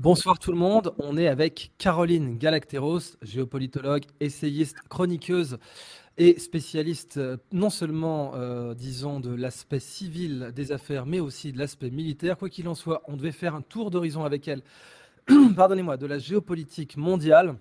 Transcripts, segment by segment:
Bonsoir tout le monde, on est avec Caroline Galacteros, géopolitologue, essayiste, chroniqueuse et spécialiste euh, non seulement, euh, disons, de l'aspect civil des affaires, mais aussi de l'aspect militaire. Quoi qu'il en soit, on devait faire un tour d'horizon avec elle, pardonnez-moi, de la géopolitique mondiale.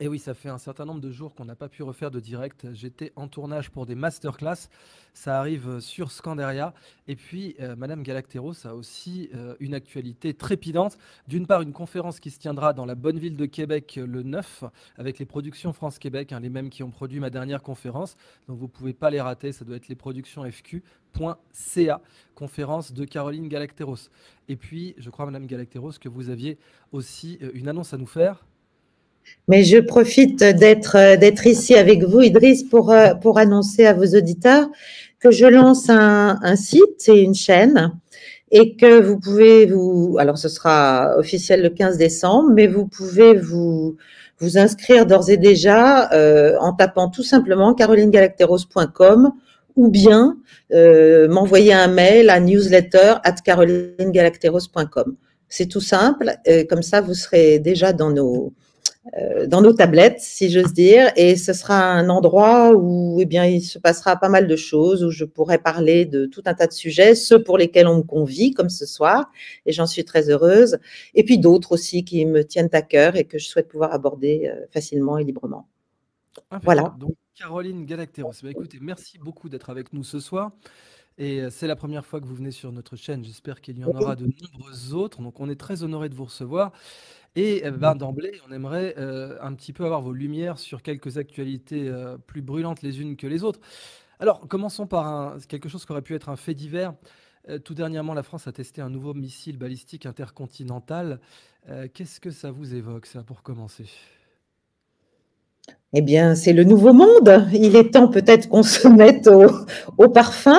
Et oui, ça fait un certain nombre de jours qu'on n'a pas pu refaire de direct. J'étais en tournage pour des masterclass. Ça arrive sur Scandaria. Et puis, euh, Madame Galacteros a aussi euh, une actualité trépidante. D'une part, une conférence qui se tiendra dans la bonne ville de Québec euh, le 9 avec les productions France-Québec, hein, les mêmes qui ont produit ma dernière conférence. Donc, vous ne pouvez pas les rater. Ça doit être les productions FQ.ca, conférence de Caroline Galacteros. Et puis, je crois, Madame Galacteros, que vous aviez aussi une annonce à nous faire. Mais je profite d'être d'être ici avec vous, Idriss, pour euh, pour annoncer à vos auditeurs que je lance un, un site et une chaîne et que vous pouvez vous alors ce sera officiel le 15 décembre, mais vous pouvez vous vous inscrire d'ores et déjà euh, en tapant tout simplement carolinegalacteros.com ou bien euh, m'envoyer un mail à newsletter at carolinegalacteros.com. C'est tout simple, comme ça vous serez déjà dans nos euh, dans nos tablettes, si j'ose dire, et ce sera un endroit où eh bien, il se passera pas mal de choses, où je pourrai parler de tout un tas de sujets, ceux pour lesquels on me convie, comme ce soir, et j'en suis très heureuse, et puis d'autres aussi qui me tiennent à cœur et que je souhaite pouvoir aborder euh, facilement et librement. Voilà. Donc, Caroline Galacteros, bah, écoutez, merci beaucoup d'être avec nous ce soir. Et euh, c'est la première fois que vous venez sur notre chaîne. J'espère qu'il y en aura de nombreuses autres. Donc, on est très honoré de vous recevoir. Et euh, ben, d'emblée, on aimerait euh, un petit peu avoir vos lumières sur quelques actualités plus brûlantes les unes que les autres. Alors, commençons par quelque chose qui aurait pu être un fait divers. tout dernièrement, la France a testé un nouveau missile balistique intercontinental. Qu'est-ce que ça vous évoque, ça, pour commencer? Eh bien, c'est le nouveau monde. Il est temps peut-être qu'on se mette au, parfum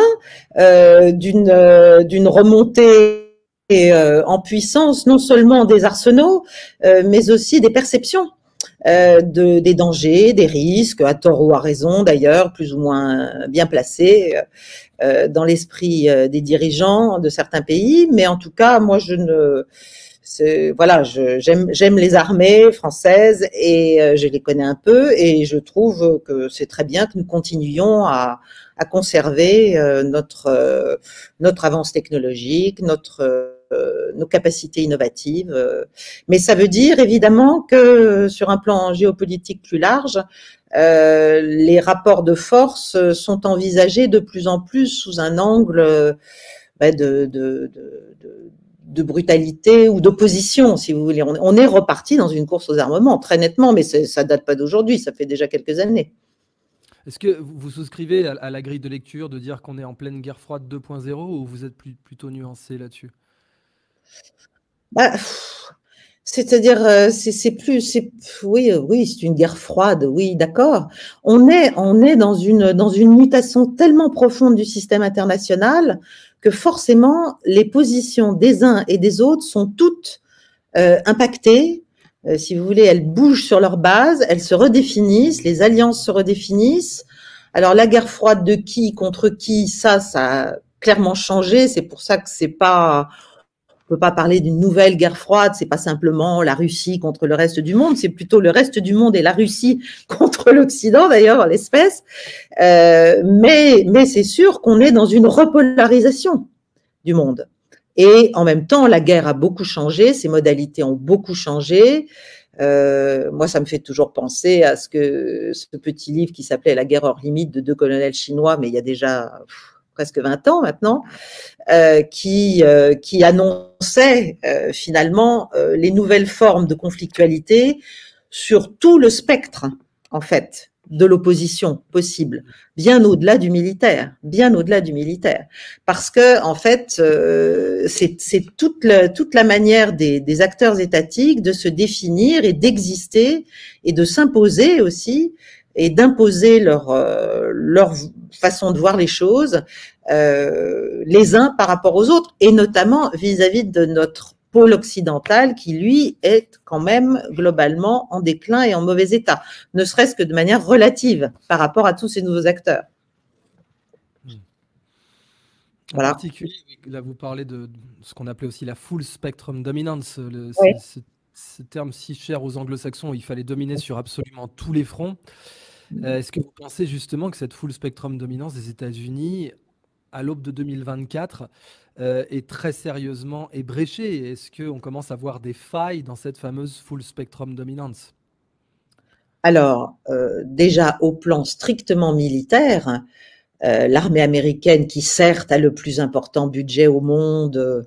euh, euh, d'une remontée euh, en puissance, non seulement des arsenaux, mais aussi des perceptions de, des dangers, des risques, à tort ou à raison d'ailleurs, plus ou moins bien placés dans l'esprit des dirigeants de certains pays. Mais en tout cas, moi, je ne voilà, j'aime les armées françaises et euh, je les connais un peu et je trouve que c'est très bien que nous continuions à, à conserver euh, notre euh, notre avance technologique, notre nos capacités innovatives. Mais ça veut dire évidemment que sur un plan géopolitique plus large, les rapports de force sont envisagés de plus en plus sous un angle bah, de brutalité ou d'opposition, si vous voulez. On, est reparti dans une course aux armements, très nettement, mais ça date pas d'aujourd'hui, ça fait déjà quelques années. Est-ce que vous souscrivez à, la grille de lecture de dire qu'on est en pleine guerre froide 2.0 ou vous êtes plutôt nuancé là-dessus? Bah, C'est-à-dire, euh, c'est plus, oui, oui, c'est une guerre froide, oui, d'accord. On est, on est dans une dans une mutation tellement profonde du système international que forcément les positions des uns et des autres sont toutes euh, impactées. Euh, si vous voulez, elles bougent sur leur base, elles se redéfinissent, les alliances se redéfinissent. Alors la guerre froide de qui contre qui, ça, ça a clairement changé. C'est pour ça que c'est pas peut pas parler d'une nouvelle guerre froide, c'est pas simplement la Russie contre le reste du monde, c'est plutôt le reste du monde et la Russie contre l'Occident d'ailleurs, l'espèce. Euh, mais mais c'est sûr qu'on est dans une repolarisation du monde. Et en même temps, la guerre a beaucoup changé, ses modalités ont beaucoup changé. Euh, moi, ça me fait toujours penser à ce que ce petit livre qui s'appelait La guerre hors limite de deux colonels chinois, mais il y a déjà presque 20 ans maintenant, euh, qui, euh, qui annonçait euh, finalement les nouvelles formes de conflictualité sur tout le spectre, en fait, de l'opposition possible, bien au-delà du militaire, bien au-delà du militaire, parce que en fait, c'est toute la, toute la manière des, des, acteurs étatiques de se définir et d'exister et de s'imposer aussi et d'imposer leur leur façon de voir les choses euh, les uns par rapport aux autres, et notamment vis-à-vis de notre pôle occidental qui, lui, est quand même globalement en déclin et en mauvais état, ne serait-ce que de manière relative par rapport à tous ces nouveaux acteurs. En particulier, là, vous parlez de ce qu'on appelait aussi la full spectrum dominance, ce, terme si cher aux anglo-saxons, il fallait dominer sur absolument tous les fronts. Mm. Euh, est-ce que vous pensez justement que cette full spectrum dominance des États-Unis, à l'aube de 2024, euh, est très sérieusement ébréchée Est-ce qu'on commence à voir des failles dans cette fameuse full spectrum dominance? Alors, euh, déjà au plan strictement militaire, euh, l'armée américaine qui certes a le plus important budget au monde, euh,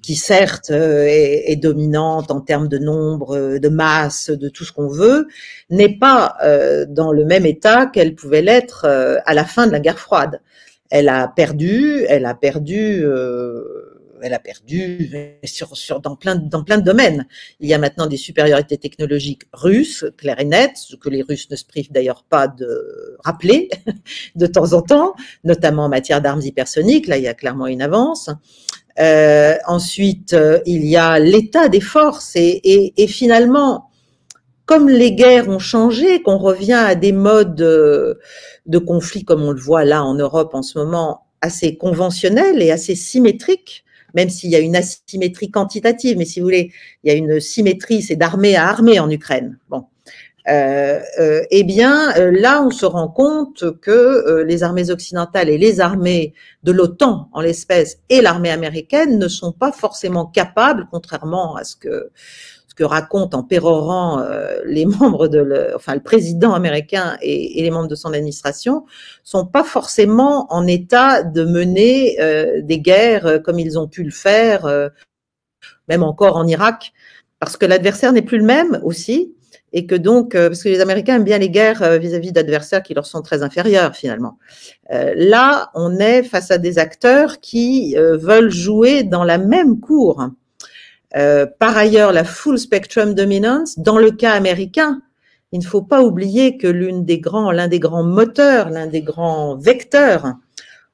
qui certes euh, est, dominante en termes de nombre, de masse, de tout ce qu'on veut, n'est pas dans le même état qu'elle pouvait l'être à la fin de la guerre froide. Elle a perdu, elle a perdu elle a perdu sur, sur, dans, plein, dans plein de domaines. Il y a maintenant des supériorités technologiques russes, claires et nettes, ce que les Russes ne se privent d'ailleurs pas de rappeler de temps en temps, notamment en matière d'armes hypersoniques. Là, il y a clairement une avance. Euh, ensuite, euh, il y a l'état des forces et, et, et, finalement, comme les guerres ont changé, qu'on revient à des modes de, de conflit comme on le voit là en Europe en ce moment, assez conventionnels et assez symétriques, même s'il y a une asymétrie quantitative, mais si vous voulez, il y a une symétrie, c'est d'armée à armée en Ukraine. Bon. Euh, euh, eh bien, euh, là, on se rend compte que les armées occidentales et les armées de l'OTAN, en l'espèce, et l'armée américaine ne sont pas forcément capables, contrairement à ce que que racontent en pérorant euh, les membres de, le, enfin le président américain et, les membres de son administration, sont pas forcément en état de mener euh, des guerres euh, comme ils ont pu le faire, même encore en Irak, parce que l'adversaire n'est plus le même aussi, et que donc, parce que les Américains aiment bien les guerres vis-à-vis d'adversaires qui leur sont très inférieurs finalement. là, on est face à des acteurs qui veulent jouer dans la même cour euh, par ailleurs, la full spectrum dominance, dans le cas américain, il ne faut pas oublier que l'une des grands, l'un des grands moteurs, l'un des grands vecteurs,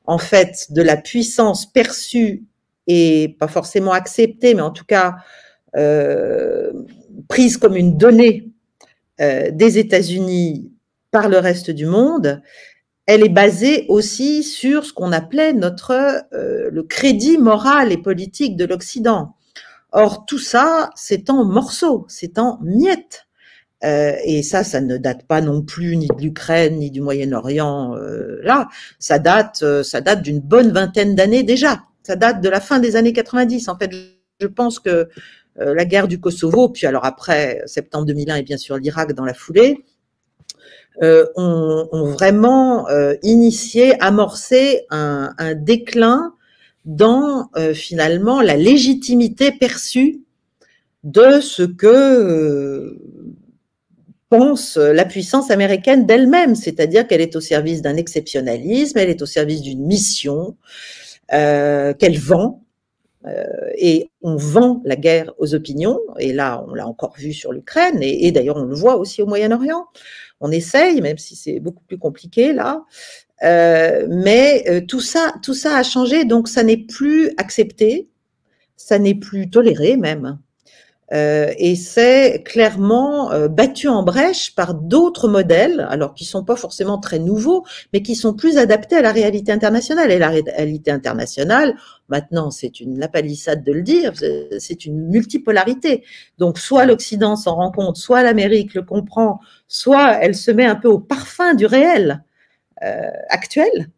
en fait, de la puissance perçue et pas forcément acceptée, mais en tout cas euh, prise comme une donnée euh, des États-Unis par le reste du monde, elle est basée aussi sur ce qu'on appelait notre le crédit moral et politique de l'Occident. Or, tout ça, c'est en morceaux, c'est en miettes. Euh, et ça, ça ne date pas non plus ni de l'Ukraine ni du Moyen-Orient. Euh, là, ça date, euh, ça date d'une bonne vingtaine d'années déjà. Ça date de la fin des années 90. En fait, je pense que la guerre du Kosovo, puis alors après septembre 2001 et bien sûr l'Irak dans la foulée, ont, vraiment initié, amorcé un, un déclin dans euh, finalement la légitimité perçue de ce que euh, pense la puissance américaine d'elle-même, c'est-à-dire qu'elle est au service d'un exceptionnalisme, elle est au service d'une mission euh, qu'elle vend. et on vend la guerre aux opinions, et là on l'a encore vu sur l'Ukraine, et d'ailleurs on le voit aussi au Moyen-Orient. On essaye, même si c'est beaucoup plus compliqué là, euh, mais euh, tout ça, tout ça a changé, donc ça n'est plus accepté, ça n'est plus toléré même. Euh, et c'est clairement battu en brèche par d'autres modèles, alors qui sont pas forcément très nouveaux, mais qui sont plus adaptés à la réalité internationale. Et la réalité internationale, maintenant, c'est une la palissade de le dire, c'est une multipolarité. Donc, soit l'Occident s'en rend compte, soit l'Amérique le comprend, soit elle se met un peu au parfum du réel. Euh, actuelle,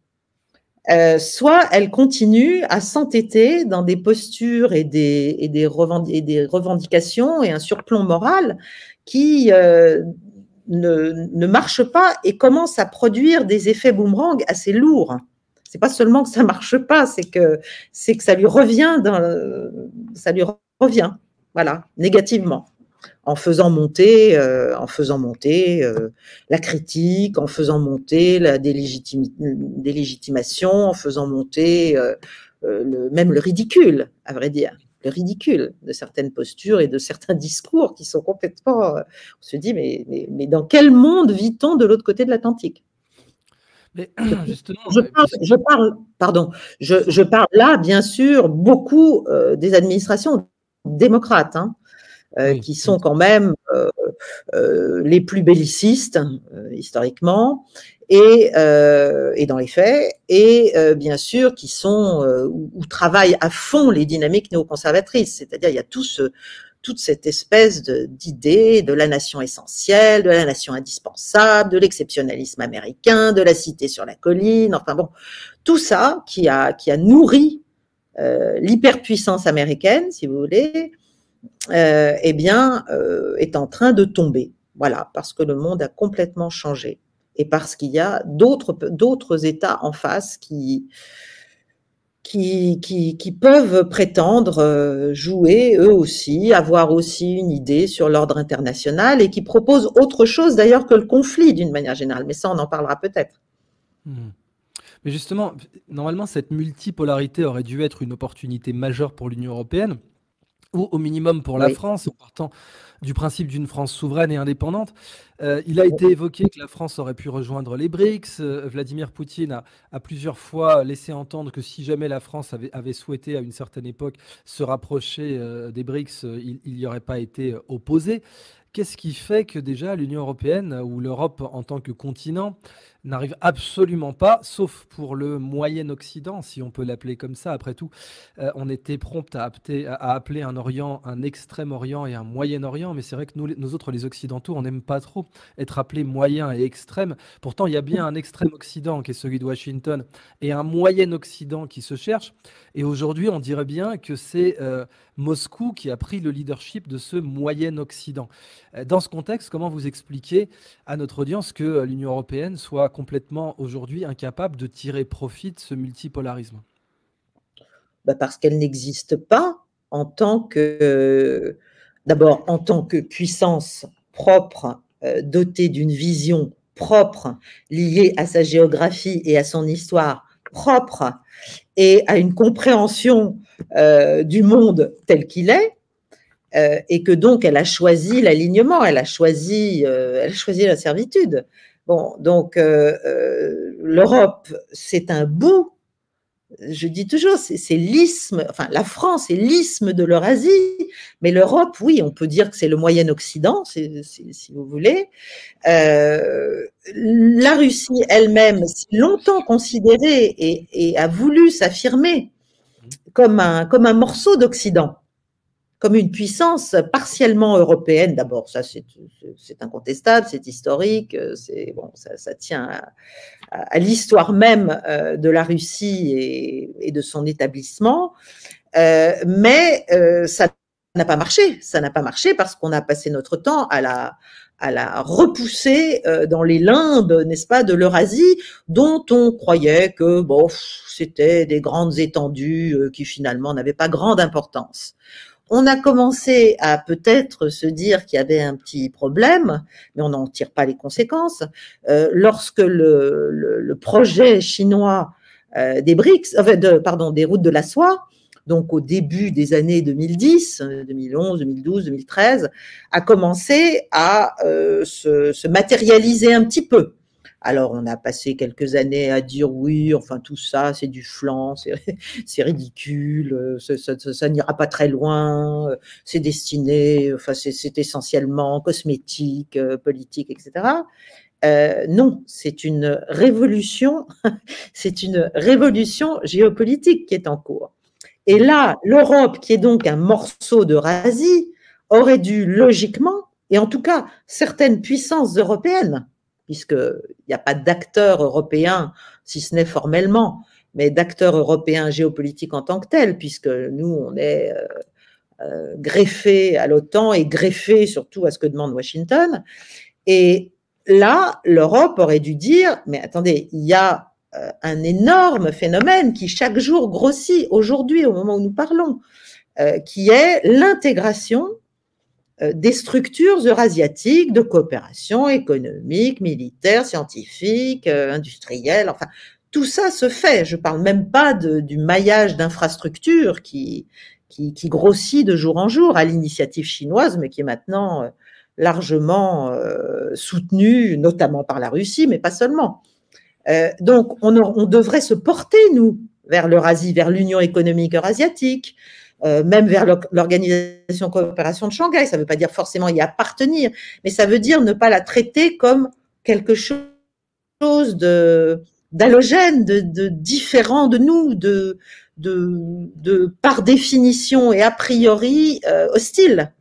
euh, soit elle continue à s'entêter dans des postures et des, et des, revendications et un surplomb moral qui euh, ne, ne marche pas et commence à produire des effets boomerang assez lourds. C'est pas seulement que ça marche pas, c'est que c'est que ça lui revient, dans, ça lui revient, voilà, négativement en faisant monter, euh, en faisant monter euh, la critique, en faisant monter la délégitimation, en faisant monter euh, le, même le ridicule, à vrai dire, le ridicule de certaines postures et de certains discours qui sont complètement. on se dit, mais, mais, dans quel monde vit-on de l'autre côté de l'Atlantique? Je parle, pardon, je, je, parle là, bien sûr, beaucoup des administrations démocrates. Hein, euh, qui sont quand même euh, euh, les plus bellicistes historiquement et, et dans les faits, et bien sûr qui sont où, où, travaillent à fond les dynamiques néoconservatrices, c'est-à-dire il y a tout ce toute cette espèce d'idée de, la nation essentielle, de la nation indispensable, de l'exceptionnalisme américain, de la cité sur la colline, enfin bon, tout ça qui a, qui a nourri euh, l'hyperpuissance américaine, si vous voulez, euh, eh bien, euh, est en train de tomber. Voilà, parce que le monde a complètement changé et parce qu'il y a d'autres États en face qui, qui, peuvent prétendre euh, jouer eux aussi, avoir aussi une idée sur l'ordre international et qui proposent autre chose d'ailleurs que le conflit d'une manière générale. Mais ça, on en parlera peut-être. Hmm. Mais justement, normalement, cette multipolarité aurait dû être une opportunité majeure pour l'Union européenne ou au minimum pour la France, en partant du principe d'une France souveraine et indépendante. Euh, il a été évoqué que la France aurait pu rejoindre les BRICS. Euh, Vladimir Poutine a, plusieurs fois laissé entendre que si jamais la France avait, souhaité à une certaine époque se rapprocher euh, des BRICS, il n'y aurait pas été opposé. Qu'est-ce qui fait que déjà l'Union européenne ou l'Europe en tant que continent n'arrive absolument pas, sauf pour le Moyen-Occident, si on peut l'appeler comme ça. Après tout, euh, on était prompt à, appeler un Orient un Extrême-Orient et un Moyen-Orient, mais c'est vrai que nous, nous autres, les Occidentaux, on n'aime pas trop être appelés moyen et extrême. Pourtant, il y a bien un Extrême-Occident qui est celui de Washington et un Moyen-Occident qui se cherche. Et aujourd'hui, on dirait bien que c'est euh, Moscou qui a pris le leadership de ce Moyen-Occident. Euh, dans ce contexte, comment vous expliquez à notre audience que l'Union européenne soit complètement aujourd'hui incapable de tirer profit de ce multipolarisme bah, Parce qu'elle n'existe pas en tant que, d'abord en tant que puissance propre, euh, dotée d'une vision propre, liée à sa géographie et à son histoire propre, et à une compréhension euh, du monde tel qu'il est, euh, et que donc elle a choisi l'alignement, elle a choisi, elle a choisi la servitude. Bon, donc euh, euh, l'Europe, c'est un bout, je dis toujours, c'est l'isthme, enfin la France est l'isthme de l'Eurasie, mais l'Europe, oui, on peut dire que c'est le Moyen-Occident, si vous voulez. Euh, la Russie elle-même, longtemps considérée et, et a voulu s'affirmer comme un, comme un morceau d'Occident comme une puissance partiellement européenne. D'abord, ça c'est incontestable, c'est historique, c'est bon, ça, ça, tient à, à l'histoire même euh, de la Russie et, et de son établissement. Euh, mais euh, ça n'a pas marché. Ça n'a pas marché parce qu'on a passé notre temps à la à la repousser euh, dans les limbes, n'est-ce pas, de l'Eurasie, dont on croyait que bon, c'était des grandes étendues euh, qui finalement n'avaient pas grande importance on a commencé à peut-être se dire qu'il y avait un petit problème, mais on n'en tire pas les conséquences, euh, lorsque le, projet chinois euh, des BRICS, de, pardon, des routes de la soie, donc au début des années 2010, 2011, 2012, 2013, a commencé à euh, se, matérialiser un petit peu. Alors, on a passé quelques années à dire oui, enfin tout ça, c'est du flanc, c'est ridicule, euh, ça, n'ira pas très loin, euh, c'est destiné, enfin c'est essentiellement cosmétique, euh, politique, etc. non, c'est une révolution, c'est une révolution géopolitique qui est en cours. Et là, l'Europe, qui est donc un morceau d'Eurasie, aurait dû logiquement, et en tout cas certaines puissances européennes, puisqu'il n'y a pas d'acteurs européens, si ce n'est formellement, mais d'acteurs européens géopolitiques en tant que tels, puisque nous, on est euh, euh, à l'OTAN et greffés surtout à ce que demande Washington. Et là, l'Europe aurait dû dire, mais attendez, il y a euh, un énorme phénomène qui chaque jour grossit aujourd'hui, au moment où nous parlons, qui est l'intégration des structures eurasiatiques de coopération économique, militaire, scientifique, euh, industrielle, enfin, tout ça se fait. Je parle même pas du maillage d'infrastructures qui, qui, grossit de jour en jour à l'initiative chinoise, mais qui est maintenant euh, largement soutenue, notamment par la Russie, mais pas seulement. donc, on, on devrait se porter, nous, vers l'Eurasie, vers l'Union économique eurasiatique, euh, même vers l'organisation coopération de Shanghai. Ça ne veut pas dire forcément y appartenir, mais ça veut dire ne pas la traiter comme quelque chose de d'halogène, de, de, différent de nous, de, de, de par définition et a priori euh, hostile.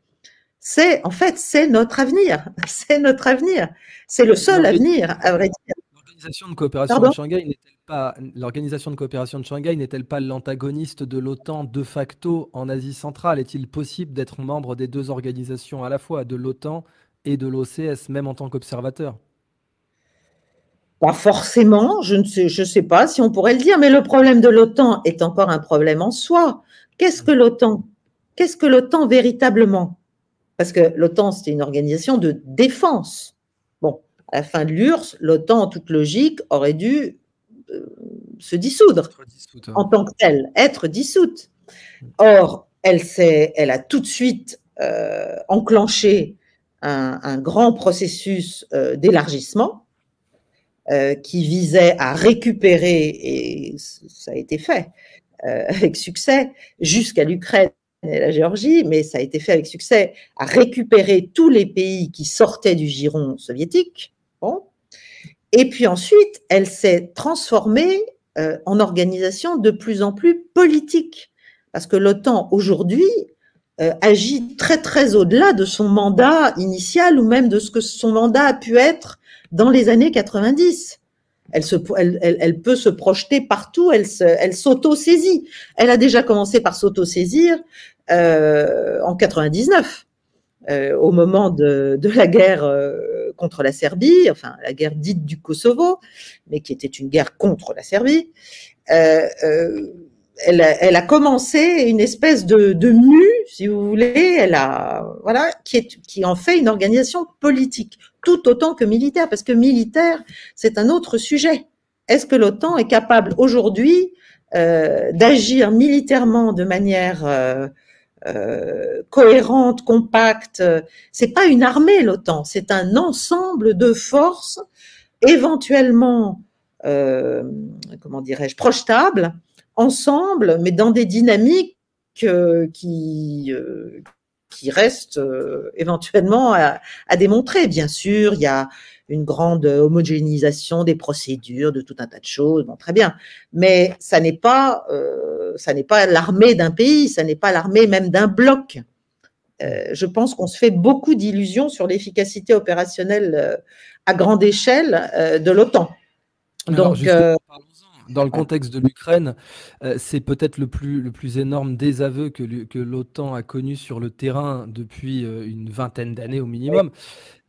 C'est en fait c'est notre avenir, c'est notre avenir, c'est le seul avenir à vrai dire. L'organisation de coopération de Shanghai n'est-elle pas l'organisation de coopération de Shanghai n'est-elle pas l'antagoniste de l'OTAN de facto en Asie centrale? Est-il possible d'être membre des deux organisations à la fois, de l'OTAN et de l'OCS, même en tant qu'observateur? Pas forcément, je ne sais, je sais pas si on pourrait le dire, mais le problème de l'OTAN est encore un problème en soi. Qu'est-ce que l'OTAN Qu'est-ce que l'OTAN véritablement? Parce que l'OTAN, c'est une organisation de défense. À la fin de l'URSS, l'OTAN, en toute logique, aurait dû euh, se dissoudre en tant que telle, être dissoute. Or, elle, elle a tout de suite euh, enclenché un, grand processus euh, d'élargissement qui visait à récupérer, et ça a été fait avec succès, jusqu'à l'Ukraine et la Géorgie, mais ça a été fait avec succès, à récupérer tous les pays qui sortaient du giron soviétique. Et puis ensuite, elle s'est transformée euh, en organisation de plus en plus politique, parce que l'OTAN aujourd'hui agit très très au-delà de son mandat initial ou même de ce que son mandat a pu être dans les années 90. Elle, peut se projeter partout, elle, s'auto-saisit. Elle a déjà commencé par s'auto-saisir euh, en 99, euh, au moment de, la guerre euh, contre la Serbie, enfin la guerre dite du Kosovo, mais qui était une guerre contre la Serbie. Euh, euh elle, elle, a commencé une espèce de, de mue, si vous voulez, elle a, voilà, qui, est, qui en fait une organisation politique tout autant que militaire, parce que militaire, c'est un autre sujet. Est-ce que l'OTAN est capable aujourd'hui euh, d'agir militairement de manière euh, euh, cohérente, compacte C'est pas une armée l'OTAN, c'est un ensemble de forces éventuellement, comment dirais-je, projetables ensemble, mais dans des dynamiques qui qui reste euh, éventuellement à, démontrer. Bien sûr, il y a une grande homogénéisation des procédures, de tout un tas de choses, bon, très bien. Mais ça n'est pas, euh, ça n'est pas l'armée d'un pays, ça n'est pas l'armée même d'un bloc. Euh, je pense qu'on se fait beaucoup d'illusions sur l'efficacité opérationnelle à grande échelle de l'OTAN. Donc, dans le contexte de l'Ukraine, euh, c'est peut-être le plus, le plus énorme désaveu que, que l'OTAN a connu sur le terrain depuis euh, une vingtaine d'années au minimum.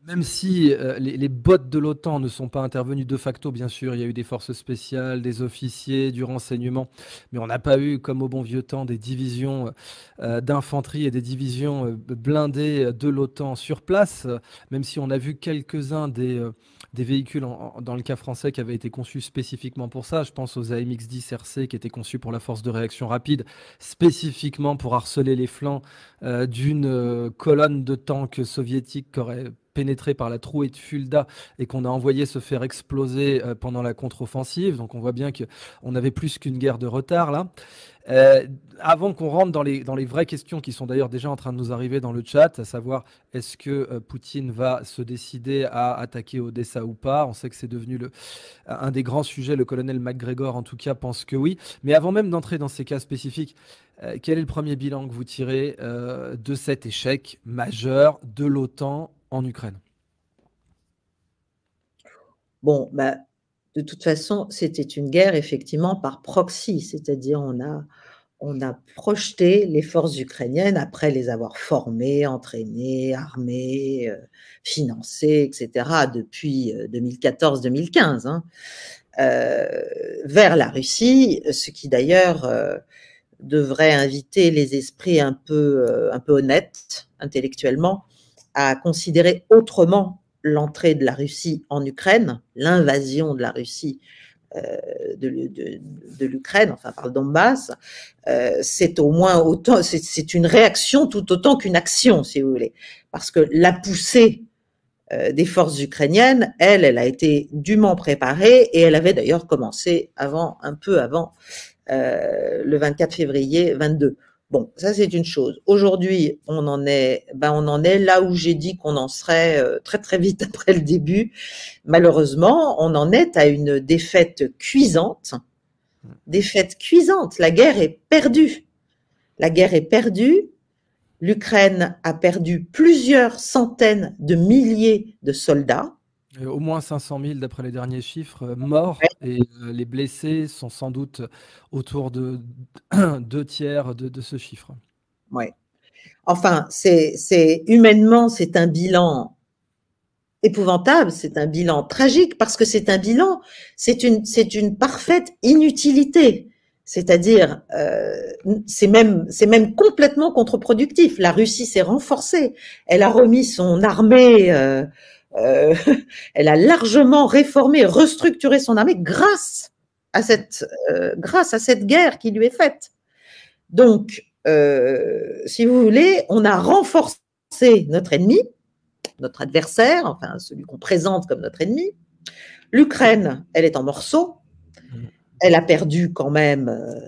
Même si euh, les, bottes de l'OTAN ne sont pas intervenues de facto, bien sûr, il y a eu des forces spéciales, des officiers, du renseignement, mais on n'a pas eu, comme au bon vieux temps, des divisions d'infanterie et des divisions blindées de l'OTAN sur place, même si on a vu quelques-uns des véhicules, dans le cas français, qui avaient été conçus spécifiquement pour ça. Je pense aux AMX-10 RC qui étaient conçus pour la force de réaction rapide, spécifiquement pour harceler les flancs euh, d'une euh, colonne de tanks soviétiques qui aurait pénétré par la trouée de Fulda et qu'on a envoyé se faire exploser euh, pendant la contre-offensive. Donc on voit bien qu'on avait plus qu'une guerre de retard là. Euh, avant qu'on rentre dans les, dans les vraies questions qui sont d'ailleurs déjà en train de nous arriver dans le chat, à savoir est-ce que euh, Poutine va se décider à attaquer Odessa ou pas? On sait que c'est devenu le, un des grands sujets. Le colonel McGregor, en tout cas, pense que oui. Mais avant même d'entrer dans ces cas spécifiques, quel est le premier bilan que vous tirez de cet échec majeur de l'OTAN en Ukraine Bon, bah, de toute façon, c'était une guerre effectivement par proxy, c'est-à-dire on a, on a projeté les forces ukrainiennes après les avoir formées, entraînées, armées, euh, financées, etc., depuis 2014-2015, euh, hein, euh, vers la Russie, ce qui d'ailleurs devrait inviter les esprits un peu, un peu honnêtes intellectuellement à considérer autrement l'entrée de la Russie en Ukraine, l'invasion de la Russie euh, de, l'Ukraine, enfin par le Donbass, euh, c'est au moins autant, c'est une réaction tout autant qu'une action, si vous voulez, parce que la poussée euh, des forces ukrainiennes, elle, elle a été dûment préparée et elle avait d'ailleurs commencé avant, un peu avant le 24 février 22. Bon, ça c'est une chose. Aujourd'hui, on en est, ben on en est là où j'ai dit qu'on en serait euh, très très vite après le début. Malheureusement, on en est à une défaite cuisante. Défaite cuisante. La guerre est perdue. La guerre est perdue. L'Ukraine a perdu plusieurs centaines de milliers de soldats. Au moins 500 000 d'après les derniers chiffres euh, morts et euh, les blessés sont sans doute autour de deux tiers de, ce chiffre. Oui. Enfin, c'est humainement, c'est un bilan épouvantable, c'est un bilan tragique parce que c'est un bilan, c'est une, c'est une parfaite inutilité. C'est-à-dire, euh, c'est même, c'est même complètement contre-productif. La Russie s'est renforcée. Elle a remis son armée, euh, euh, elle a largement réformé, restructuré son armée grâce à cette, grâce à cette guerre qui lui est faite. Donc, si vous voulez, on a renforcé notre ennemi, notre adversaire, enfin celui qu'on présente comme notre ennemi. L'Ukraine, elle est en morceaux elle a perdu quand même euh,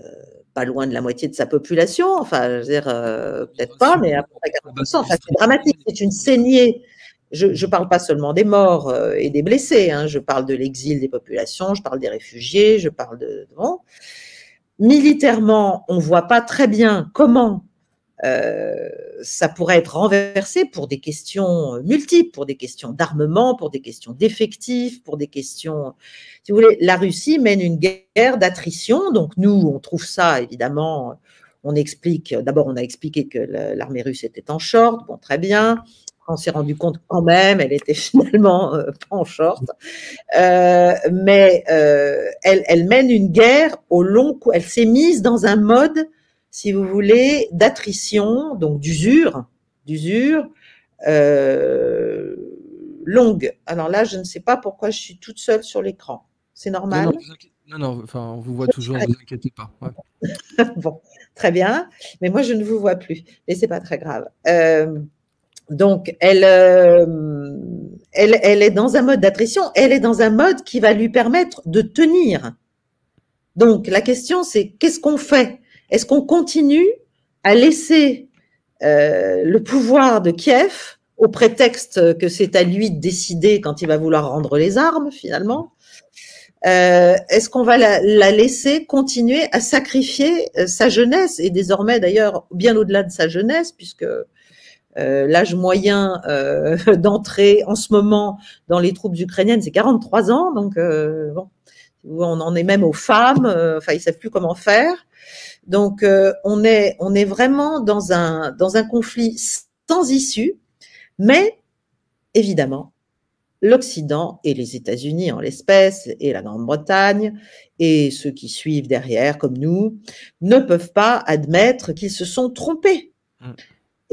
pas loin de la moitié de sa population. Enfin, je veux dire, euh, peut-être pas, mais à peu près 40%. Enfin, c'est dramatique. C'est une saignée. Je ne parle pas seulement des morts euh, et des blessés. Hein. Je parle de l'exil des populations. Je parle des réfugiés. Je parle de. Bon. Militairement, on voit pas très bien comment euh, ça pourrait être renversé pour des questions multiples, pour des questions d'armement, pour des questions d'effectifs, pour des questions. Si vous voulez, la Russie mène une guerre d'attrition. Donc nous, on trouve ça évidemment. On explique. D'abord, on a expliqué que l'armée russe était en short. Bon, très bien. On s'est rendu compte quand même, elle était finalement euh, pas en short. Euh, mais euh, elle, elle, mène une guerre au long cours. Elle s'est mise dans un mode si vous voulez, d'attrition, donc d'usure, d'usure longue. Alors là, je ne sais pas pourquoi je suis toute seule sur l'écran. C'est normal? Non, non, enfin, on vous voit toujours, ne vous inquiétez pas. bon, très bien. Mais moi, je ne vous vois plus. Mais c'est pas très grave. Euh, donc, elle, euh, elle, est dans un mode d'attrition. Elle est dans un mode qui va lui permettre de tenir. Donc, la question, c'est qu'est-ce qu'on fait? Est-ce qu'on continue à laisser euh, le pouvoir de Kiev au prétexte que c'est à lui de décider quand il va vouloir rendre les armes finalement? Euh, Est-ce qu'on va la, laisser continuer à sacrifier sa jeunesse et désormais d'ailleurs bien au-delà de sa jeunesse puisque l'âge moyen d'entrée en ce moment dans les troupes ukrainiennes c'est 43 ans donc bon on en est même aux femmes enfin ils savent plus comment faire donc, euh, on, est, on est vraiment dans un, dans un conflit sans issue, mais évidemment, l'Occident et les États-Unis en l'espèce, et la Grande-Bretagne, et ceux qui suivent derrière, comme nous, ne peuvent pas admettre qu'ils se sont trompés.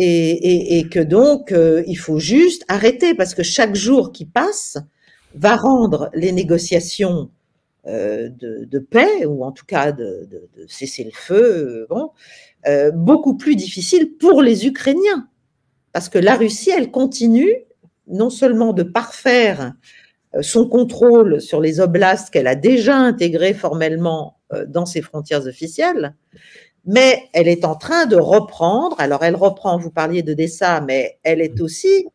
Et, que donc, euh, il faut juste arrêter, parce que chaque jour qui passe va rendre les négociations euh, de, paix, ou en tout cas de, cesser le feu, euh, beaucoup plus difficile pour les Ukrainiens. Parce que la Russie, elle continue non seulement de parfaire son contrôle sur les oblasts qu'elle a déjà intégrés formellement dans ses frontières officielles, mais elle est en train de reprendre, alors elle reprend, vous parliez de Dessa, mais elle est aussi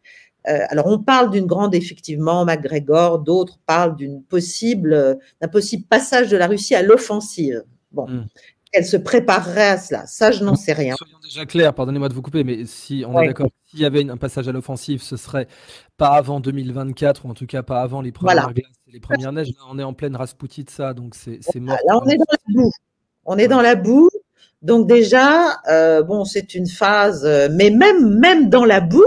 euh, alors, on parle d'une grande, effectivement, MacGregor, d'autres parlent d'une possible, d'un possible passage de la Russie à l'offensive. Bon, hmm. elle se préparerait à cela. Ça, je n'en sais rien. Soyons déjà clairs, pardonnez-moi de vous couper, mais si on est d'accord, s'il y avait un passage à l'offensive, ce serait pas avant 2024, ou en tout cas pas avant les premières glaces et les premières neiges. Là, on est en pleine Rasputie de ça, donc c'est mort. Là, on est dans la boue. On est dans la boue. Donc déjà, euh, bon, c'est une phase, euh, mais même, même dans la boue,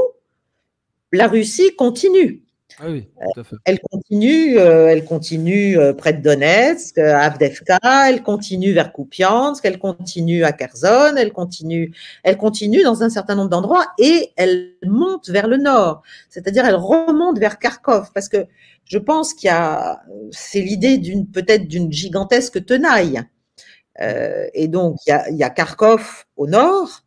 la Russie continue. Ah oui, tout à fait. Elle continue, euh, elle continue euh, près de Donetsk, à Avdevka, elle continue vers Kupiansk, elle continue à Kherson, elle continue, elle continue dans un certain nombre d'endroits et elle monte vers le nord. C'est-à-dire, elle remonte vers Kharkov parce que je pense qu'il y a, c'est l'idée d'une peut-être d'une gigantesque tenaille. Euh, et donc, il y, a, y a Kharkov au nord,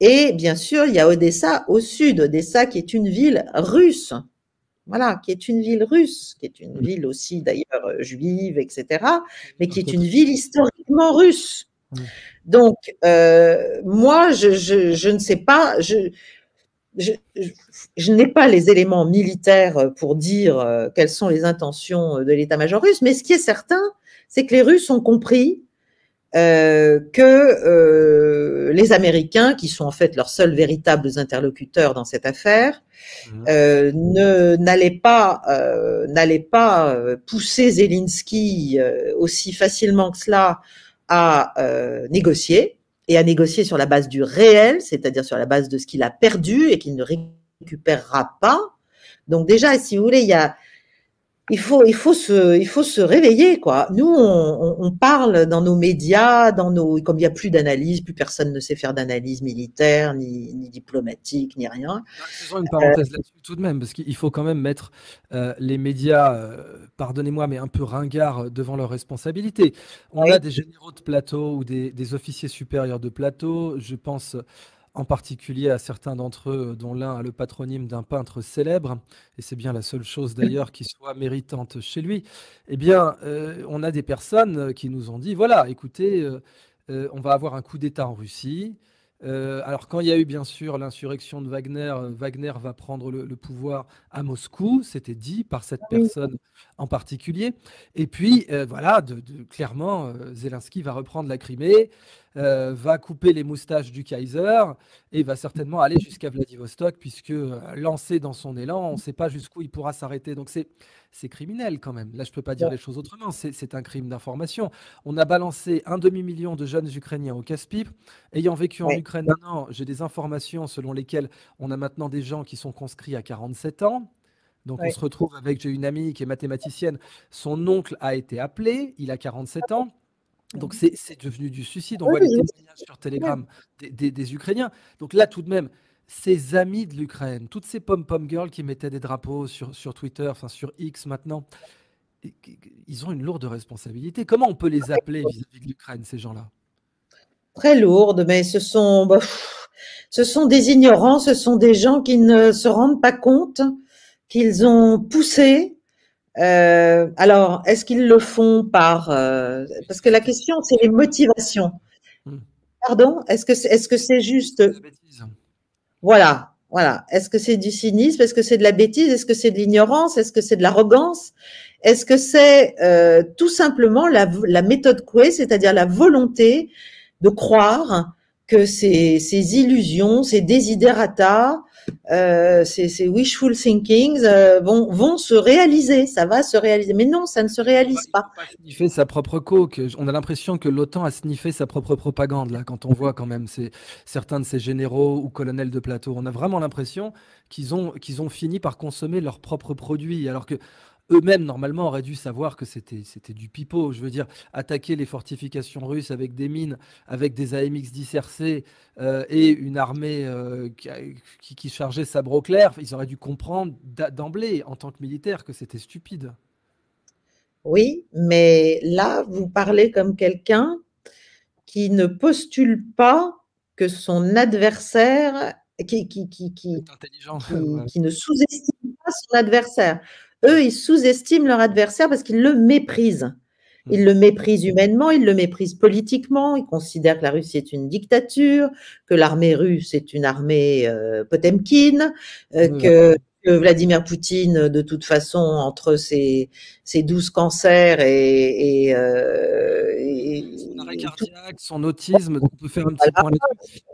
et bien sûr, il y a Odessa au sud, Odessa qui est une ville russe. Voilà, qui est une ville russe, qui est une ville aussi d'ailleurs euh, juive, etc., mais qui est une ville historiquement russe. Donc, euh, moi, je, je, je, ne sais pas, je, je, je n'ai pas les éléments militaires pour dire euh, quelles sont les intentions de l'état-major russe, mais ce qui est certain, c'est que les Russes ont compris euh, que euh, les Américains, qui sont en fait leurs seuls véritables interlocuteurs dans cette affaire, mmh. euh, ne n'allaient pas n'allaient pas pousser Zelensky aussi facilement que cela à négocier et à négocier sur la base du réel, c'est-à-dire sur la base de ce qu'il a perdu et qu'il ne récupérera pas. Donc déjà, si vous voulez, il y a il faut, il faut se, il faut se réveiller, quoi. Nous, on, on, parle dans nos médias, dans nos, comme il n'y a plus d'analyse, plus personne ne sait faire d'analyse militaire, ni, ni, diplomatique, ni rien. Faisons une parenthèse euh, là-dessus tout de même, parce qu'il faut quand même mettre euh, les médias, euh, pardonnez-moi, mais un peu ringards devant leurs responsabilités. On a des généraux de plateau ou des, des officiers supérieurs de plateau. Je pense en particulier à certains d'entre eux, dont l'un a le patronyme d'un peintre célèbre, et c'est bien la seule chose d'ailleurs qui soit méritante chez lui, eh bien, euh, on a des personnes qui nous ont dit, voilà, écoutez, euh, euh, on va avoir un coup d'État en Russie. alors quand il y a eu bien sûr l'insurrection de Wagner, Wagner va prendre le, pouvoir à Moscou, c'était dit par cette personne en particulier. Et puis voilà, de, clairement, Zelensky va reprendre la Crimée. Euh, va couper les moustaches du Kaiser et va certainement aller jusqu'à Vladivostok, puisque euh, lancé dans son élan, on ne sait pas jusqu'où il pourra s'arrêter. Donc c'est criminel quand même. Là, je ne peux pas dire les choses autrement. C'est un crime d'information. On a balancé un demi-million de jeunes Ukrainiens au casse-pipe. Ayant vécu en Ukraine un an, j'ai des informations selon lesquelles on a maintenant des gens qui sont conscrits à 47 ans. Donc on se retrouve avec, j'ai une amie qui est mathématicienne, son oncle a été appelé, il a 47 ans. Donc c'est devenu du suicide. On voit les témoignages sur Telegram des, Ukrainiens. Donc là, tout de même, ces amis de l'Ukraine, toutes ces pom-pom girls qui mettaient des drapeaux sur, sur Twitter, enfin sur X maintenant, ils ont une lourde responsabilité. Comment on peut les appeler vis-à-vis de l'Ukraine, ces gens-là? Très lourde, mais ce sont, bah, ce sont des ignorants, ce sont des gens qui ne se rendent pas compte qu'ils ont poussé euh, alors, est-ce qu'ils le font par euh, parce que la question c'est les motivations. Hmm. Pardon, est-ce que c'est est-ce que c'est juste Voilà, voilà. Est-ce que c'est du cynisme? Est-ce que c'est de la bêtise? Est-ce que c'est de l'ignorance? Est-ce que c'est de l'arrogance? Est-ce que c'est euh, tout simplement la, la méthode Coué, c'est-à-dire la volonté de croire que ces, ces illusions, ces desiderata, euh, ces, wishful thinkings euh, vont, vont se réaliser, ça va se réaliser. Mais non, ça ne se réalise pas. Il fait sa propre coke. On a l'impression que l'OTAN a sniffé sa propre propagande, là, quand on voit quand même certains de ces généraux ou colonels de plateau. On a vraiment l'impression qu'ils ont, qu'ils ont fini par consommer leurs propres produits, alors que eux-mêmes, normalement, auraient dû savoir que c'était, c'était du pipeau. Je veux dire, attaquer les fortifications russes avec des mines, avec des AMX-10 RC euh, et une armée euh, qui, qui, chargeait sabre au clair, ils auraient dû comprendre d'emblée, en tant que militaire, que c'était stupide. Oui, mais là, vous parlez comme quelqu'un qui ne postule pas que son adversaire, qui, qui, qui, qui, qui ne sous-estime pas son adversaire. Eux, ils sous-estiment leur adversaire parce qu'ils le méprisent. Ils le méprisent humainement, ils le méprisent politiquement, ils considèrent que la Russie est une dictature, que l'armée russe est une armée euh, Potemkin, euh, que, Vladimir Poutine, de toute façon, entre ses, ses douze cancers et, et, euh, cardiaque, son autisme, on peut faire un petit point.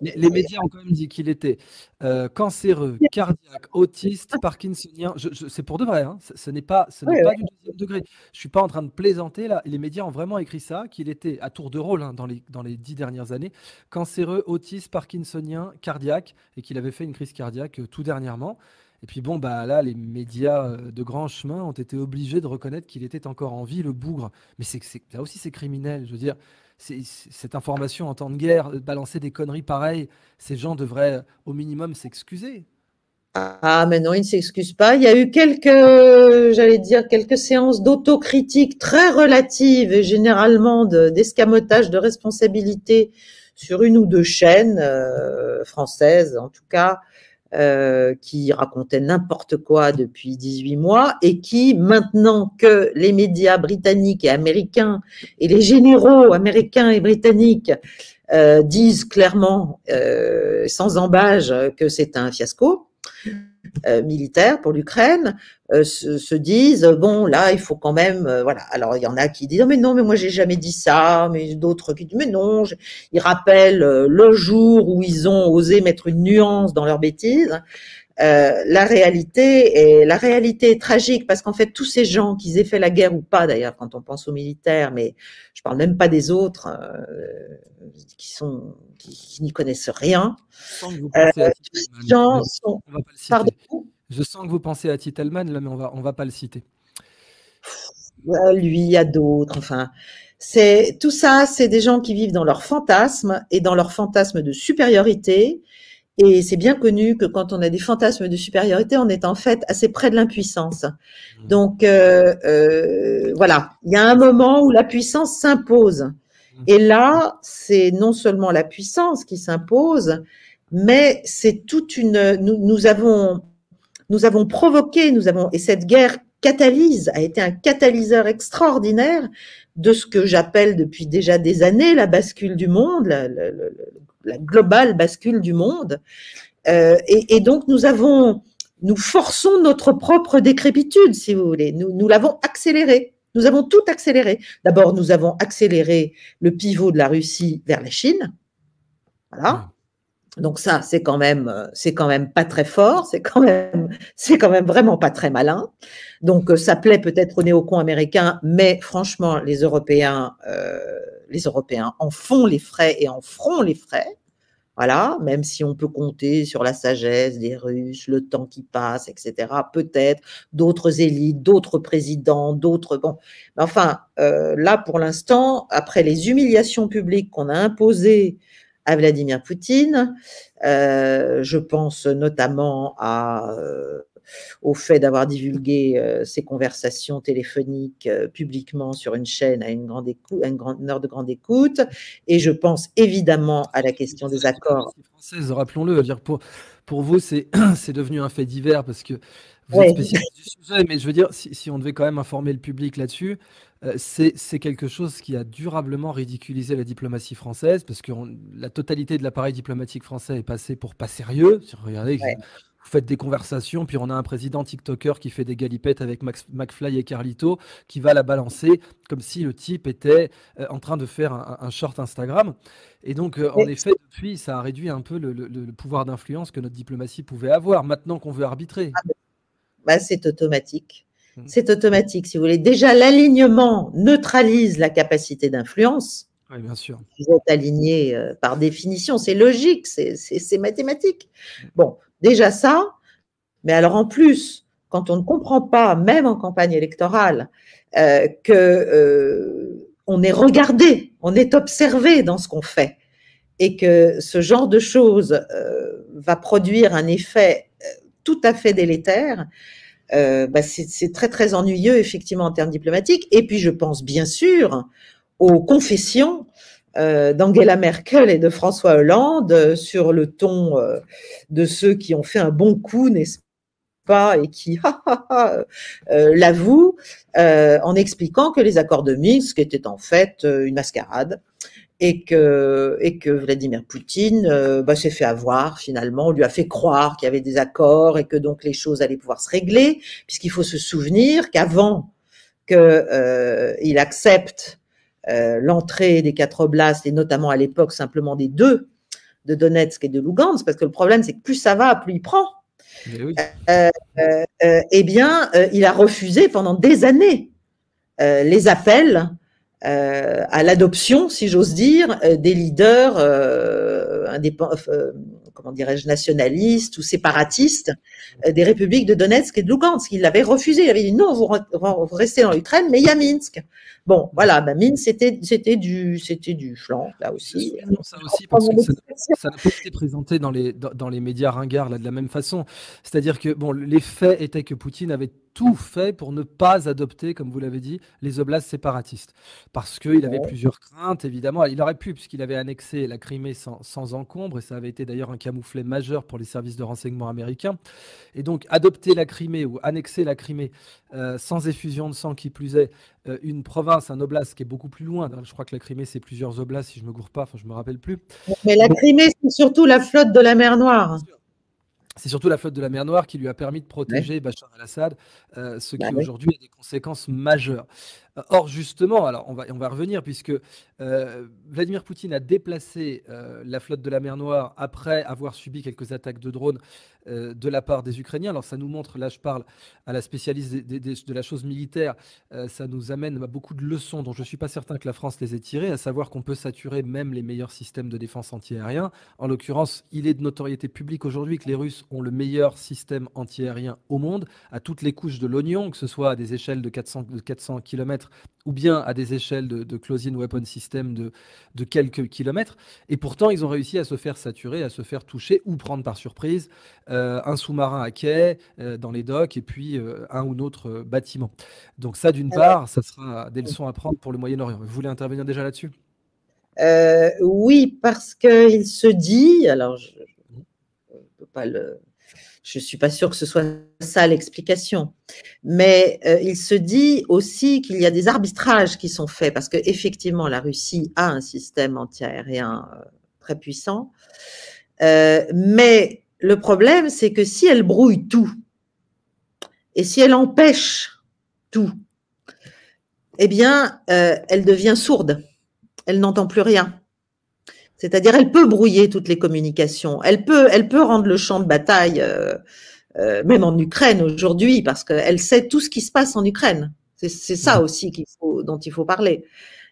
Les, médias ont quand même dit qu'il était euh, cancéreux, cardiaque, autiste, parkinsonien. c'est pour de vrai, hein. ce, n'est pas, ce n'est pas du deuxième degré. Je suis pas en train de plaisanter là. Les médias ont vraiment écrit ça, qu'il était à tour de rôle hein, dans, les, dans les dix dernières années, cancéreux, autiste, parkinsonien, cardiaque, et qu'il avait fait une crise cardiaque euh, tout dernièrement. Et puis bon, bah là, les médias euh, de grand chemin ont été obligés de reconnaître qu'il était encore en vie, le bougre. Mais c'est, là aussi, c'est criminel. Je veux dire, cette information en temps de guerre, balancer des conneries pareilles, ces gens devraient au minimum s'excuser. Ah, mais non, ils ne s'excusent pas. Il y a eu quelques, j'allais dire, quelques séances d'autocritique très relatives et généralement d'escamotage de, responsabilité sur une ou deux chaînes euh, françaises, en tout cas, euh, qui racontait n'importe quoi depuis 18 mois et qui, maintenant que les médias britanniques et américains et les généraux américains et britanniques euh, disent clairement, euh, sans embâge, que c'est un fiasco, euh, militaires pour l'Ukraine euh, se, disent bon là il faut quand même euh, voilà. Alors il y en a qui disent mais non mais moi j'ai jamais dit ça mais d'autres qui disent mais non ils rappellent le jour où ils ont osé mettre une nuance dans leur bêtise la réalité est la réalité est tragique parce qu'en fait tous ces gens qu'ils aient fait la guerre ou pas d'ailleurs quand on pense aux militaires mais je parle même pas des autres qui sont qui, n'y connaissent rien. gens sont... Je sens que vous pensez à Titelman, là, mais on va, on va pas le citer. Lui, il y a d'autres. Enfin, c'est tout ça, c'est des gens qui vivent dans leur fantasme et dans leur fantasme de supériorité. Et c'est bien connu que quand on a des fantasmes de supériorité, on est en fait assez près de l'impuissance. Mmh. Donc euh, euh, voilà, il y a un moment où la puissance s'impose. Mmh. Et là, c'est non seulement la puissance qui s'impose, mais c'est toute une. Nous, nous, avons, nous avons provoqué, nous avons et cette guerre catalyse a été un catalyseur extraordinaire de ce que j'appelle depuis déjà des années la bascule du monde, la, la, la globale bascule du monde. Euh, et, donc nous avons, nous forçons notre propre décrépitude, si vous voulez. Nous, nous l'avons accélérée. Nous avons tout accéléré. D'abord, nous avons accéléré le pivot de la Russie vers la Chine. Voilà. Donc ça, c'est quand même, c'est quand même pas très fort, c'est quand même, c'est quand même vraiment pas très malin. Donc ça plaît peut-être aux néocons américains, mais franchement, les Européens, euh, les Européens en font les frais et en feront les frais. Voilà, même si on peut compter sur la sagesse des Russes, le temps qui passe, etc. Peut-être d'autres élites, d'autres présidents, d'autres. Bon, enfin, euh, là pour l'instant, après les humiliations publiques qu'on a imposées à Vladimir Poutine, euh, je pense notamment à euh, au fait d'avoir divulgué euh, ces conversations téléphoniques euh, publiquement sur une chaîne à une grande, écoute, une, grande, heure de grande écoute. Et je pense évidemment à la question des accords. Française, rappelons-le, dire pour, pour vous, c'est devenu un fait divers parce que vous êtes spécialiste du sujet, mais je veux dire, si, si, on devait quand même informer le public là-dessus, euh, c'est quelque chose qui a durablement ridiculisé la diplomatie française, parce que la totalité de l'appareil diplomatique français est passé pour pas sérieux. Regardez, vous faites des conversations, puis on a un président TikToker qui fait des galipettes avec Max, McFly et Carlito, qui va la balancer comme si le type était euh, en train de faire un, short Instagram. Et donc, euh, en effet, depuis, ça a réduit un peu le, pouvoir d'influence que notre diplomatie pouvait avoir, maintenant qu'on veut arbitrer. Ah, bah, c'est automatique. Mmh. C'est automatique, si vous voulez. Déjà, l'alignement neutralise la capacité d'influence. Oui, bien sûr. Vous êtes aligné euh, par définition, c'est logique, c'est mathématique. Bon, Déjà ça, mais alors en plus, quand on ne comprend pas, même en campagne électorale, euh, que euh, on est regardé, on est observé dans ce qu'on fait, et que ce genre de choses euh, va produire un effet euh, tout à fait délétère, bah c'est très très ennuyeux effectivement en termes diplomatiques. Et puis je pense bien sûr aux confessions euh, d'Angela Merkel et de François Hollande euh, sur le ton euh, de ceux qui ont fait un bon coup, n'est-ce pas, et qui l'avouent en expliquant que les accords de Minsk étaient en fait une mascarade et que, et que Vladimir Poutine bah, s'est fait avoir finalement, on lui a fait croire qu'il y avait des accords et que donc les choses allaient pouvoir se régler, puisqu'il faut se souvenir qu'avant qu'il accepte euh, l'entrée des quatre oblasts, et notamment à l'époque simplement des deux, de Donetsk et de Lugansk, parce que le problème, c'est que plus ça va, plus il prend. Eh, euh, euh, eh bien, il a refusé pendant des années les appels à l'adoption, si j'ose dire, des leaders comment dirais-je, nationalistes ou séparatistes des républiques de Donetsk et de Lugansk. Il l'avait refusé. Il avait dit non, vous, restez dans l'Ukraine, mais il y a Minsk. Bon, voilà, bah, mine, c'était, c'était du, c'était du flanc, là aussi. Ça aussi, parce que ça n'a pas été présenté dans les, dans, les médias ringards là, de la même façon. C'est-à-dire que bon, les faits étaient que Poutine avait tout fait pour ne pas adopter, comme vous l'avez dit, les oblasts séparatistes. Parce qu'il avait plusieurs craintes, évidemment. Il aurait pu, puisqu'il avait annexé la Crimée sans, sans, encombre, et ça avait été d'ailleurs un camouflet majeur pour les services de renseignement américains. Et donc, adopter la Crimée ou annexer la Crimée euh, sans effusion de sang qui plus est, euh, une province, un oblast qui est beaucoup plus loin. Je crois que la Crimée, c'est plusieurs oblasts, si je ne me gourre pas, enfin, je ne me rappelle plus. Mais la Crimée, c'est surtout la flotte de la mer Noire. C'est surtout la flotte de la mer Noire qui lui a permis de protéger Bachar el-Assad, euh, ce bah qui aujourd'hui a des conséquences majeures. Or, justement, alors on va, on va revenir, puisque euh, Vladimir Poutine a déplacé euh, la flotte de la mer Noire après avoir subi quelques attaques de drones euh, de la part des Ukrainiens. Alors ça nous montre, là je parle à la spécialiste de la chose militaire, ça nous amène à beaucoup de leçons dont je ne suis pas certain que la France les ait tirées, à savoir qu'on peut saturer même les meilleurs systèmes de défense antiaérien. En l'occurrence, il est de notoriété publique aujourd'hui que les Russes ont le meilleur système antiaérien au monde, à toutes les couches de l'oignon, que ce soit à des échelles de 400, de 400 km ou bien à des échelles de, closing weapon system de, de, quelques kilomètres. Et pourtant, ils ont réussi à se faire saturer, à se faire toucher ou prendre par surprise euh, un sous-marin à quai euh, dans les docks et puis euh, un ou autre bâtiment. Donc ça, d'une part, ça sera des leçons à prendre pour le Moyen-Orient. Vous voulez intervenir déjà là-dessus? Oui, parce qu'il se dit, alors je ne peux pas le je ne suis pas sûre que ce soit ça l'explication. Mais euh, il se dit aussi qu'il y a des arbitrages qui sont faits, parce qu'effectivement, la Russie a un système antiaérien euh, très puissant. Euh, mais le problème, c'est que si elle brouille tout, et si elle empêche tout, eh bien, elle devient sourde. Elle n'entend plus rien. C'est-à-dire, elle peut brouiller toutes les communications. Elle peut, elle peut rendre le champ de bataille, euh, euh, même en Ukraine aujourd'hui, parce qu'elle sait tout ce qui se passe en Ukraine. C'est ça mmh. aussi qu'il faut, dont il faut parler.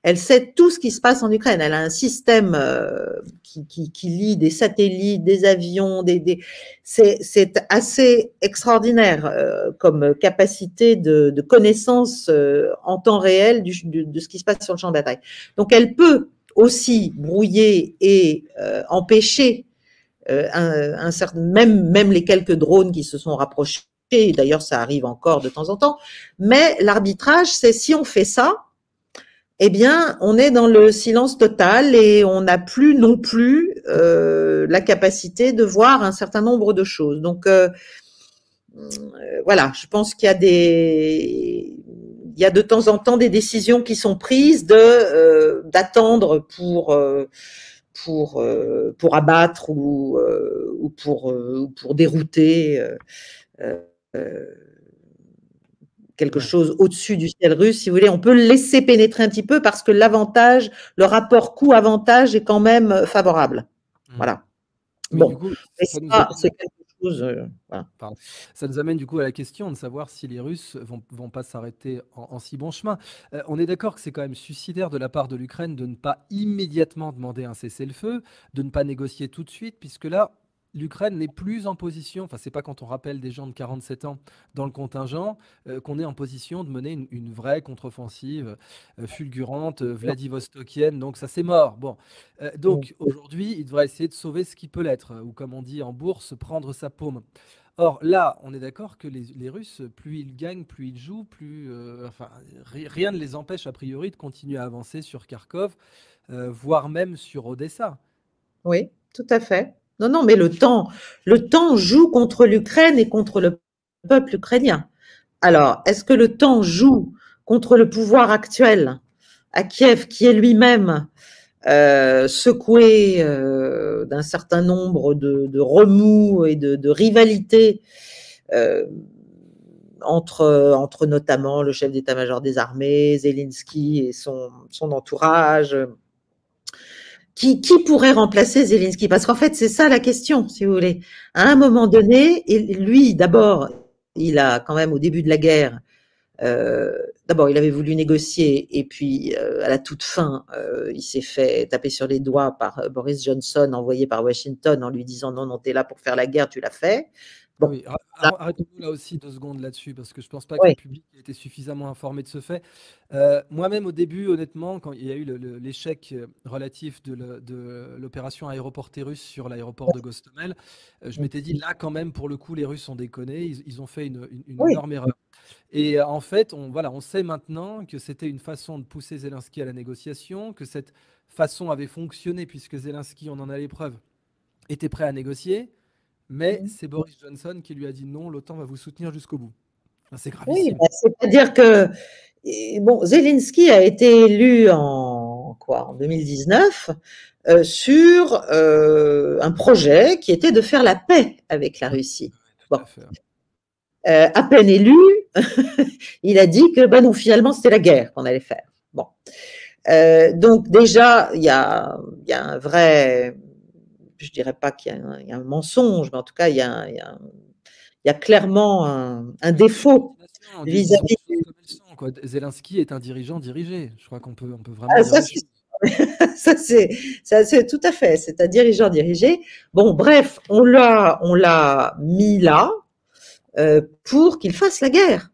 Elle sait tout ce qui se passe en Ukraine. Elle a un système euh, qui, qui, qui, lie des satellites, des avions, des, des... c'est assez extraordinaire euh, comme capacité de, de connaissance euh, en temps réel du, de, de, ce qui se passe sur le champ de bataille. Donc elle peut aussi brouiller et euh, empêcher euh, un, certain, même, même les quelques drones qui se sont rapprochés, d'ailleurs ça arrive encore de temps en temps, mais l'arbitrage, c'est si on fait ça, eh bien, on est dans le silence total et on n'a plus non plus euh, la capacité de voir un certain nombre de choses. Donc, voilà, je pense qu'il y a des il y a de temps en temps des décisions qui sont prises de euh, d'attendre pour euh, pour euh, pour abattre ou ou pour pour dérouter quelque chose au-dessus du ciel russe, si vous voulez, on peut le laisser pénétrer un petit peu parce que l'avantage, le rapport coût-avantage est quand même favorable. Mmh. Voilà. bon, c'est euh, ça nous amène du coup à la question de savoir si les Russes vont, vont pas s'arrêter en, si bon chemin. Euh, on est d'accord que c'est quand même suicidaire de la part de l'Ukraine de ne pas immédiatement demander un cessez-le-feu, de ne pas négocier tout de suite, puisque là, l'Ukraine n'est plus en position, enfin c'est pas quand on rappelle des gens de 47 ans dans le contingent euh, qu'on est en position de mener une, vraie contre-offensive euh, fulgurante, euh, vladivostokienne, donc ça c'est mort. Bon, donc aujourd'hui il devrait essayer de sauver ce qui peut l'être, ou comme on dit en bourse, prendre sa paume. Or là, on est d'accord que les, Russes, plus ils gagnent, plus ils jouent, plus, enfin, rien ne les empêche a priori de continuer à avancer sur Kharkov, voire même sur Odessa. Oui, tout à fait. Non, non, mais le temps, le temps joue contre l'Ukraine et contre le peuple ukrainien. Alors, est-ce que le temps joue contre le pouvoir actuel à Kiev, qui est lui-même euh, secoué euh, d'un certain nombre de, remous et de, rivalités euh, entre, entre notamment le chef d'état-major des armées, Zelensky et son, son entourage, qui, pourrait remplacer Zelensky? Parce qu'en fait, c'est ça la question, si vous voulez. À un moment donné, lui, d'abord, il a quand même au début de la guerre, euh, d'abord, il avait voulu négocier, et puis euh, à la toute fin, euh, il s'est fait taper sur les doigts par euh, Boris Johnson, envoyé par Washington, en lui disant non, non, t'es là pour faire la guerre, tu l'as fait. Oui, arrêtons-nous là aussi deux secondes là-dessus, parce que je ne pense pas que le public ait été suffisamment informé de ce fait. Euh, moi-même, au début, honnêtement, quand il y a eu l'échec euh, relatif de l'opération aéroportée russe sur l'aéroport de Gostomel, euh, je m'étais dit, là, quand même, pour le coup, les Russes ont déconné, ils, ont fait une, énorme erreur. Et en fait, on, voilà, on sait maintenant que c'était une façon de pousser Zelensky à la négociation, que cette façon avait fonctionné, puisque Zelensky, on en a les preuves, était prêt à négocier. Mais mmh. c'est Boris Johnson qui lui a dit non, l'OTAN va vous soutenir jusqu'au bout. c'est grave. Oui, bah, c'est-à-dire que bon, Zelensky a été élu en quoi en 2019 euh, sur euh, un projet qui était de faire la paix avec la Russie. Euh, à, peine élu, il a dit que ben non, finalement c'était la guerre qu'on allait faire. Bon, donc déjà il y a, y a un vrai je dirais pas qu'il y, a un mensonge, mais en tout cas, il y a, il y a, clairement un, défaut vis-à-vis. Zelensky est un dirigeant dirigé. Je crois qu'on peut, on peut vraiment. Ah, ça, c'est, ça, c'est tout à fait. C'est un dirigeant dirigé. Bon, bref, on l'a, on l'a mis là euh, pour qu'il fasse la guerre.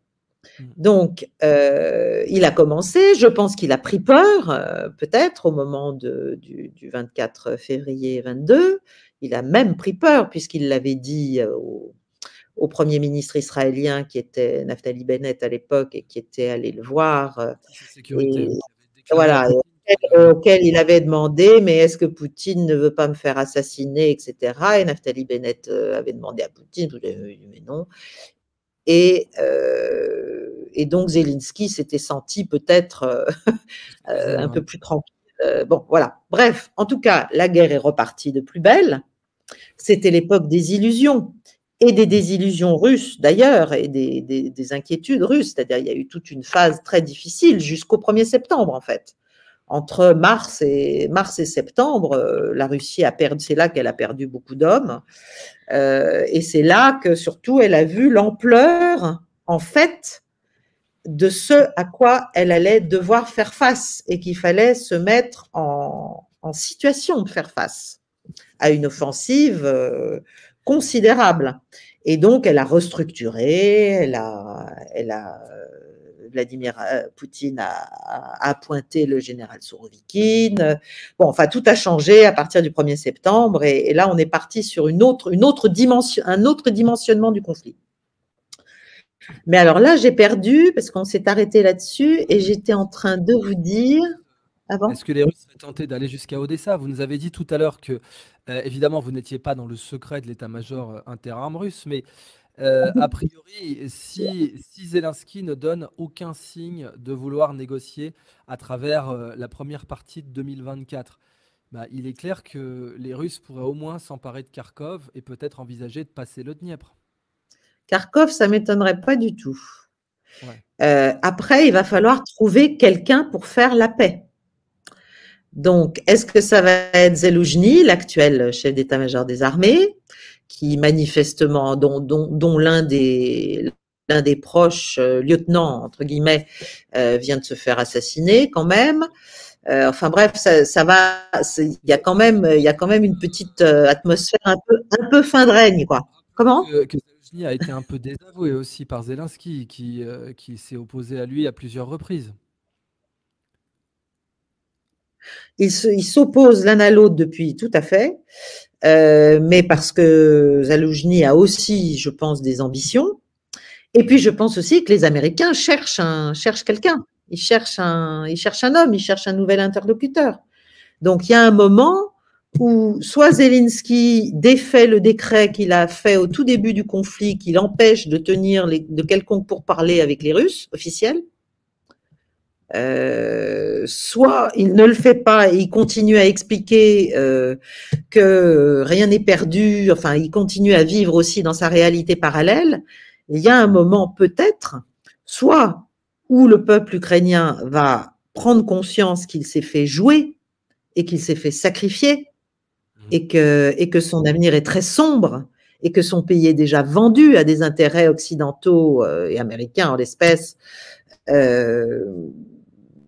Mmh. Donc, euh, il a commencé, je pense qu'il a pris peur, euh, peut-être au moment du, 24 février 22. Il a même pris peur, puisqu'il l'avait dit euh, au, Premier ministre israélien, qui était Naftali Bennett à l'époque, et qui était allé le voir. voilà, auquel, il avait demandé, mais est-ce que Poutine ne veut pas me faire assassiner, etc. Et Naftali Bennett avait demandé à Poutine, mais non. Euh, et, donc Zelensky s'était senti peut-être euh, euh, un peu plus tranquille. bon, voilà. Bref, en tout cas, la guerre est repartie de plus belle. C'était l'époque des illusions et des désillusions russes d'ailleurs, et des, des, inquiétudes russes. C'est-à-dire, il y a eu toute une phase très difficile jusqu'au 1er septembre, en fait entre mars et, mars et septembre, la Russie a perdu, c'est là qu'elle a perdu beaucoup d'hommes. Euh, et c'est là que surtout elle a vu l'ampleur, en fait, de ce à quoi elle allait devoir faire face et qu'il fallait se mettre en, situation de faire face à une offensive euh, considérable. Et donc, elle a restructuré, elle a, elle a Vladimir euh, Poutine a, appointé le général Sourovikine. Bon, enfin, tout a changé à partir du 1er septembre et, là, on est parti sur une autre, dimension, un autre dimensionnement du conflit. Mais alors là, j'ai perdu parce qu'on s'est arrêté là-dessus et j'étais en train de vous dire. Est-ce que les Russes seraient tentés d'aller jusqu'à Odessa? Vous nous avez dit tout à l'heure que, euh, évidemment, vous n'étiez pas dans le secret de l'état-major euh, interarmes russe, mais euh, a priori, si, Zelensky ne donne aucun signe de vouloir négocier à travers euh, la première partie de 2024, bah, il est clair que les Russes pourraient au moins s'emparer de Kharkov et peut-être envisager de passer le Dniepr. Kharkov, ça m'étonnerait pas du tout. Euh, après, il va falloir trouver quelqu'un pour faire la paix. Donc, est-ce que ça va être Zeloujny, l'actuel chef d'état-major des armées? Qui manifestement, dont, dont, l'un des, l'un des proches euh, lieutenants, entre guillemets, euh, vient de se faire assassiner quand même. Euh, enfin bref, ça, ça va. Il y a quand même, il y a quand même une petite atmosphère un peu, un peu fin de règne, quoi. Comment? Que, que a été un peu désavoué aussi par Zelensky, qui, qui s'est opposé à lui à plusieurs reprises. Ils s'opposent l'un à l'autre depuis tout à fait. Euh, mais parce que Zaloujny a aussi, je pense, des ambitions. Et puis, je pense aussi que les Américains cherchent, un, cherchent quelqu'un. Ils cherchent, un, ils cherchent un homme, ils cherchent un nouvel interlocuteur. Donc, il y a un moment où soit Zelensky défait le décret qu'il a fait au tout début du conflit, qui l'empêche de tenir les, de quelconque pourparler avec les Russes officiels, euh, soit il ne le fait pas et il continue à expliquer euh, que rien n'est perdu, enfin il continue à vivre aussi dans sa réalité parallèle, il y a un moment peut-être, soit où le peuple ukrainien va prendre conscience qu'il s'est fait jouer et qu'il s'est fait sacrifier mmh. et que, et que son avenir est très sombre et que son pays est déjà vendu à des intérêts occidentaux euh, et américains en l'espèce, euh,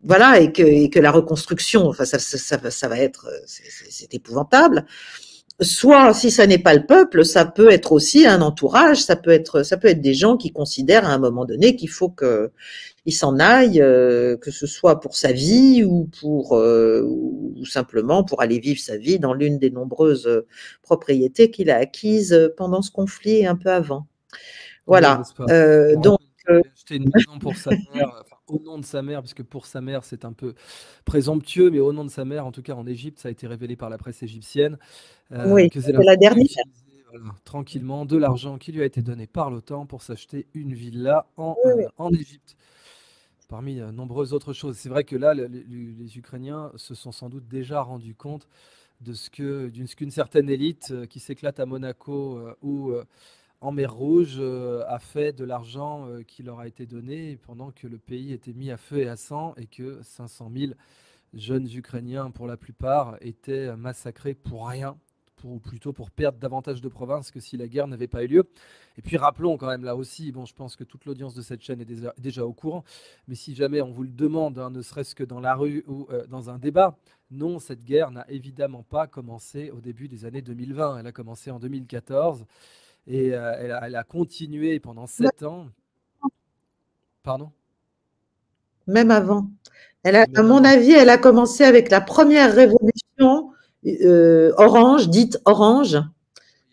voilà, et que, et que la reconstruction, enfin, ça, ça, ça va être, c'est épouvantable. soit, si ça n'est pas le peuple, ça peut être aussi un entourage, ça peut être, ça peut être des gens qui considèrent à un moment donné qu'il faut qu'il s'en aille, euh, que ce soit pour sa vie ou pour euh, ou simplement pour aller vivre sa vie dans l'une des nombreuses propriétés qu'il a acquises pendant ce conflit un peu avant. Voilà. Euh, donc, acheté une maison pour sa mère, au nom de sa mère, parce que pour sa mère, c'est un peu présomptueux, mais au nom de sa mère, en tout cas en Égypte, ça a été révélé par la presse égyptienne. Euh, oui, c'est la, dernière. tranquillement, de l'argent qui lui a été donné par l'OTAN pour s'acheter une villa en, euh, en Égypte. Parmi euh, nombreuses autres choses. C'est vrai que là, les, Ukrainiens se sont sans doute déjà rendus compte de ce que d'une certaine élite qui s'éclate à Monaco ou en mer Rouge euh, a fait de l'argent euh, qui leur a été donné pendant que le pays était mis à feu et à sang et que 500 000 jeunes Ukrainiens, pour la plupart, étaient massacrés pour rien, ou plutôt pour perdre davantage de provinces que si la guerre n'avait pas eu lieu. Et puis rappelons quand même là aussi, bon, je pense que toute l'audience de cette chaîne est déjà, au courant, mais si jamais on vous le demande, hein, ne serait-ce que dans la rue ou euh, dans un débat, non, cette guerre n'a évidemment pas commencé au début des années 2020, elle a commencé en 2014. Et euh, elle, a, continué pendant sept ans. Pardon? Même avant. Elle a, à mon avis, elle a commencé avec la première révolution euh, orange, dite orange,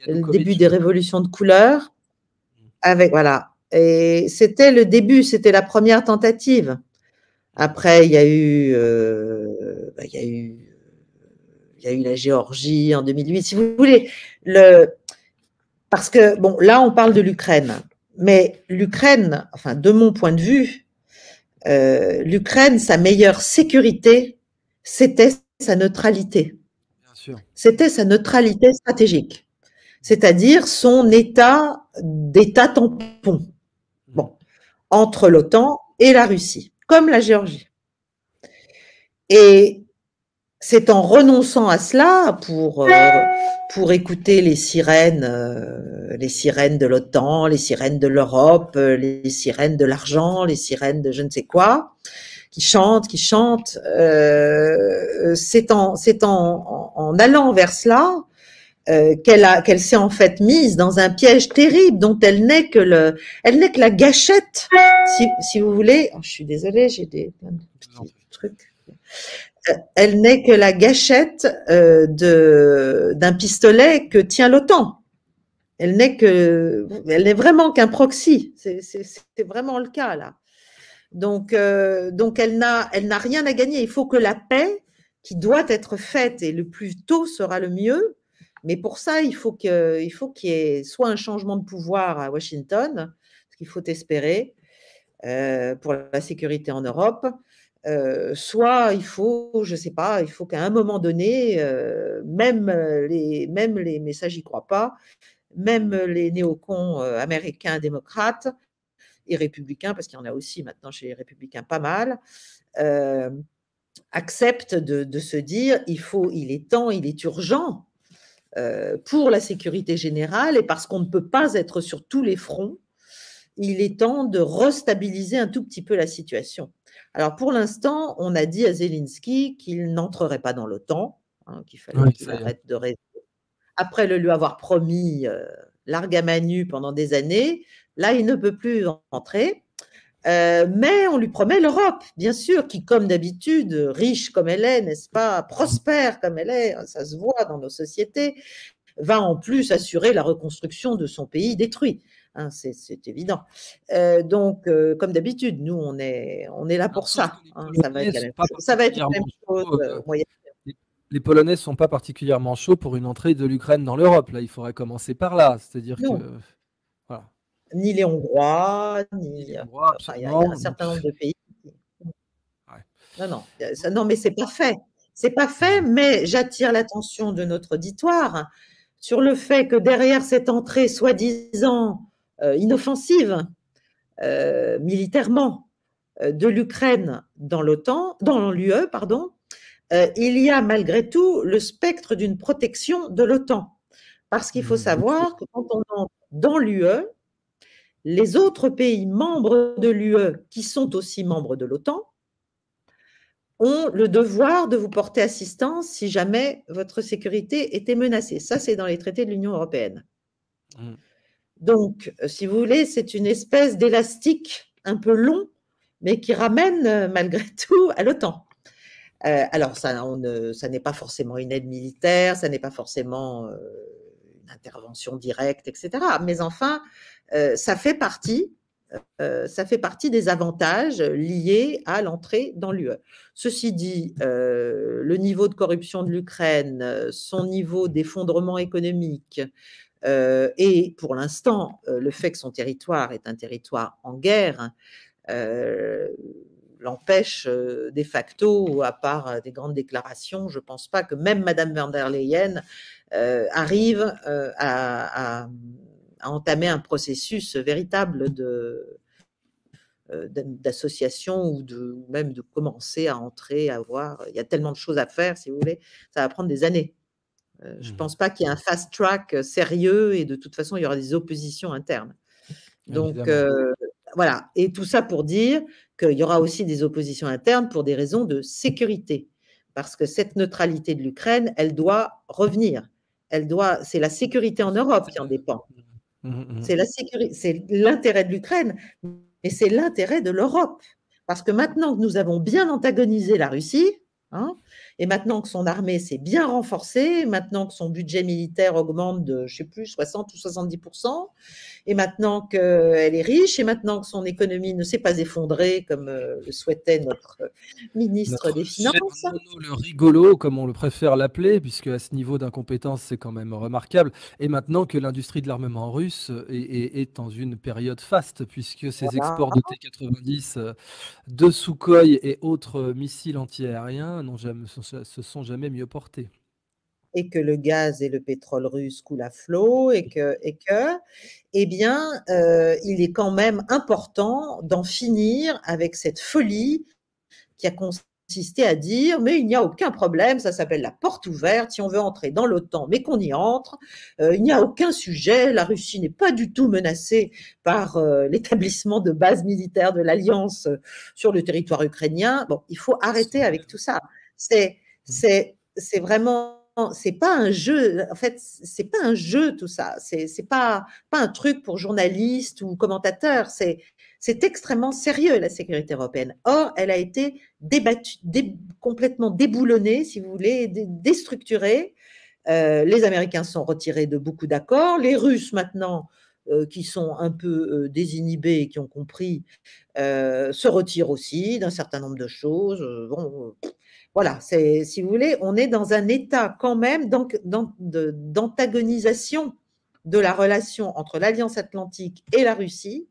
le début des révolutions de couleur. Mmh. Avec voilà. Et c'était le début, c'était la première tentative. Après, il y a eu, euh, bah, il y a eu, il y a eu la Géorgie en 2008. Si vous voulez, le, parce que, bon, là, on parle de l'Ukraine. Mais l'Ukraine, enfin, de mon point de vue, euh, l'Ukraine, sa meilleure sécurité, c'était sa neutralité. C'était sa neutralité stratégique, c'est-à-dire son état d'état tampon, bon, entre l'OTAN et la Russie, comme la Géorgie. Et c'est en renonçant à cela pour euh, pour écouter les sirènes, euh, les sirènes de l'OTAN, les sirènes de l'Europe, euh, les sirènes de l'argent, les sirènes de je ne sais quoi, qui chantent, qui chantent. Euh, c'est en, c'est en, en, allant vers cela euh, qu'elle a, qu'elle s'est en fait mise dans un piège terrible dont elle n'est que le, elle n'est que la gâchette. Si, si vous voulez, oh, je suis désolée, j'ai des petits trucs elle n'est que la gâchette euh, d'un pistolet que tient l'OTAN. Elle n'est vraiment qu'un proxy. C'est vraiment le cas là. Donc, euh, elle n'a, rien à gagner. Il faut que la paix, qui doit être faite et le plus tôt sera le mieux. Mais pour ça, il faut que, il faut qu'il y ait soit un changement de pouvoir à Washington, ce qu'il faut espérer euh, pour la sécurité en Europe, euh, soit il faut, je ne sais pas, il faut qu'à un moment donné, euh, même, les, même les, ça j'y crois pas, même les néocons euh, américains démocrates et républicains, parce qu'il y en a aussi maintenant chez les républicains pas mal, acceptent de, de, se dire il faut, il est temps, il est urgent pour la sécurité générale et parce qu'on ne peut pas être sur tous les fronts, il est temps de restabiliser un tout petit peu la situation. Alors pour l'instant, on a dit à Zelensky qu'il n'entrerait pas dans l'OTAN, hein, qu'il fallait qu'il arrête de rester. Après le lui avoir promis euh, l'argamanu pendant des années, là, il ne peut plus entrer. Euh, mais on lui promet l'Europe, bien sûr, qui, comme d'habitude, riche comme elle est, n'est-ce pas, prospère comme elle est, ça se voit dans nos sociétés, va en plus assurer la reconstruction de son pays détruit. Hein, c'est évident. Euh, donc, euh, comme d'habitude, nous, on est, on est là pour ça. Hein, ça, va être, la même chose. Euh, les Polonais ne sont pas particulièrement chauds pour une entrée de l'Ukraine dans l'Europe. Là, il faudrait commencer par là. C'est-à-dire que. Voilà. Ni les Hongrois, ni. Les Hongrois, enfin, il y, a un certain nombre de pays. Non, non, ça, non, mais c'est pas fait. C'est pas fait, mais j'attire l'attention de notre auditoire sur le fait que derrière cette entrée soi-disant inoffensive euh, militairement euh, de l'Ukraine dans l'OTAN, dans l'UE, pardon, il y a malgré tout le spectre d'une protection de l'OTAN. Parce qu'il faut mmh. savoir que quand on entre dans l'UE, les autres pays membres de l'UE qui sont aussi membres de l'OTAN ont le devoir de vous porter assistance si jamais votre sécurité était menacée. Ça, c'est dans les traités de l'Union européenne. Donc, euh, si vous voulez, c'est une espèce d'élastique un peu long, mais qui ramène euh, malgré tout à l'OTAN. Euh, alors, ça, n'est pas forcément une aide militaire, ça n'est pas forcément une intervention directe, etc. Mais enfin, ça fait partie des avantages liés à l'entrée dans l'UE. Ceci dit, le niveau de corruption de l'Ukraine, son niveau d'effondrement économique et pour l'instant le fait que son territoire est un territoire en guerre l'empêche de facto, à part des grandes déclarations, je ne pense pas que même Madame van der Leyen arrive à entamer un processus véritable euh, d'association ou même de commencer à entrer, à voir. Il y a tellement de choses à faire, si vous voulez, ça va prendre des années. Euh, je ne mmh. pense pas qu'il y ait un fast track sérieux et de toute façon, il y aura des oppositions internes. Donc, euh, voilà. Et tout ça pour dire qu'il y aura aussi des oppositions internes pour des raisons de sécurité. Parce que cette neutralité de l'Ukraine, elle doit revenir. Elle doit, c'est la sécurité en Europe qui en dépend. Mmh, mmh. C'est la sécurité, c'est l'intérêt de l'Ukraine, mais c'est l'intérêt de l'Europe. Parce que maintenant que nous avons bien antagonisé la Russie, hein, et maintenant que son armée s'est bien renforcée, maintenant que son budget militaire augmente de, je sais plus, 60 ou 70% et maintenant qu'elle est riche, et maintenant que son économie ne s'est pas effondrée comme euh, le souhaitait notre ministre des Finances. Le rigolo, comme on le préfère l'appeler, puisque à ce niveau d'incompétence, c'est quand même remarquable. Et maintenant que l'industrie de l'armement russe est, dans une période faste, puisque ses exports de T-90, euh, de Sukhoi et autres missiles antiaériens n'ont jamais, se sont jamais mieux portés. Et que le gaz et le pétrole russe coulent à flot, et que, et que eh bien, euh, il est quand même important d'en finir avec cette folie qui a consisté à dire mais il n'y a aucun problème, ça s'appelle la porte ouverte, si on veut entrer dans l'OTAN, mais qu'on y entre, euh, il n'y a aucun sujet, la Russie n'est pas du tout menacée par euh, l'établissement de bases militaires de l'Alliance sur le territoire ukrainien. Bon, il faut arrêter avec tout ça. C'est c'est c'est vraiment c'est pas un jeu. En fait, c'est pas un jeu tout ça. C'est c'est pas pas un truc pour journalistes ou commentateurs. C'est c'est extrêmement sérieux la sécurité européenne. Or, elle a été débattue, complètement déboulonnée, si vous voulez, déstructurée. Euh, les Américains sont retirés de beaucoup d'accords. Les Russes maintenant, euh, qui sont un peu euh, désinhibés et qui ont compris, se retirent aussi d'un certain nombre de choses. Bon, voilà, c'est, si vous voulez, on est dans un état quand même d'antagonisation de la relation entre l'Alliance atlantique et la Russie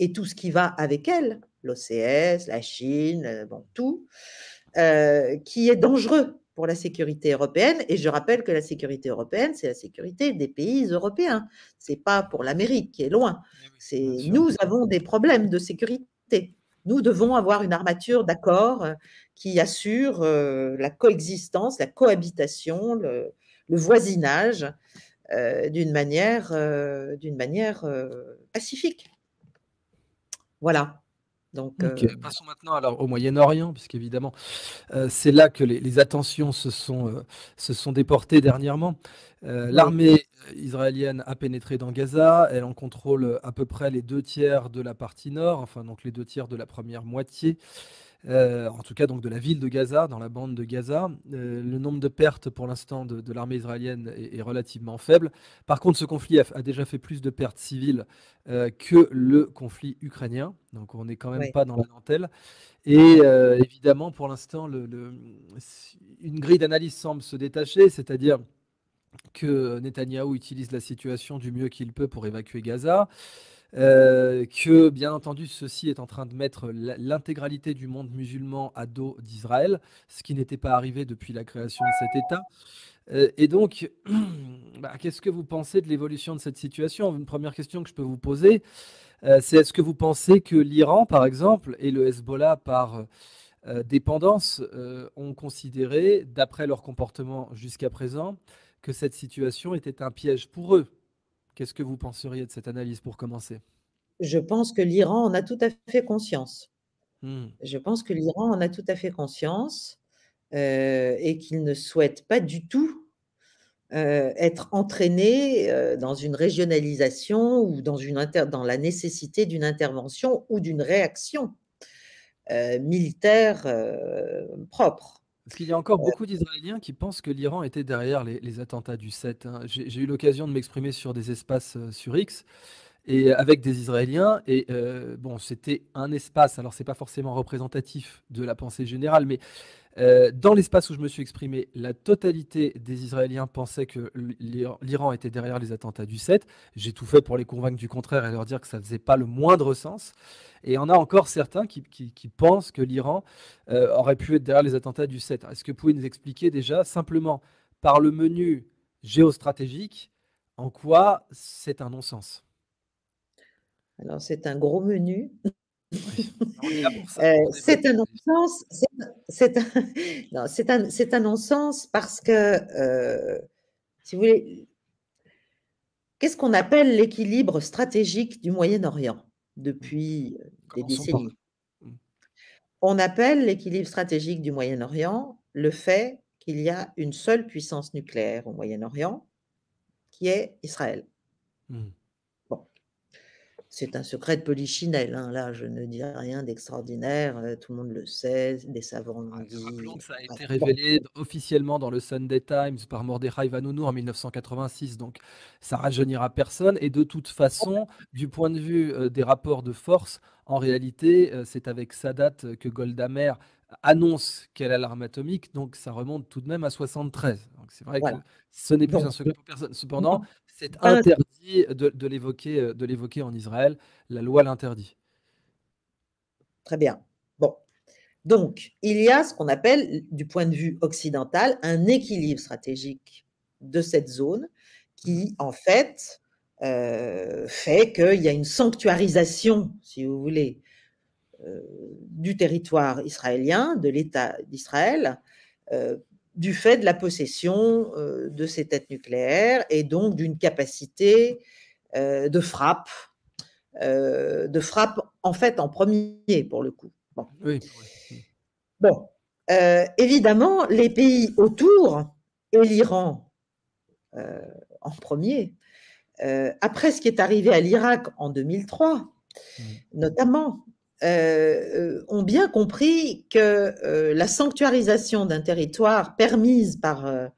et tout ce qui va avec elle, l'OCS, la Chine, euh, bon, tout, euh, qui est dangereux pour la sécurité européenne. Et je rappelle que la sécurité européenne, c'est la sécurité des pays européens. C'est pas pour l'Amérique qui est loin. C'est nous avons des problèmes de sécurité. Nous devons avoir une armature d'accord euh, qui assure euh, la coexistence, la cohabitation, le, voisinage euh, d'une manière, d'une manière pacifique. Voilà. Donc, Passons maintenant alors au Moyen-Orient, puisqu'évidemment, c'est là que les, attentions se sont, se sont déportées dernièrement. L'armée israélienne a pénétré dans Gaza, elle en contrôle à peu près les deux tiers de la partie nord, enfin donc les deux tiers de la première moitié. Euh, en tout cas donc de la ville de Gaza, dans la bande de Gaza. Euh, le nombre de pertes pour l'instant de, l'armée israélienne est, relativement faible. Par contre, ce conflit a, déjà fait plus de pertes civiles euh, que le conflit ukrainien, donc on n'est quand même pas dans la dentelle. Et évidemment, pour l'instant, le, une grille d'analyse semble se détacher, c'est-à-dire que Netanyahou utilise la situation du mieux qu'il peut pour évacuer Gaza. Euh, que bien entendu ceci est en train de mettre l'intégralité du monde musulman à dos d'Israël, ce qui n'était pas arrivé depuis la création de cet État. Euh, et donc, bah, qu'est-ce que vous pensez de l'évolution de cette situation? Une première question que je peux vous poser, euh, c'est est-ce que vous pensez que l'Iran, par exemple, et le Hezbollah, par dépendance, ont considéré, d'après leur comportement jusqu'à présent, que cette situation était un piège pour eux? Qu'est-ce que vous penseriez de cette analyse pour commencer? Je pense que l'Iran en a tout à fait conscience. Mmh. Je pense que l'Iran en a tout à fait conscience, heu, et qu'il ne souhaite pas du tout, heu, être entraîné, heu, dans une régionalisation ou dans une inter dans la nécessité d'une intervention ou d'une réaction, militaire, propre. Parce qu'il y a encore beaucoup d'Israéliens qui pensent que l'Iran était derrière les les attentats du 7, hein. J'ai eu l'occasion de m'exprimer sur des espaces, heu, sur X et avec des Israéliens et heu, bon, c'était un espace, alors c'est pas forcément représentatif de la pensée générale, mais Heu, dans l'espace où je me suis exprimé, la totalité des Israéliens pensaient que l'Iran était derrière les attentats du 7. J'ai tout fait pour les convaincre du contraire et leur dire que ça faisait pas le moindre sens et il y en a encore certains qui pensent que l'Iran, heu, aurait pu être derrière les attentats du 7. Est-ce que vous pouvez nous expliquer déjà simplement par le menu géostratégique, en quoi c'est un non-sens? Alors c'est un gros menu. Pour c'est un non-sens, c'est un non-sens parce que, heu, si vous voulez qu'est-ce qu'on appelle l'équilibre stratégique du Moyen-Orient depuis, heu, des décennies? Mmh. On appelle l'équilibre stratégique du Moyen-Orient le fait qu'il y a une seule puissance nucléaire au Moyen-Orient, qui est Israël. Mmh. C'est un secret de polichinelle, hein, là, je ne dis rien d'extraordinaire, heu, tout le monde le sait, des savants l'ont Ouais, rappelons dit, ça a été révélé officiellement dans le Sunday Times par Mordechai Vanunu en 1986, donc ça rajeunira personne. Et de toute façon, du point de vue, heu, des rapports de force, en réalité, heu, c'est avec Sadat que Golda Meir annonce qu'elle a l'arme atomique, donc ça remonte tout de même à 73. Donc c'est vrai que ce n'est plus un secret pour personne. Cependant, c'est un interdit de de l'évoquer, heu, de l'évoquer en Israël. La loi l'interdit. très bien. Bon, donc il y a ce qu'on appelle, du point de vue occidental, un équilibre stratégique de cette zone qui, en fait, heu, fait qu'il y a une sanctuarisation, si vous voulez, heu, du territoire israélien, de l'État d'Israël, du fait de la possession, heu, de ces têtes nucléaires et donc d'une capacité, heu, de frappe, heu, de frappe, en fait, en premier pour le coup. Bon. Oui, oui. Bon, heu, évidemment, les pays autour et l'Iran, en premier, après ce qui est arrivé à l'Irak en 2003, Mmh. notamment, heu heu, ont bien compris que, heu, la sanctuarisation d'un territoire permise par, heu,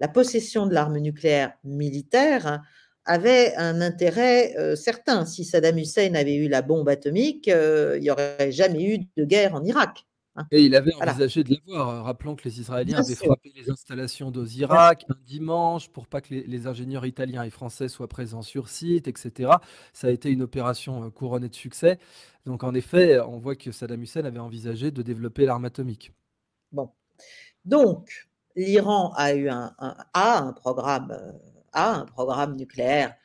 la possession de l'arme nucléaire militaire avait un intérêt, heu, certain. Si Saddam Hussein avait eu la bombe atomique, il y aurait jamais eu de guerre en Irak. Et il avait Voilà, envisagé de l'avoir, heu, rappelons que les Israéliens avaient frappé les installations d'Osirak un dimanche pour pas que les les ingénieurs italiens et français soient présents sur site et cetera. Ça a été une opération, heu, couronnée de succès. Donc en effet, on voit que Saddam Hussein avait envisagé de développer l'arme atomique. bon. Donc, l'Iran a eu un un a un programme, heu, a un programme nucléaire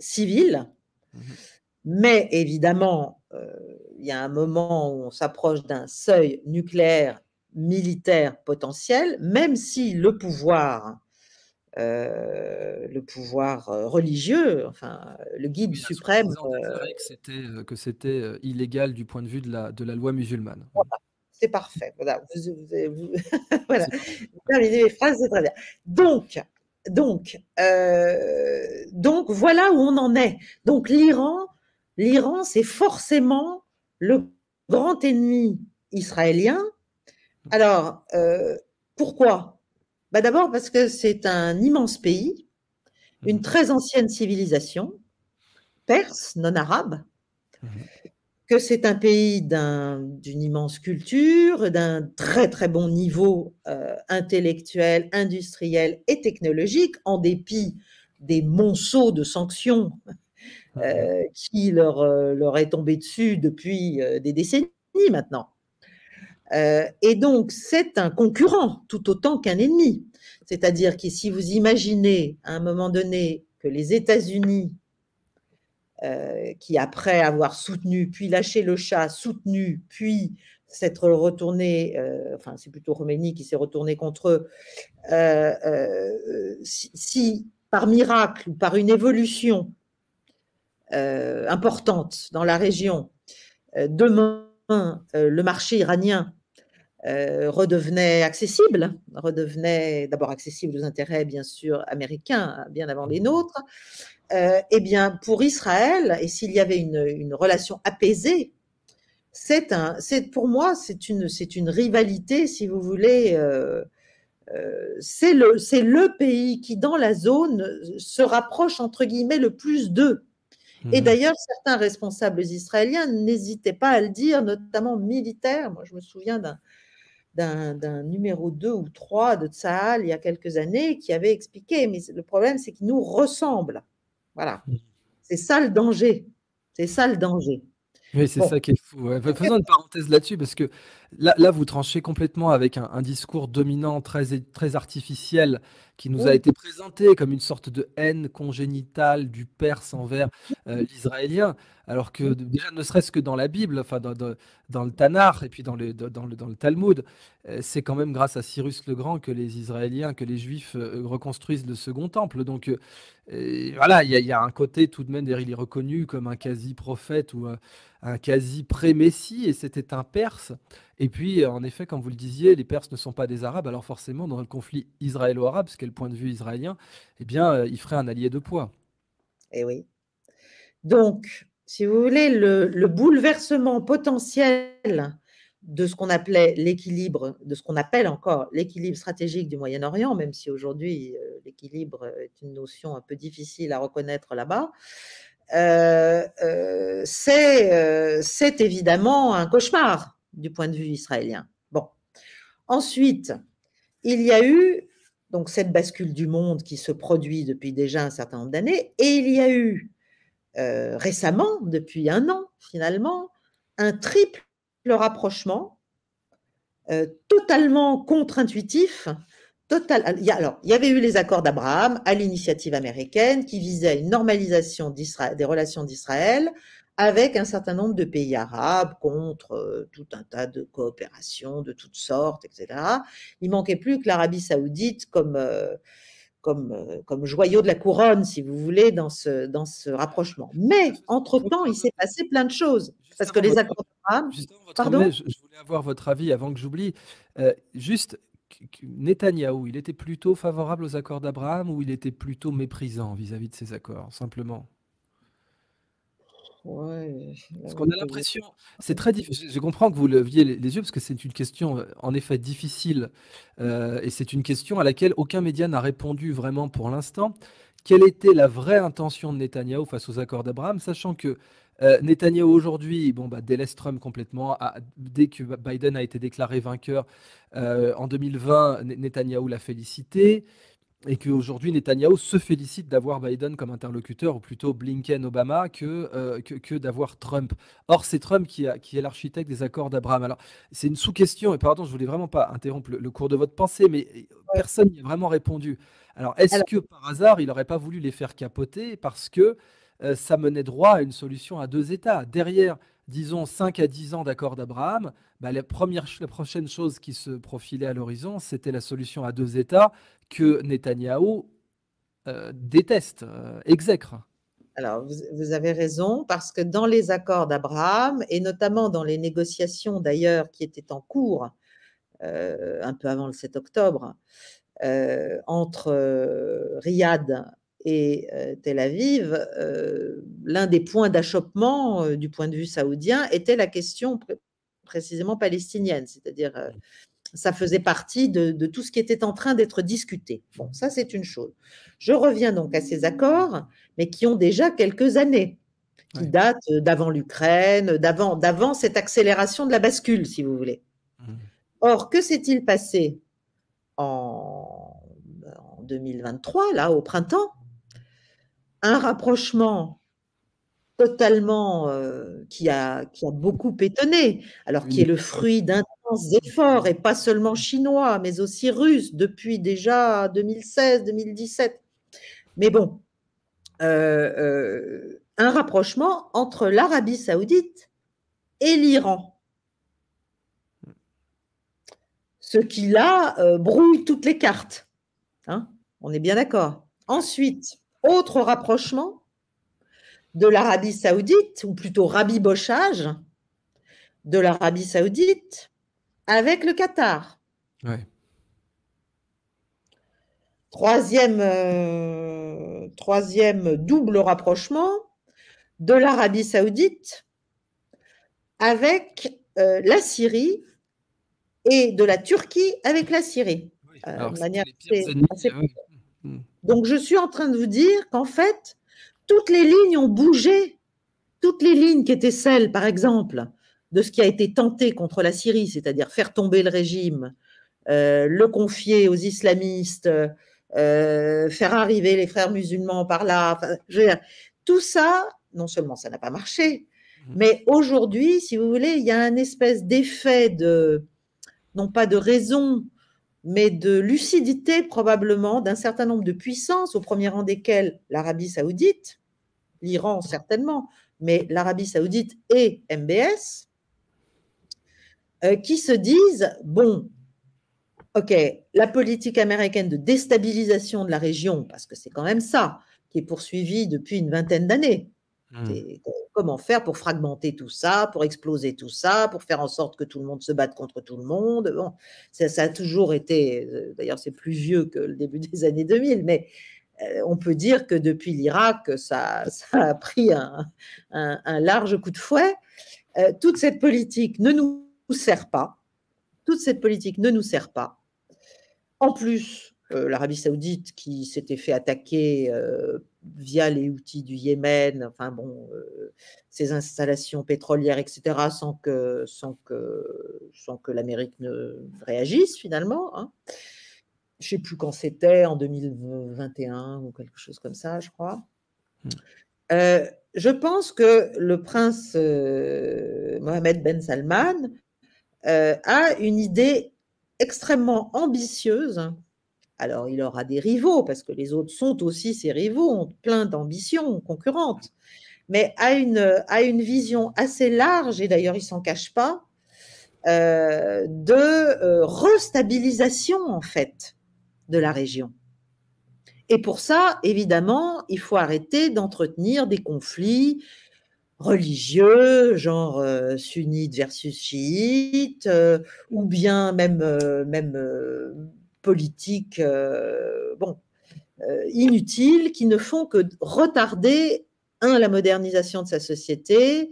civil, Mmh mh. mais évidemment, il y a un moment où on s'approche d'un seuil nucléaire militaire potentiel, même si le pouvoir, heu, le pouvoir, heu, religieux, enfin, le guide Oui, suprême, heu, déclaré que que c'était, illégal du point de vue de la de la loi musulmane. Voilà, c'est parfait, voilà, vous vous avez vous voilà, C'est parfait. vous terminez mes phrases, c'est très bien. Donc donc donc voilà où on en est. Donc l'Iran l'Iran, c'est forcément le grand ennemi israélien. Alors, heu, pourquoi? Bah, d'abord parce que c'est un immense pays, Mmh une très ancienne civilisation, perse, non arabe. Mmh mh. que c'est un pays d'un d'une immense culture, d'un très, très bon niveau, heu, intellectuel, industriel et technologique, en dépit des monceaux de sanctions, Mh. heu, qui leur, heu, leur est tombé dessus depuis, heu, des décennies maintenant. Et donc c'est un concurrent tout autant qu'un ennemi. C'est-à-dire que si vous imaginez à un moment donné que les États-Unis euh, qui, après avoir soutenu, puis lâché le chat, soutenu, puis s'être retourné, euh, enfin c'est plutôt Roménie qui s'est retourné contre eux, euh, euh, si, par miracle ou par une évolution euh, importante dans la région, euh, demain le marché iranien redevenait accessible, redevenait d'abord accessible aux intérêts, bien sûr, américains, bien avant les nôtres, eh bien, pour Israël, et s'il y avait une, une relation apaisée c'est un, c'est pour moi, c'est une, c'est une rivalité, si vous voulez. Euh, euh, c'est le, c'est le pays qui, dans la zone, se rapproche entre guillemets le plus d'eux. Et mmh. d'ailleurs, certains responsables israéliens n'hésitaient pas à le dire, notamment militaires. Moi, je me souviens d'un, d'un, numéro 2 ou 3 de Tsahal il y a quelques années qui avait expliqué, mais le problème, c'est qu'ils nous ressemblent. Voilà. Mmh. C'est ça le danger. C'est ça le danger. Oui, c'est ça qui est fou. Faisons une parenthèse là-dessus parce que là, là, vous tranchez complètement avec un, discours dominant très, très artificiel qui nous a été présenté comme une sorte de haine congénitale du Perse envers euh, l'Israélien, alors que déjà ne serait-ce que dans la Bible, enfin dans, dans, le Tanakh et puis dans le, dans le, dans le Talmud, euh, c'est quand même grâce à Cyrus le Grand que les Israéliens, que les Juifs euh, reconstruisent le Second Temple. Donc voilà, il y, y, a un côté tout de même, il est reconnu comme un quasi-prophète ou un quasi pré-messie, et c'était un Perse. Et puis, en effet, comme vous le disiez, les Perses ne sont pas des Arabes, alors forcément, dans le conflit israélo-arabe, ce qui est le point de vue israélien, eh bien, euh, il ferait un allié de poids. Eh oui. Donc, si vous voulez, le, bouleversement potentiel de ce qu'on appelait l'équilibre, de ce qu'on appelle encore l'équilibre stratégique du Moyen-Orient, même si aujourd'hui euh, l'équilibre est une notion un peu difficile à reconnaître là-bas, euh, euh, euh, c'est évidemment un cauchemar du point de vue israélien. Bon. Ensuite, il y a eu donc cette bascule du monde qui se produit depuis déjà un certain nombre d'années, et il y a eu récemment, depuis un an finalement, un triple rapprochement totalement contre-intuitif il y avait eu les accords d'Abraham à l'initiative américaine qui visaient une normalisation des relations d'Israël avec un certain nombre de pays arabes contre euh, tout un tas de coopérations de toutes sortes, etc. Il manquait plus que l'Arabie saoudite comme, euh, comme, euh, comme joyau de la couronne, si vous voulez, dans ce, dans ce rapprochement. Mais, entre-temps, il s'est passé plein de choses. Parce que les accords d'Abraham... Pardon? je, voulais avoir votre avis avant que j'oublie. juste, Netanyahou, il était plutôt favorable aux accords d'Abraham ou il était plutôt méprisant vis-à-vis de ces accords, simplement? Parce qu'on a l'impression, c'est très difficile. Je comprends que vous leviez les, yeux parce que c'est une question en effet difficile euh, et c'est une question à laquelle aucun média n'a répondu vraiment pour l'instant. Quelle était la vraie intention de Netanyahou face aux accords d'Abraham, sachant que euh, Netanyahu aujourd'hui, bon, bah, délaisse Trump complètement. dès que Biden a été déclaré vainqueur euh, en 2020, Netanyahu l'a félicité. Et qu'aujourd'hui, Netanyahu se félicite d'avoir Biden comme interlocuteur, ou plutôt Blinken-Obama, que, euh, que, d'avoir Trump. Or, c'est Trump qui, a, qui est l'architecte des accords d'Abraham. Alors, c'est une sous-question, et pardon, je voulais vraiment pas interrompre le, cours de votre pensée, mais personne n'y a vraiment répondu. Alors, est-ce que par hasard, il n'aurait pas voulu les faire capoter parce que euh, ça menait droit à une solution à deux États? Derrière, disons, 5 à 10 ans d'accord d'Abraham, bah, la, la prochaine chose qui se profilait à l'horizon, c'était la solution à deux États que Netanyahou euh, déteste, euh, exècre. Alors, vous, avez raison, parce que dans les accords d'Abraham, et notamment dans les négociations d'ailleurs qui étaient en cours un peu avant le 7 octobre, entre Riyad et Tel Aviv, l'un des points d'achoppement du point de vue saoudien était la question précisément palestinienne, c'est-à-dire ça faisait partie de, tout ce qui était en train d'être discuté. Bon, ça c'est une chose. Je reviens donc à ces accords, mais qui ont déjà quelques années, qui datent d'avant l'Ukraine, d'avant, d'avant cette accélération de la bascule, si vous voulez. Mmh. Or, que s'est-il passé en, en 2023, là, au printemps? Un rapprochement totalement euh, qui, a, qui a beaucoup étonné, alors qui est le fruit d'intenses efforts, et pas seulement chinois, mais aussi russes, depuis déjà 2016-2017. Mais bon, euh, euh, un rapprochement entre l'Arabie saoudite et l'Iran. Ce qui là brouille toutes les cartes. Hein On est bien d'accord. Ensuite, autre rapprochement de l'Arabie saoudite, ou plutôt rabibochage, de l'Arabie saoudite avec le Qatar. Troisième, euh, troisième double rapprochement de l'Arabie saoudite avec euh, la Syrie et de la Turquie avec la Syrie. Euh, hmm. Donc je suis en train de vous dire qu'en fait, toutes les lignes ont bougé. Toutes les lignes qui étaient celles, par exemple, de ce qui a été tenté contre la Syrie, c'est-à-dire faire tomber le régime, le confier aux islamistes, euh, faire arriver les frères musulmans par là. tout ça, non seulement ça n'a pas marché, mmh. mais aujourd'hui, si vous voulez, il y a un espèce d'effet de, non pas de raison, mais de lucidité probablement d'un certain nombre de puissances, au premier rang desquelles l'Arabie saoudite, l'Iran certainement, mais l'Arabie saoudite et MBS, euh, qui se disent, bon, OK, la politique américaine de déstabilisation de la région, parce que c'est quand même ça qui est poursuivi depuis une vingtaine d'années. Hmm. Comment faire pour fragmenter tout ça, pour exploser tout ça, pour faire en sorte que tout le monde se batte contre tout le monde. Bon, ça, a toujours été, euh, d'ailleurs c'est plus vieux que le début des années 2000, mais euh, on peut dire que depuis l'Irak, ça, a pris un, large coup de fouet. Euh, toute cette politique ne nous sert pas. Toute cette politique ne nous sert pas. En plus, l'Arabie saoudite qui s'était fait attaquer euh, via les outils du Yémen, enfin bon, euh, ses installations pétrolières, etc., sans que, sans que, sans que l'Amérique ne réagisse finalement. Hein. Je ne sais plus quand c'était, en 2021 ou quelque chose comme ça, je crois. Hmm. je pense que le prince Mohamed Ben Salman a une idée extrêmement ambitieuse. Alors, il aura des rivaux, parce que les autres sont aussi ses rivaux, ont plein d'ambitions concurrentes, mais a une, vision assez large, et d'ailleurs, il s'en cache pas, euh, de euh, restabilisation, en fait, de la région. Et pour ça, évidemment, il faut arrêter d'entretenir des conflits religieux, genre euh, sunnite versus chiite, ou bien même politique, bon, inutiles, qui ne font que retarder, un, la modernisation de sa société,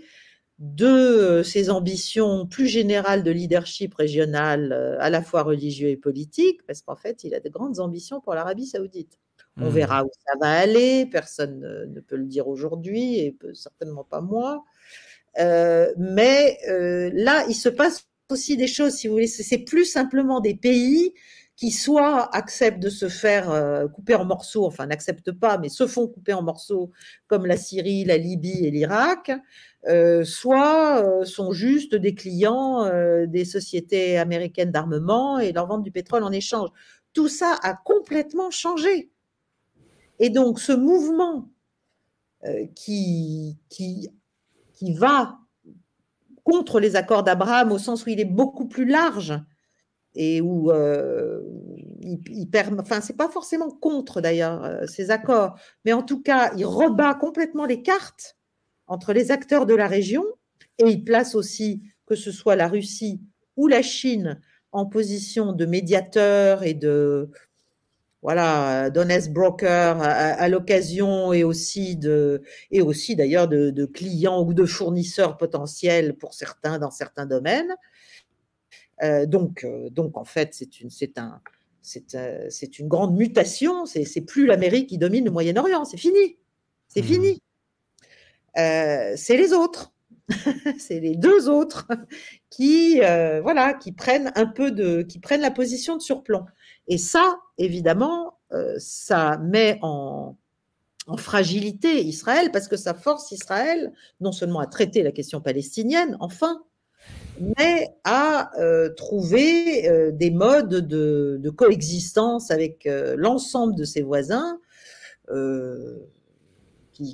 deux, ses ambitions plus générales de leadership régional, à la fois religieux et politique, parce qu'en fait, il a de grandes ambitions pour l'Arabie saoudite. On mmh. verra où ça va aller, personne ne, peut le dire aujourd'hui et certainement pas moi. Euh, mais euh, là, il se passe aussi des choses, si vous voulez, c'est plus simplement des pays qui soit acceptent de se faire euh, couper en morceaux, enfin n'acceptent pas, mais se font couper en morceaux, comme la Syrie, la Libye et l'Irak, soit sont juste des clients des sociétés américaines d'armement et leur vendent du pétrole en échange. Tout ça a complètement changé. Et donc, ce mouvement euh, qui va contre les accords d'Abraham au sens où il est beaucoup plus large et où euh, il, permet, enfin c'est pas forcément contre d'ailleurs euh, ces accords, mais en tout cas il rebat complètement les cartes entre les acteurs de la région et il place aussi que ce soit la Russie ou la Chine en position de médiateur et de voilà, d'honnêtes brokers à, l'occasion et aussi de, et aussi d'ailleurs de, clients ou de fournisseurs potentiels pour certains dans certains domaines. Euh, donc, euh, donc en fait, c'est une, c'est un, c'est, euh, c'est une grande mutation. C'est, c'est plus l'Amérique qui domine le Moyen-Orient. C'est fini. C'est mmh. fini. c'est les autres. c'est les deux autres qui, voilà, qui prennent un peu de, qui prennent la position de surplomb. Et ça, évidemment, euh, ça met en, fragilité Israël parce que ça force Israël non seulement à traiter la question palestinienne, enfin, mais à euh, trouver euh, des modes de, coexistence avec l'ensemble de ses voisins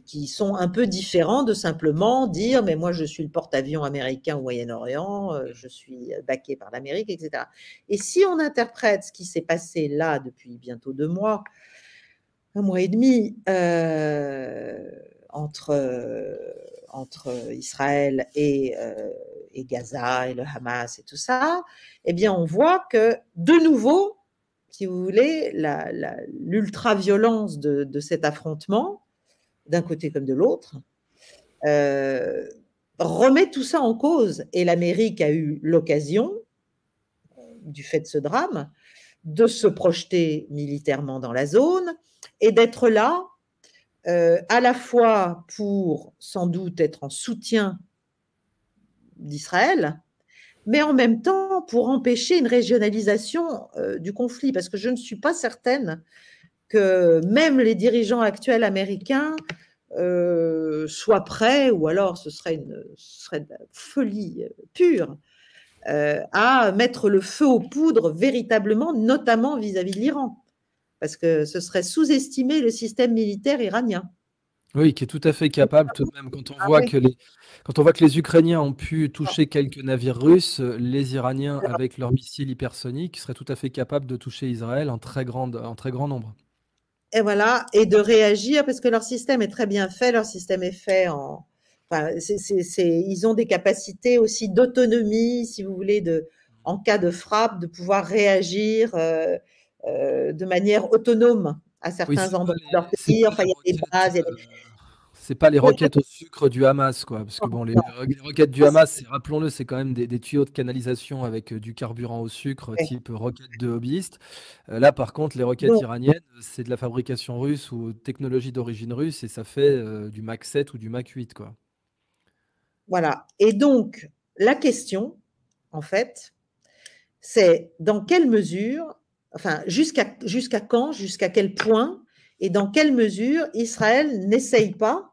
qui, sont un peu différents de simplement dire mais moi je suis le porte-avions américain au Moyen-Orient, euh, je suis baqué par l'Amérique, etc. Et si on interprète ce qui s'est passé là depuis bientôt deux mois, un mois et demi, euh, entre, entre Israël et, euh, et Gaza et le Hamas et tout ça, eh bien, on voit que de nouveau, si vous voulez, l'ultra-violence de, cet affrontement, d'un côté comme de l'autre, euh, remet tout ça en cause. Et l'Amérique a eu l'occasion, du fait de ce drame, de se projeter militairement dans la zone et d'être là euh, à la fois pour sans doute être en soutien d'Israël, mais en même temps pour empêcher une régionalisation euh, du conflit, parce que je ne suis pas certaine que même les dirigeants actuels américains euh, soient prêts, ou alors ce serait une, folie pure, à mettre le feu aux poudres véritablement, notamment vis-à-vis -vis de l'Iran parce que ce serait sous-estimer le système militaire iranien. Oui, qui est tout à fait capable, tout de même, quand on, ah voit que les, quand on voit que les Ukrainiens ont pu toucher quelques navires russes, les Iraniens, avec leurs missiles hypersoniques, seraient tout à fait capables de toucher Israël en très, grande, en très grand nombre. Et voilà, et de réagir, parce que leur système est très bien fait, leur système est fait en... Enfin, ils ont des capacités aussi d'autonomie, si vous voulez, de, en cas de frappe, de pouvoir réagir. Euh, euh, de manière autonome à certains endroits de leur pays. Enfin, il y a des bases. Euh, c'est pas les roquettes au sucre du Hamas, quoi. Parce que bon, les, roquettes du Hamas, rappelons-le, c'est quand même des, tuyaux de canalisation avec euh, du carburant au sucre, type roquette de hobbyiste. là, par contre, les roquettes iraniennes, c'est de la fabrication russe ou technologie d'origine russe, et ça fait du Mach 7 ou du Mach 8, quoi. Voilà. Et donc, la question, en fait, c'est dans quelle mesure enfin, jusqu'à quand, jusqu'à quel point et dans quelle mesure Israël n'essaye pas,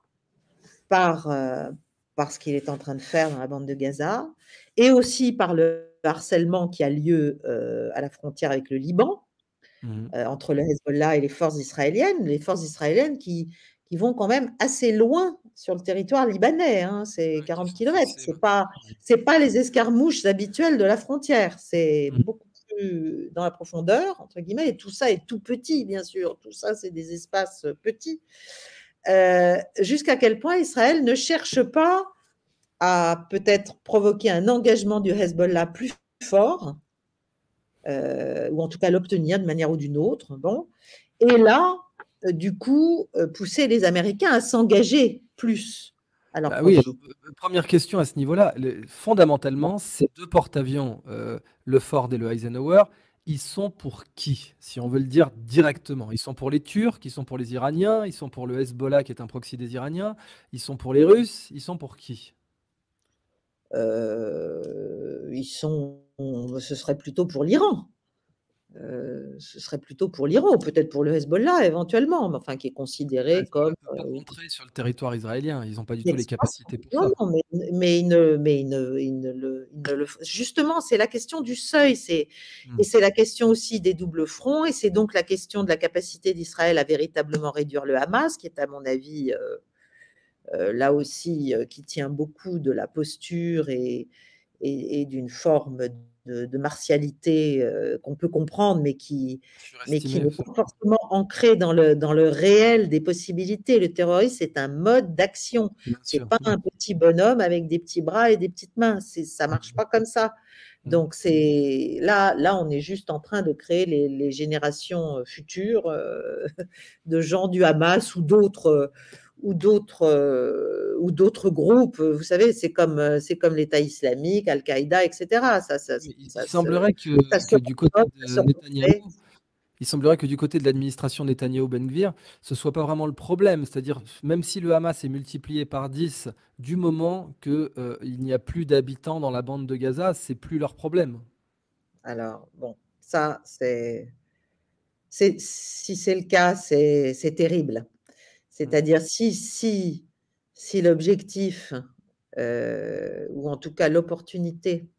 par, euh, par ce qu'il est en train de faire dans la bande de Gaza, et aussi par le harcèlement qui a lieu euh, à la frontière avec le Liban, mmh. euh, entre le Hezbollah et les forces israéliennes, les forces israéliennes qui, qui vont quand même assez loin sur le territoire libanais, hein, c'est 40 km, c'est pas, c'est pas les escarmouches habituelles de la frontière, c'est mmh. beaucoup dans la profondeur, entre guillemets, et tout ça est tout petit, bien sûr, tout ça, c'est des espaces petits. Euh, jusqu'à quel point Israël ne cherche pas à peut-être provoquer un engagement du Hezbollah plus fort, euh, ou en tout cas l'obtenir de manière ou d'une autre. Bon. Et là, euh, du coup, pousser les Américains à s'engager plus. Alors, bah oui, euh, première question à ce niveau-là. Fondamentalement, ces deux porte-avions, euh, le Ford et le Eisenhower, ils sont pour qui Si on veut le dire directement? Ils sont pour les Turcs, ils sont pour les Iraniens, ils sont pour le Hezbollah qui est un proxy des Iraniens, ils sont pour les Russes, ils sont pour qui? Euh, Ils sont. Ce serait plutôt pour l'Iran. Euh, ce serait plutôt pour l'Iran, peut-être pour le Hezbollah éventuellement, mais enfin qui est considéré comme. Pas euh, sur le territoire israélien, ils n'ont pas du tout les capacités pour non, ça. Non, mais, mais, ne, mais le, Justement, c'est la question du seuil, c'est mmh. et c'est la question aussi des doubles fronts, et c'est donc la question de la capacité d'Israël à véritablement réduire le Hamas, qui est à mon avis euh, là aussi qui tient beaucoup de la posture et, et, et d'une forme de, martialité euh, qu'on peut comprendre, mais qui, mais qui n'est pas forcément ancré dans le, dans le réel des possibilités. Le terrorisme, c'est un mode d'action. C'est pas un petit bonhomme avec des petits bras et des petites mains. Ça marche pas comme ça. Mmh. Donc c'est là, là, on est juste en train de créer les, générations euh, futures euh, de gens du Hamas ou d'autres ou d'autres euh, ou d'autres groupes. Vous savez, c'est comme euh, c'est comme l'État islamique, Al-Qaïda, etc. Ça, ça, il, semblerait que, du côté de Netanyahou, il semblerait que du côté de l'administration Netanyahou-Ben Gvir, ce soit pas vraiment le problème. C'est-à-dire, même si le Hamas est multiplié par 10, du moment qu'il euh, il n'y a plus d'habitants dans la bande de Gaza, c'est plus leur problème. Alors, bon, ça, c'est. Si c'est le cas, c'est terrible. C'est-à-dire si, si, si l'objectif, euh, ou en tout cas l'opportunité,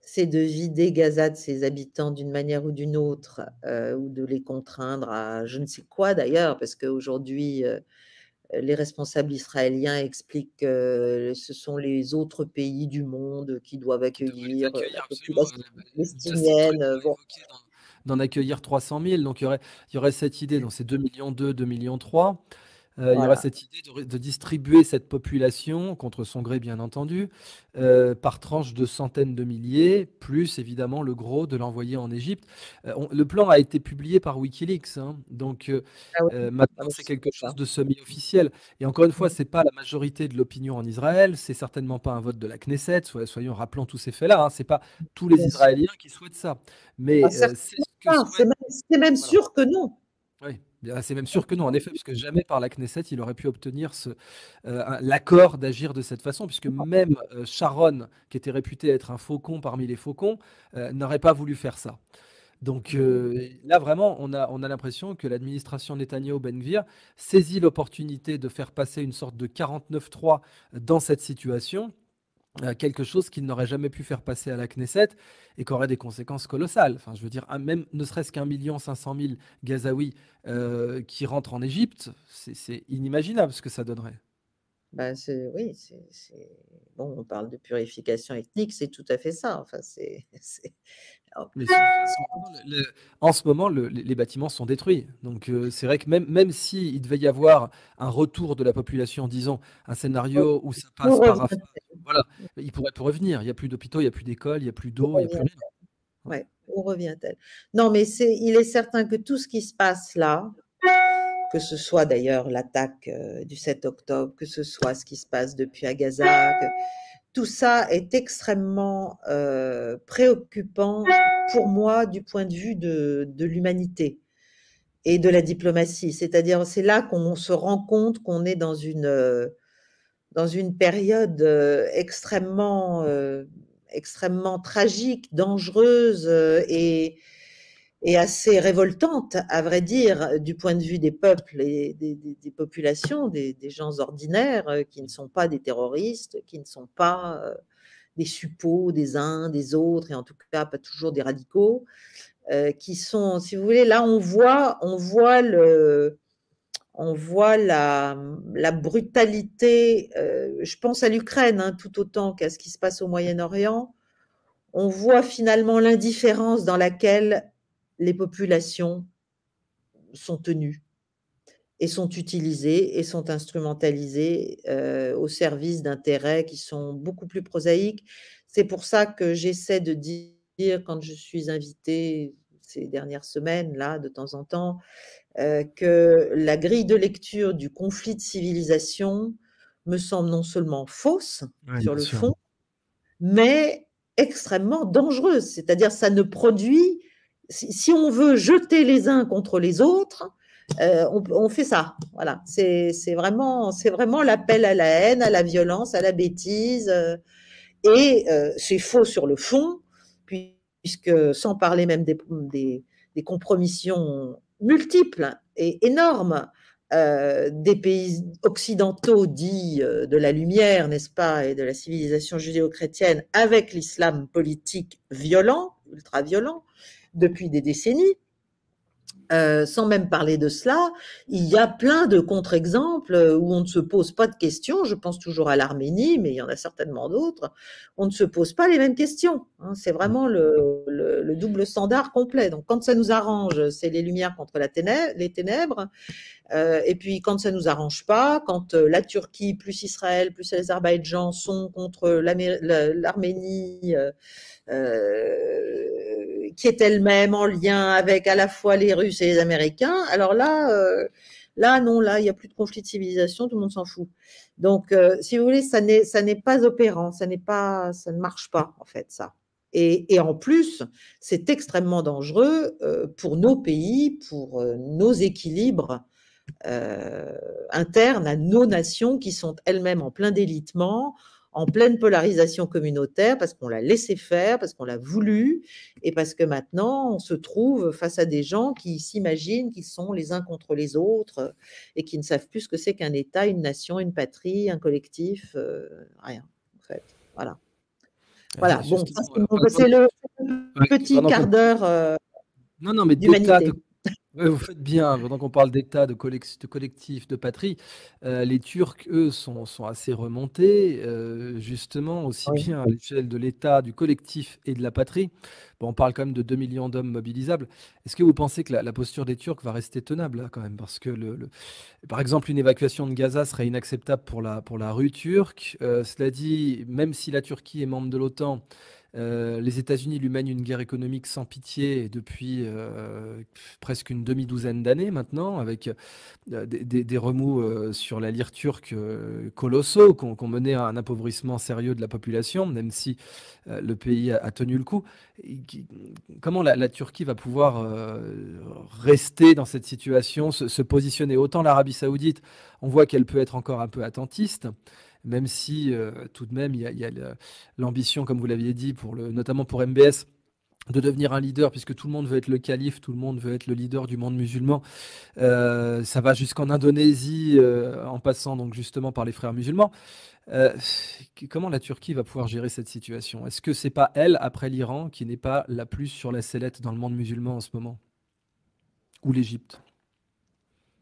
c'est de vider Gaza de ses habitants d'une manière ou d'une autre, euh, ou de les contraindre à je ne sais quoi d'ailleurs, parce qu'aujourd'hui, euh, les responsables israéliens expliquent que ce sont les autres pays du monde qui doivent accueillir la population palestinienne d'en accueillir 300 000. Donc il y aurait, il y aurait cette idée, dans ces 2 millions 2, 2 millions 3. Euh, il y aura cette idée de, distribuer cette population, contre son gré bien entendu, euh, par tranches de centaines de milliers, plus évidemment le gros de l'envoyer en Égypte. Euh, le plan a été publié par Wikileaks, hein, donc ah maintenant c'est quelque chose de semi-officiel. Et encore une fois, mmh. c'est pas la majorité de l'opinion en Israël, c'est certainement pas un vote de la Knesset, soyons rappelons tous ces faits-là, hein, c'est pas tous les Israéliens qui souhaitent ça. Mais ah, c'est même, sûr que non. Oui. C'est même sûr que non, en effet, puisque jamais par la Knesset, il aurait pu obtenir ce, euh, l'accord d'agir de cette façon, puisque même euh, Sharon, qui était réputé être un faucon parmi les faucons, euh, n'aurait pas voulu faire ça. Donc là, vraiment, on a, on a l'impression que l'administration Netanyahu-Ben saisit l'opportunité de faire passer une sorte de 49-3 dans cette situation quelque chose qu'il n'aurait jamais pu faire passer à la Knesset et qui aurait des conséquences colossales. Enfin, je veux dire, même ne serait-ce qu'un million cinq cent mille Gazaouis euh, qui rentrent en Égypte, c'est inimaginable ce que ça donnerait. Bah, oui, c'est bon, on parle de purification ethnique, c'est tout à fait ça. Enfin, c'est en ce moment, les bâtiments sont détruits. Donc, euh, c'est vrai que même, même s'il devait y avoir un retour de la population, disons, un scénario où ça passe par voilà, il pourrait revenir. Il n'y a plus d'hôpitaux, il n'y a plus d'écoles, il n'y a plus d'eau, il n'y a plus rien. Oui, où revient-elle Non, mais il est certain que tout ce qui se passe là, que ce soit d'ailleurs l'attaque euh, du 7 octobre, que ce soit ce qui se passe depuis à Gaza, tout ça est extrêmement euh, préoccupant pour moi du point de vue de, l'humanité et de la diplomatie. C'est-à-dire, c'est là qu'on se rend compte qu'on est dans une, euh, dans une période extrêmement, extrêmement tragique, dangereuse et, et assez révoltante, à vrai dire, du point de vue des peuples et des, populations, des, gens ordinaires euh, qui ne sont pas des terroristes, qui ne sont pas euh, des suppôts des uns, des autres, et en tout cas pas toujours des radicaux, euh, qui sont, si vous voulez, là on voit, on voit le, on voit la, brutalité, je pense à l'Ukraine hein, tout autant qu'à ce qui se passe au Moyen-Orient, on voit finalement l'indifférence dans laquelle les populations sont tenues et sont utilisées et sont instrumentalisées euh, au service d'intérêts qui sont beaucoup plus prosaïques. C'est pour ça que j'essaie de dire, quand je suis invitée ces dernières semaines, là, de temps en temps, euh, que la grille de lecture du conflit de civilisation me semble non seulement fausse sur le fond, mais extrêmement dangereuse. C'est-à-dire, ça ne produit si, on veut jeter les uns contre les autres, euh, on, fait ça. Voilà, c'est vraiment, vraiment l'appel à la haine, à la violence, à la bêtise. Euh, et euh, c'est faux sur le fond, puisque sans parler même des, des, compromissions multiples et énormes des pays occidentaux dits de la lumière, n'est-ce pas, et de la civilisation judéo-chrétienne avec l'islam politique violent, ultra violent, depuis des décennies. Euh, sans même parler de cela, il y a plein de contre-exemples où on ne se pose pas de questions. Je pense toujours à l'Arménie, mais il y en a certainement d'autres. On ne se pose pas les mêmes questions. Hein. C'est vraiment le, double standard complet. Donc, quand ça nous arrange, c'est les lumières contre la les ténèbres. Euh, et puis, quand ça nous arrange pas, quand euh, la Turquie plus Israël plus l'Azerbaïdjan sont contre l'Arménie, qui est elle-même en lien avec à la fois les Russes et les Américains, alors là, euh, là non, là, il n'y a plus de conflit de civilisation, tout le monde s'en fout. Donc, euh, si vous voulez, ça n'est, pas opérant, ça n'est pas, ça ne marche pas en fait, ça. Et, et en plus, c'est extrêmement dangereux euh, pour nos pays, pour nos équilibres internes à nos nations qui sont elles-mêmes en plein délitement, en pleine polarisation communautaire parce qu'on l'a laissé faire, parce qu'on l'a voulu, et parce que maintenant on se trouve face à des gens qui s'imaginent qu'ils sont les uns contre les autres et qui ne savent plus ce que c'est qu'un État, une nation, une patrie, un collectif, euh, rien en fait. Voilà. Voilà, bon, c'est le petit quart d'heure. non, non, mais vous faites bien. Pendant qu'on parle d'État, de collec de collectif, de patrie, heu, les Turcs, eux, sont sont assez remontés, heu, justement aussi Oui. bien à l'échelle de l'État, du collectif et de la patrie. Bon, on parle quand même de 2 millions d'hommes mobilisables. Est-ce que vous pensez que la la posture des Turcs va rester tenable, là, quand même? Parce que le le par exemple, une évacuation de Gaza serait inacceptable pour la pour la rue turque. Heu, cela dit, même si la Turquie est membre de l'OTAN, Heu, les États-Unis lui mènent une guerre économique sans pitié depuis, heu, presque une demi-douzaine d'années maintenant, avec, heu, des remous, sur la lire turque, colossaux, qui ont mené à un appauvrissement sérieux de la population, même si, le pays a tenu le coup. Comment la Turquie va pouvoir, rester dans cette situation, se positionner? Autant l'Arabie Saoudite, on voit qu'elle peut être encore un peu attentiste, même si, heu, tout de même, il y a l'ambition, comme vous l'aviez dit, notamment pour MBS, de devenir un leader, puisque tout le monde veut être le calife, tout le monde veut être le leader du monde musulman. Heu, ça va jusqu'en Indonésie, heu, en passant donc justement par les frères musulmans. Comment la Turquie va pouvoir gérer cette situation? Est-ce que c'est pas elle, après l'Iran, qui n'est pas la plus sur la sellette dans le monde musulman en ce moment? Ou l'Égypte?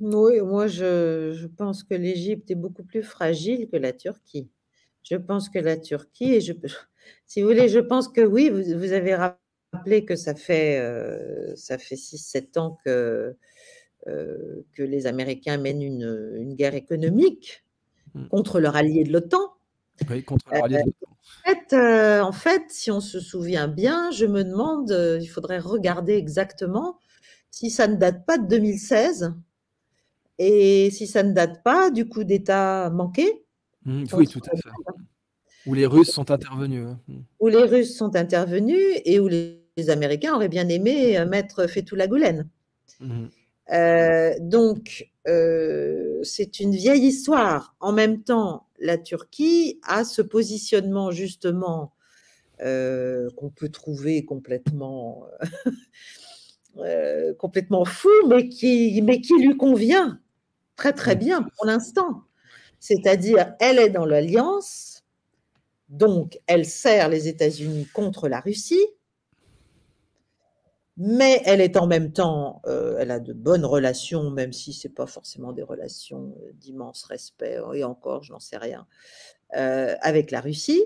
Oui, moi je je pense que l'Égypte est beaucoup plus fragile que la Turquie. Je pense que la Turquie et je si vous voulez, je pense que oui, vous vous avez rappelé que ça fait, ça fait six sept ans que, heu, que les Américains mènent une, une guerre économique Mmh. contre leur allié de l'OTAN. Oui, contre leur allié de l'OTAN. en fait, heu, en fait, si on se souvient bien, je me demande, il faudrait regarder exactement si ça ne date pas de 2016 et si ça ne date pas du coup d'État manqué Mmh, oui, tout à fait. Où les Russes sont intervenus, hein. Mmh. où les Russes sont intervenus et où les Américains auraient bien aimé, heu, mettre Fethullah Gülen. Mmh mh. Heu, donc heu, c'est une vieille histoire. En même temps, la Turquie a ce positionnement justement, qu'on peut trouver complètement, complètement fou, mais qui mais qui lui convient très, très bien pour l'instant. C'est-à-dire, elle est dans l'alliance, donc elle sert les États-Unis contre la Russie mais elle est en même temps, heu, elle a de bonnes relations, même si c'est pas forcément des relations, heu, d'immense respect et encore, je n'en sais rien, heu, avec la Russie.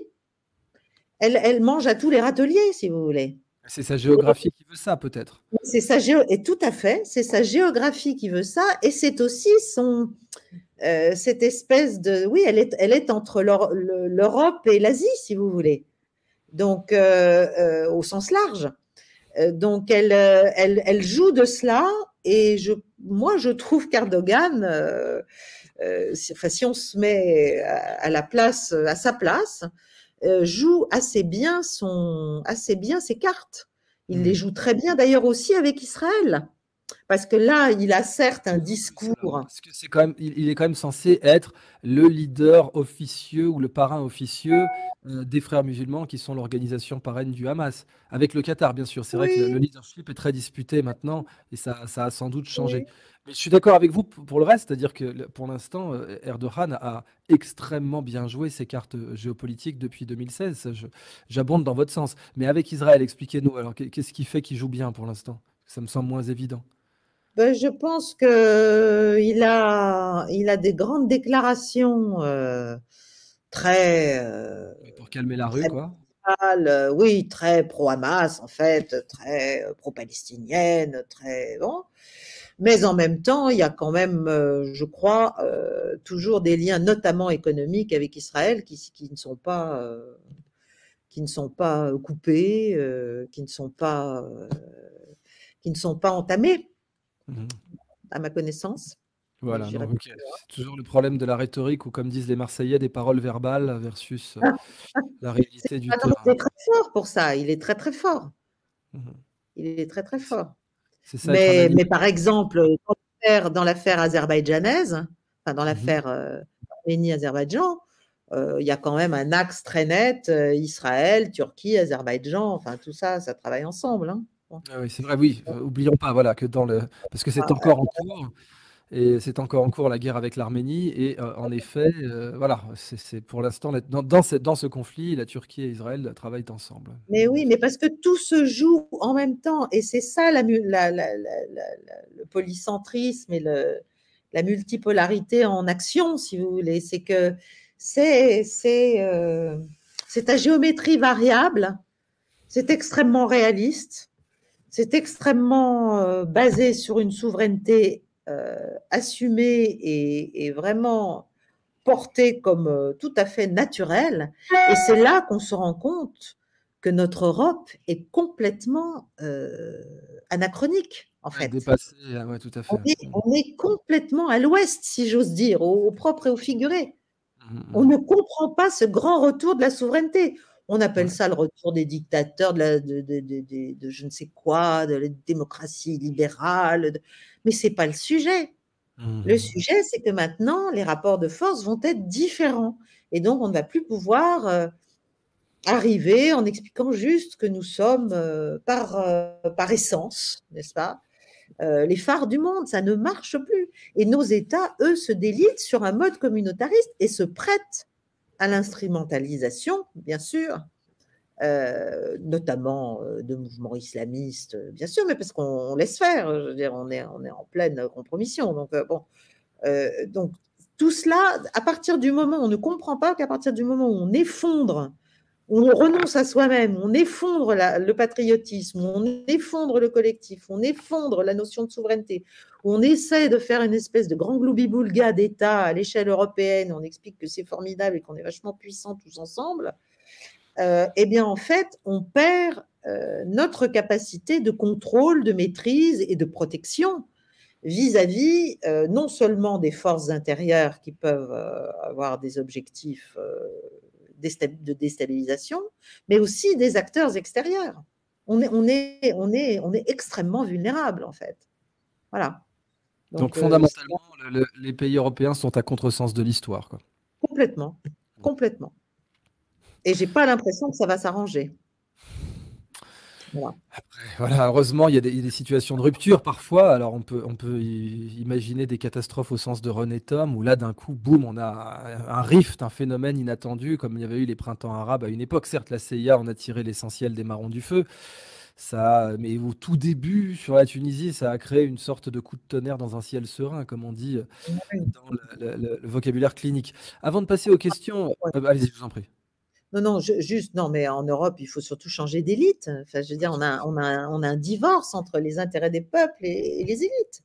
Elle elle mange à tous les râteliers, si vous voulez. C'est sa géographie qui veut ça, peut-être? C'est sa géo et tout à fait, c'est sa géographie qui veut ça et c'est aussi son, heu, cette espèce de oui, elle est elle est entre l'Eur le l'Europe et l'Asie, si vous voulez. Donc heu heu, au sens large. Donc elle, elle elle joue de cela et je moi je trouve qu'Erdogan, si on se met à la place, à sa place, joue assez bien son assez bien ses cartes. Il les Mmh. joue très bien d'ailleurs aussi avec Israël. Parce que là, il a certes un discours parce que c'est quand même il est quand même censé être le leader officieux ou le parrain officieux, heu, des Frères musulmans qui sont l'organisation parraine du Hamas. Avec le Qatar, bien sûr. C'est vrai que le leadership est très disputé maintenant et ça ça a sans doute changé. oui. Mais je suis d'accord avec vous pour le reste, c'est-à-dire que pour l'instant, heu, Erdogan a extrêmement bien joué ses cartes, géopolitiques depuis 2016. Ça je j'abonde dans votre sens. Mais avec Israël, expliquez-nous alors qu'est qu'est-ce qui fait qu'il joue bien pour l'instant? Ça me semble moins évident. Ben, je pense qu'il a il a des grandes déclarations, heu, très, Oui, pour calmer la rue, quoi. brutales, oui, très pro-Hamas en fait, très, pro-palestinienne, très bon. Mais en même temps, il y a quand même, je crois, toujours des liens, notamment économiques avec Israël qui ne sont pas, qui ne sont pas, coupés, qui ne sont pas, qui ne sont pas entamés, Mmh mh. à ma connaissance. Voilà. C'est toujours le problème de la rhétorique ou comme disent les Marseillais, des paroles verbales versus, heu, la réalité du ah non, il est très fort pour ça, il est très, très fort. Mmh mh. Il est très, très fort. c'est ça Mais par exemple, dans l'affaire azerbaïdjanaise, enfin dans Mmh mh. l'affaire, heu, Arménie-Azerbaïdjan, heu, il y a quand même un axe très net, Israël, Turquie, Azerbaïdjan, enfin tout ça, ça travaille ensemble, hein. Ah oui, c'est vrai, oui, heu, oublions pas, voilà, que dans le parce que c'est encore en cours, Et c'est encore en cours la guerre avec l'Arménie. Et euh, en effet, euh, voilà, c'est pour l'instant, dans, dans, ce, dans ce conflit, la Turquie et Israël travaillent ensemble. Mais oui, mais parce que tout se joue en même temps. Et c'est ça la, la, la, le polycentrisme et le, la multipolarité en action, si vous voulez. C'est que c'est euh, à géométrie variable, c'est extrêmement réaliste, c'est extrêmement euh, basé sur une souveraineté euh, assumée et, vraiment portée comme euh, tout à fait naturelle. Et c'est là qu'on se rend compte que notre Europe est complètement anachronique, en fait. Dépassé, ouais, tout à fait. On est, complètement à l'ouest, si j'ose dire, au, propre et au figuré. Mmh, mmh. On ne comprend pas ce grand retour de la souveraineté. On appelle ça le retour des dictateurs, de, de, je ne sais quoi, de la démocratie libérale. Mais ce n'est pas le sujet. Le mmh. sujet, c'est que maintenant, les rapports de force vont être différents. Et donc, on ne va plus pouvoir euh, arriver en expliquant juste que nous sommes euh, par, euh, par essence, n'est-ce pas les phares du monde, ça ne marche plus. Et nos États, eux, se délitent sur un mode communautariste et se prêtent à l'instrumentalisation, bien sûr, euh, notamment euh, de mouvements islamistes, bien sûr, mais parce qu'on laisse faire. Je veux dire, on est, on est en pleine compromission. Donc, euh, bon, donc tout cela, à partir du moment, on ne comprend pas qu'à partir du moment où on effondre on renonce à soi-même, on effondre le patriotisme, on effondre le collectif, on effondre la notion de souveraineté, on essaie de faire une espèce de grand gloubi-boulga d'État à l'échelle européenne, on explique que c'est formidable et qu'on est vachement puissants tous ensemble, euh, eh bien en fait, on perd euh, notre capacité de contrôle, de maîtrise et de protection vis-à-vis euh, non seulement des forces intérieures qui peuvent avoir des objectifs de déstabilisation, mais aussi des acteurs extérieurs. On est, on est, on est, on est extrêmement vulnérable, en fait. Voilà. Donc, euh, fondamentalement, les pays européens sont à contresens de l'histoire. Complètement, complètement. Et j'ai pas l'impression que ça va s'arranger. Voilà. heureusement, il y, a des, situations de rupture parfois. Alors, on peut, on peut imaginer des catastrophes au sens de René Tom, où là, d'un coup, boum, on a un rift, un phénomène inattendu, comme il y avait eu les printemps arabes à une époque. Certes, la CIA en a tiré l'essentiel des marrons du feu. Ça, mais au tout début, sur la Tunisie, ça a créé une sorte de coup de tonnerre dans un ciel serein, comme on dit dans le, vocabulaire clinique. Avant de passer aux questions, euh, allez-y, je vous en prie. Non, non, juste, non, mais en Europe, il faut surtout changer d'élite. Enfin, je veux dire, on a, on, a, on a un divorce entre les intérêts des peuples et, les élites,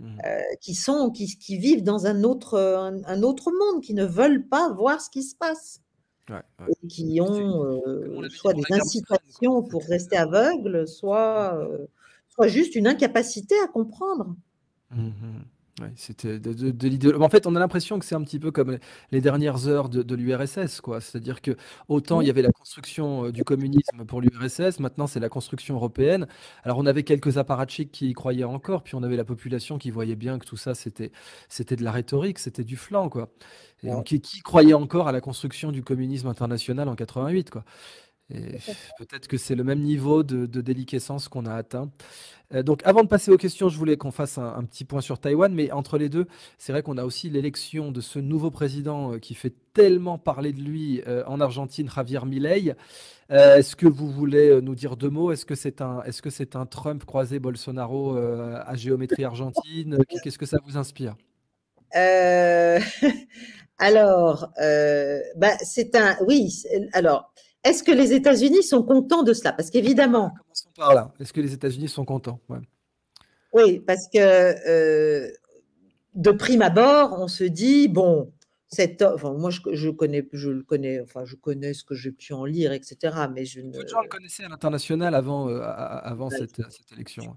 mmh. euh, qui, sont, qui, qui, vivent dans un autre, un, autre monde, qui ne veulent pas voir ce qui se passe. Et qui ont euh, soit des incitations pour rester aveugles, soit, euh, soit juste une incapacité à comprendre. Mmh c'était de, l'idée. En fait, on a l'impression que c'est un petit peu comme les dernières heures de, l'URSS, quoi. C'est-à-dire que autant il y avait la construction euh, du communisme pour l'URSS, maintenant c'est la construction européenne. Alors on avait quelques apparatchiks qui y croyaient encore, puis on avait la population qui voyait bien que tout ça c'était c'était de la rhétorique, c'était du flanc, quoi. Et qui, qui croyait encore à la construction du communisme international en 88, quoi. Peut-être que c'est le même niveau de, déliquescence qu'on a atteint. Euh, donc, avant de passer aux questions, je voulais qu'on fasse un, petit point sur Taïwan, mais entre les deux, c'est vrai qu'on a aussi l'élection de ce nouveau président euh, qui fait tellement parler de lui euh, en Argentine, Javier Milei. est-ce que vous voulez nous dire deux mots? Est-ce que c'est un, est-ce que c'est un Trump croisé Bolsonaro à géométrie argentine? Qu'est-ce que ça vous inspire? Alors, bah, c'est un, oui. Alors. Est-ce que les États-Unis sont contents de cela? Parce qu'évidemment. Commençons par là. Est-ce que les États-Unis sont contents? Oui, parce que euh, de prime abord, on se dit bon, cette, enfin, moi je, connais, je le connais, enfin je connais ce que j'ai pu en lire, etc. Mais je ne. De gens le connaissaient à l'international avant, euh, avant cette, élection.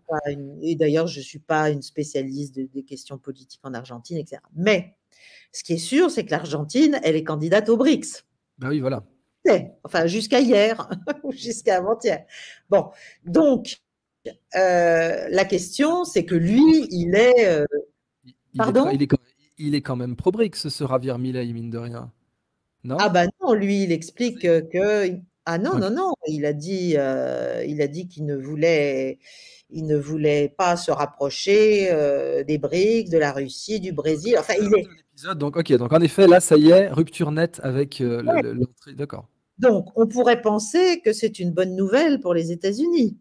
et d'ailleurs, je ne suis pas une spécialiste des questions politiques en Argentine, etc. Mais ce qui est sûr, c'est que l'Argentine, elle est candidate aux BRICS. Ben oui, voilà enfin jusqu'à hier, jusqu'à avant-hier. Bon, donc euh, la question, c'est que lui, il est. Euh, pardon il est, quand même pro-BRICS, ce Javier Milei, mine de rien. Non? Ah bah non, lui, il explique que. Ah non, non, non, il a dit, euh, il a dit qu'il ne voulait, il ne voulait pas se rapprocher euh, des BRICS, de la Russie, du Brésil. Enfin, il est. Donc, ok, donc en effet, là, ça y est, rupture nette avec euh, l'entrée. D'accord. Donc, on pourrait penser que c'est une bonne nouvelle pour les États-Unis.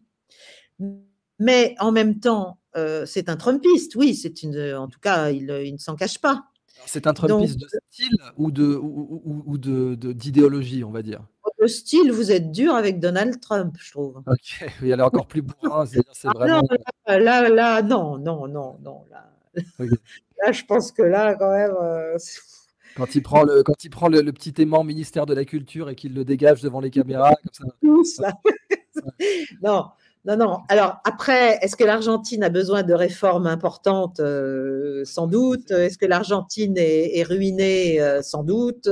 Mais en même temps, c'est un Trumpiste, oui, c'est une, en tout cas, il, ne s'en cache pas. C'est un Trumpiste de style ou de ou, ou d'idéologie, on va dire? Le style, vous êtes dur avec Donald Trump, je trouve. Ok, il est encore plus bourrin, c'est ah vraiment. Non, là, là, non, non, non, non. Là, là je pense que là, quand même. Euh, quand il prend le, quand il prend le, petit aimant ministère de la Culture et qu'il le dégage devant les caméras, non, non, non. Alors après, est-ce que l'Argentine a besoin de réformes importantes? Euh, Sans doute. Est-ce que l'Argentine est, ruinée? Euh, Sans doute.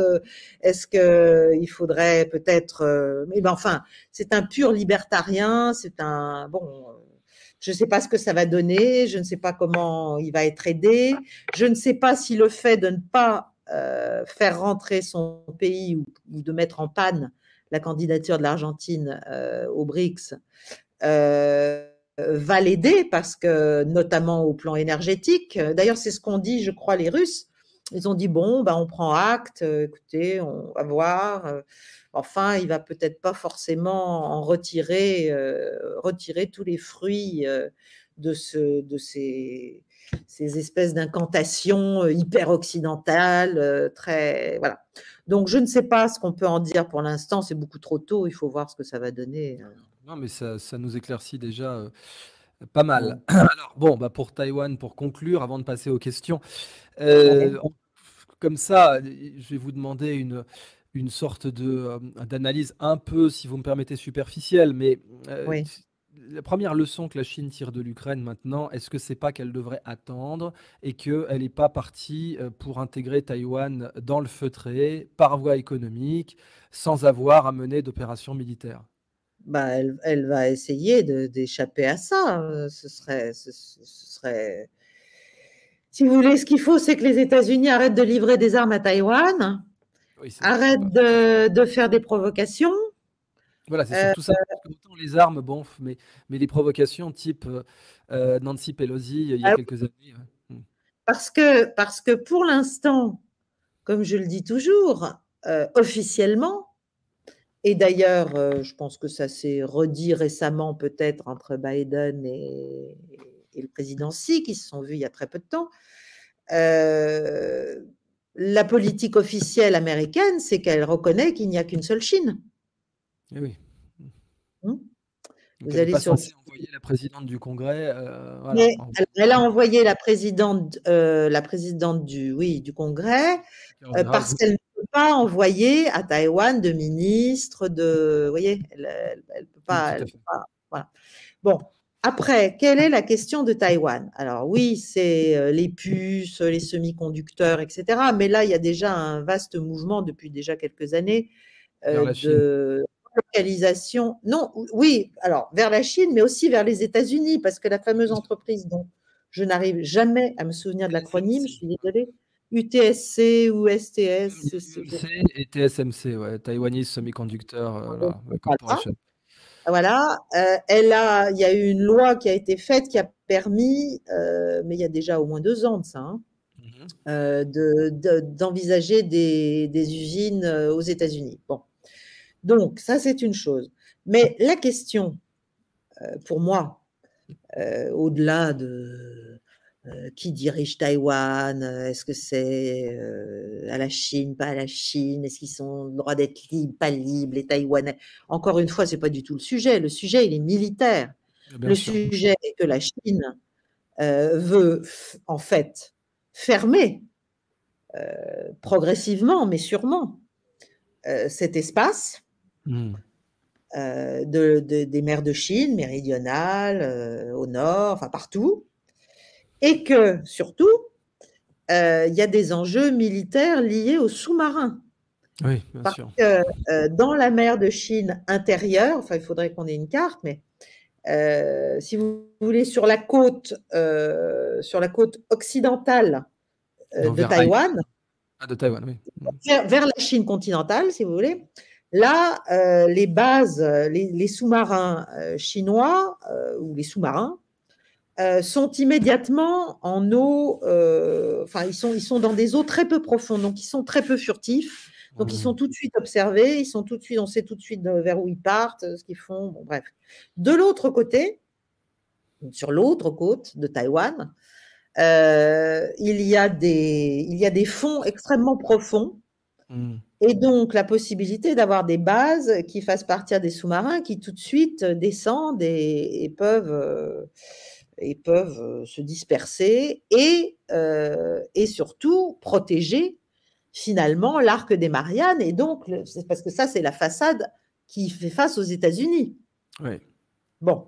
Est-ce qu'il faudrait peut-être... Euh, mais ben, enfin, c'est un pur libertarien. C'est un... Bon, je ne sais pas ce que ça va donner. Je ne sais pas comment il va être aidé. Je ne sais pas si le fait de ne pas faire rentrer son pays ou, de mettre en panne la candidature de l'Argentine aux BRICS euh, va l'aider parce que, notamment au plan énergétique, d'ailleurs, c'est ce qu'ont dit, je crois, les Russes. Ils ont dit bon, ben, on prend acte, écoutez, on va voir. Euh, enfin, il va peut-être pas forcément en retirer, euh, retirer tous les fruits de, ce, de ces, ces espèces d'incantations hyper occidentales, très voilà. Donc, je ne sais pas ce qu'on peut en dire pour l'instant. C'est beaucoup trop tôt. Il faut voir ce que ça va donner. Non, mais ça, nous éclaircit déjà euh, pas mal. Alors, bon, bah pour Taïwan, pour conclure, avant de passer aux questions, euh, comme ça, je vais vous demander une, une sorte de, euh, d'analyse un peu, si vous me permettez, superficielle, mais la première leçon que la Chine tire de l'Ukraine maintenant, est-ce que c'est pas qu'elle devrait attendre et qu'elle n'est pas partie pour intégrer Taïwan dans le feutré par voie économique sans avoir à mener d'opérations militaires bah, elle, va essayer d'échapper à ça. Hein. Ce serait, ce, serait, si vous voulez, ce qu'il faut, c'est que les États-Unis arrêtent de livrer des armes à Taïwan, arrêtent de, faire des provocations. Voilà, c'est surtout ça. Euh, les armes, bon, mais, mais les provocations type euh, euh, Nancy Pelosi il y a quelques années. Hmm. Parce, que, parce que pour l'instant, comme je le dis toujours, officiellement, et d'ailleurs, euh, je pense que ça s'est redit récemment peut-être entre Biden et, le président Xi, qui se sont vus il y a très peu de temps. Euh, la politique officielle américaine, c'est qu'elle reconnaît qu'il n'y a qu'une seule Chine. Eh oui. Hum? Vous allez sur envoyer la présidente du Congrès. Euh, elle, a envoyé la présidente, la présidente du, oui, du Congrès parce qu'elle pas envoyer à Taïwan de ministre, de. Vous voyez, elle ne peut, pas. voilà. Bon, après, quelle est la question de Taïwan? Alors oui, c'est euh, les puces, les semi-conducteurs, etc. Mais là, il y a déjà un vaste mouvement depuis déjà quelques années euh, de localisation. Non, oui, alors vers la Chine, mais aussi vers les États-Unis, parce que la fameuse entreprise dont je n'arrive jamais à me souvenir de l'acronyme, je suis désolée, UTSC ou STS UTSC et TSMC, ouais, Taiwanese Semiconductor euh, Corporation. Voilà, euh, elle a, il y a eu une loi qui a été faite qui a permis, euh, mais il y a déjà au moins deux ans de ça, hein, mhm. d'envisager des, des, usines aux États-Unis. Bon, donc ça c'est une chose. Mais la question, pour moi, au-delà de euh, qui dirige Taïwan euh, Est-ce que c'est euh, à la Chine, pas à la Chine Est-ce qu'ils sont droit d'être libres, pas libres, les Taïwanais? Encore une fois, c'est pas du tout le sujet. Le sujet, il est militaire. le sujet est que la Chine veut en fait fermer progressivement, mais sûrement, cet espace. Mmh. De, des mers de Chine méridionales, au nord, enfin partout, et que surtout, euh, il y a des enjeux militaires liés aux sous-marins. Oui, bien Parce sûr. que euh, dans la mer de Chine intérieure, enfin, il faudrait qu'on ait une carte, mais euh, si vous voulez, sur la côte, sur la côte occidentale de Taïwan, ah, de Taïwan, oui. vers, la Chine continentale, si vous voulez, Là, les bases, les, sous-marins chinois ou les sous-marins sont immédiatement en eau, enfin, ils sont, ils sont dans des eaux très peu profondes, donc ils sont très peu furtifs. Donc, ils sont tout de suite observés, ils sont tout de suite, on sait tout de suite vers où ils partent, ce qu'ils font, bon, bref. De l'autre côté, sur l'autre côte de Taïwan, euh, il, y a des, il y a des fonds extrêmement profonds hmm. Et donc la possibilité d'avoir des bases qui fassent partir des sous-marins qui tout de suite descendent et, peuvent, euh, et peuvent euh, se disperser et, et surtout protéger finalement l'arc des Mariannes et donc parce que ça c'est la façade qui fait face aux États-Unis. Oui. Bon.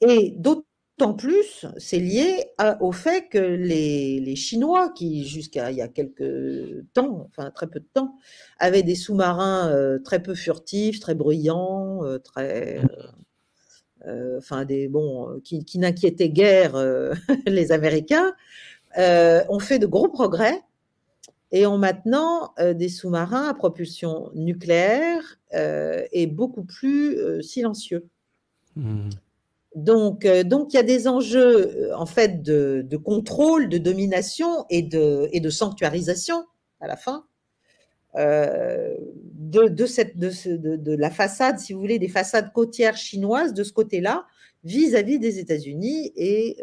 Et d'autres en plus, c'est lié au fait que les, Chinois, qui jusqu'à il y a quelques temps, enfin très peu de temps, avaient des sous-marins euh, très peu furtifs, très bruyants, euh, très, euh, enfin des bons, qui, n'inquiétaient guère les Américains, ont fait de gros progrès et ont maintenant des sous-marins à propulsion nucléaire et beaucoup plus silencieux. Mmh. Donc, euh, donc, il y a des enjeux euh, en fait de, contrôle, de domination et de, et de sanctuarisation à la fin euh, de, cette, de, la façade, si vous voulez, des façades côtières chinoises de ce côté-là vis-à-vis des États-Unis et,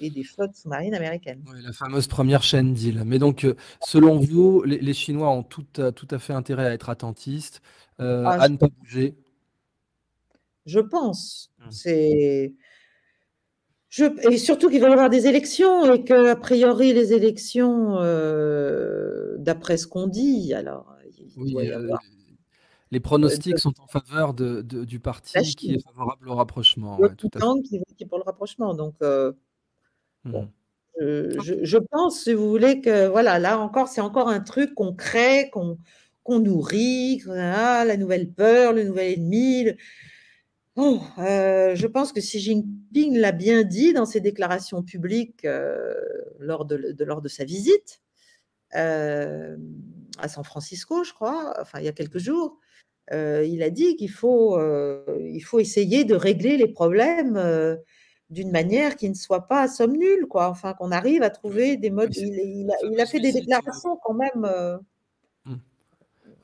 et, des flottes sous-marines américaines. la fameuse première chaîne d'îles. Mais donc, selon vous, les, Chinois ont tout, tout, à fait intérêt à être attentistes, ah, à ne pas bouger? Je pense. Mmh. C'est. Je... Et surtout qu'il va y avoir des élections et qu'a priori, les élections, euh, d'après ce qu'on dit, alors. Euh, les pronostics sont en faveur de, du parti qui est favorable au rapprochement. Il tout qui vote pour le rapprochement. Donc, euh, mmh. je, pense, si vous voulez, que voilà, là encore, c'est encore un truc qu'on crée, qu'on qu'on nourrit, ah, la nouvelle peur, le nouvel ennemi. Oh, euh, je pense que Xi Jinping l'a bien dit dans ses déclarations publiques euh, lors, de, lors, de, sa visite euh, à San Francisco, je crois, enfin il y a quelques jours. il a dit qu'il faut, il faut essayer de régler les problèmes d'une manière qui ne soit pas somme nulle, quoi. Enfin, qu'on arrive à trouver des modes. Il, il a fait des déclarations quand même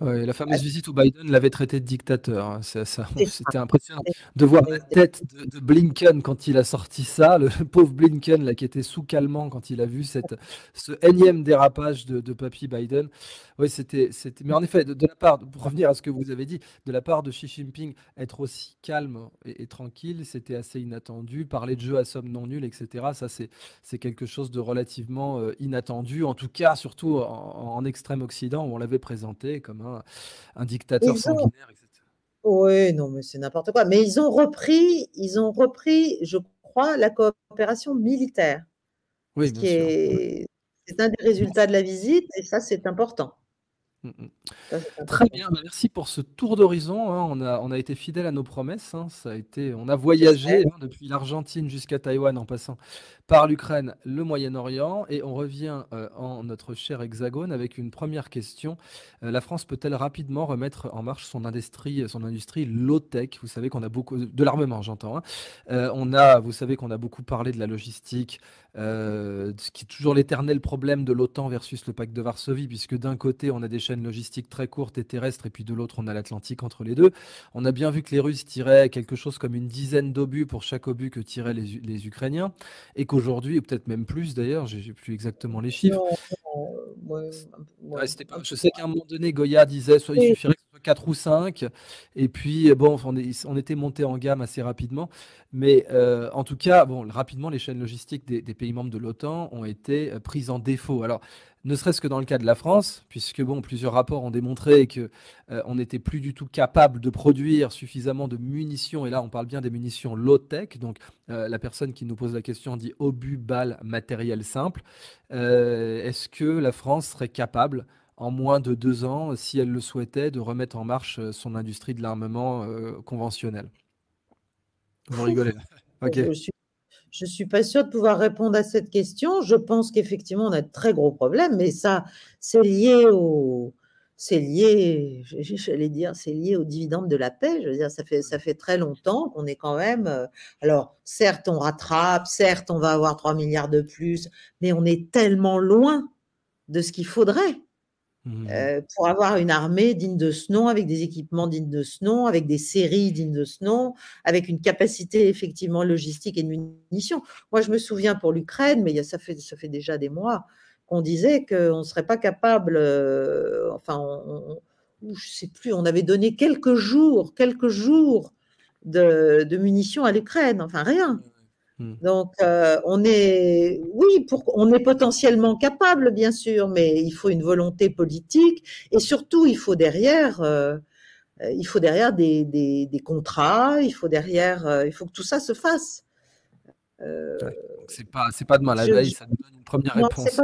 la fameuse visite où Biden l'avait traité de dictateur. Hein, c'était impressionnant de voir la tête de, Blinken quand il a sorti ça, le pauvre Blinken là, qui était sous calmant quand il a vu cette, ce énième dérapage de, de Papy Biden. Oui, c'était, Mais en effet, de, la part, pour revenir à ce que vous avez dit, de la part de Xi Jinping, être aussi calme et, tranquille, c'était assez inattendu. Parler de jeu à somme non nulle, etc. Ça, c'est, quelque chose de relativement euh, inattendu. En tout cas, surtout en, extrême Occident où on l'avait présenté comme un, un dictateur sanguinaire, etc. Oui, non, mais c'est n'importe quoi. Mais ils ont repris, ils ont repris, je crois, la coopération militaire. Oui, bien sûr. C'est un des résultats de la visite et ça, c'est important. Mmh, mmh. Très bien, bah, merci pour ce tour d'horizon. Hein. On, a, on a été fidèle à nos promesses. Hein. Ça a été, on a voyagé hein, depuis l'Argentine jusqu'à Taïwan en passant par l'Ukraine, le Moyen-Orient. Et on revient euh, en notre cher hexagone avec une première question. Euh, la France peut-elle rapidement remettre en marche son industrie, son industrie low-tech? Vous savez qu'on a beaucoup de l'armement, j'entends. Euh, on a, vous savez qu'on a beaucoup parlé de la logistique, ce qui est toujours l'éternel problème de l'OTAN versus le pacte de Varsovie, puisque d'un côté on a des chaîne logistique très courte et terrestre, et puis de l'autre, on a l'Atlantique entre les deux. On a bien vu que les Russes tiraient quelque chose comme une dizaine d'obus pour chaque obus que tiraient les, Ukrainiens, et qu'aujourd'hui, et peut-être même plus d'ailleurs, j'ai plus exactement les chiffres. je sais qu'à un moment donné, Goya disait soit il suffirait que 4 ou 5, et puis bon, on, était monté en gamme assez rapidement, mais euh, en tout cas, bon, rapidement, les chaînes logistiques des, pays membres de l'OTAN ont été euh, prises en défaut. Alors, ne serait-ce que dans le cas de la France, puisque bon, plusieurs rapports ont démontré que euh, on n'était plus du tout capable de produire suffisamment de munitions, et là on parle bien des munitions low-tech, donc euh, la personne qui nous pose la question dit obus, balles, matériel simple. Est-ce que la France serait capable, en moins de deux ans, si elle le souhaitait, de remettre en marche son industrie de l'armement conventionnel Vous rigolez. Ok. Je ne suis pas sûre de pouvoir répondre à cette question. Je pense qu'effectivement, on a de très gros problèmes, mais ça, c'est lié au, c'est lié, j'allais dire, c'est lié aux dividendes de la paix. Je veux dire, ça fait, ça fait très longtemps qu'on est quand même. Euh, alors, certes, on rattrape, certes, on va avoir 3 milliards de plus, mais on est tellement loin de ce qu'il faudrait mmh. euh, pour avoir une armée digne de ce nom, avec des équipements dignes de ce nom, avec des séries dignes de ce nom, avec une capacité effectivement logistique et de munitions. Moi, je me souviens pour l'Ukraine, mais ça fait, déjà des mois on disait qu'on ne serait pas capable, euh, enfin, on, je sais plus, on avait donné quelques jours, quelques jours de, munitions à l'Ukraine, enfin rien. Hmm. Donc, euh, on est, oui, pour, on est potentiellement capable, bien sûr, mais il faut une volonté politique et surtout, il faut derrière, euh, il faut derrière des, des, contrats, il faut derrière, il faut que tout ça se fasse. c'est pas, c'est pas de mal à veille, ça nous donne une première réponse.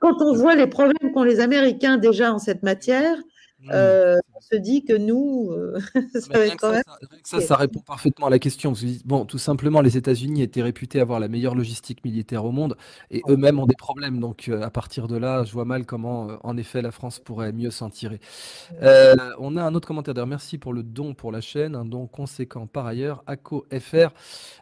Quand on voit les problèmes qu'ont les Américains déjà en cette matière, Mmh. Euh, on se dit que nous, euh, ça, va quand même... ça, ça, répond parfaitement à la question. Bon, tout simplement, les États-Unis étaient réputés avoir la meilleure logistique militaire au monde et eux-mêmes ont des problèmes. Donc, euh, à partir de là, je vois mal comment, en effet, la France pourrait mieux s'en tirer. on a un autre commentaire d'ailleurs. Merci pour le don pour la chaîne, un don conséquent par ailleurs. ACO FR.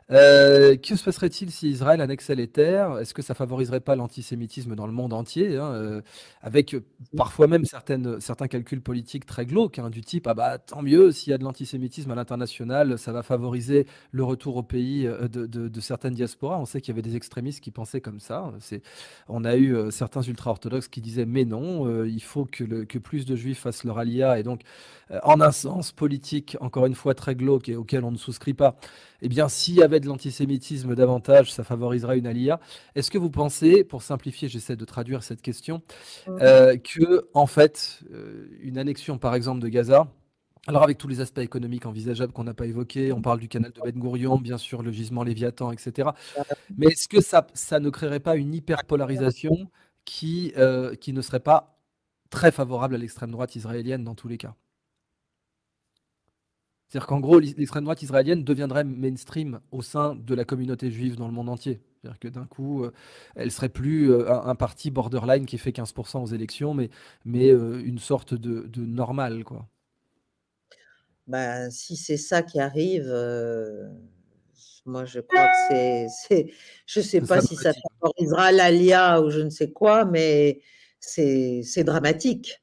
que se passerait-il si Israël annexait les terres? Est-ce que ça favoriserait pas l'antisémitisme dans le monde entier hein, Avec parfois même certaines, certains calculs politique très glauque, hein, du type ah bah tant mieux s'il y a de l'antisémitisme à l'international, ça va favoriser le retour au pays euh, de, certaines diasporas. On sait qu'il y avait des extrémistes qui pensaient comme ça. C'est, on a eu euh, certains ultra-orthodoxes qui disaient mais non, euh, il faut que, le, que plus de juifs fassent leur alia et donc en un sens politique, encore une fois très glauque et auquel on ne souscrit pas. Eh bien, s'il y avait de l'antisémitisme davantage, ça favoriserait une alia. Est-ce que vous pensez, pour simplifier, j'essaie de traduire cette question, que en fait, une annexion, par exemple, de Gaza, alors avec tous les aspects économiques envisageables qu'on n'a pas évoqués, on parle du canal de Ben Gurion, bien sûr, le gisement Léviathan, etc. Mais est-ce que ça, ça ne créerait pas une hyperpolarisation qui, euh, qui ne serait pas très favorable à l'extrême droite israélienne dans tous les cas? C'est-à-dire qu'en gros, l'extrême droite israélienne deviendrait mainstream au sein de la communauté juive dans le monde entier. C'est-à-dire que d'un coup, euh, elle serait plus euh, un, parti borderline qui fait 15% aux élections, mais, mais euh, une sorte de, de normal, quoi. Ben, si c'est ça qui arrive, moi je crois que c'est, je sais pas si ça favorisera l'ALIA ou je ne sais quoi, mais c'est dramatique.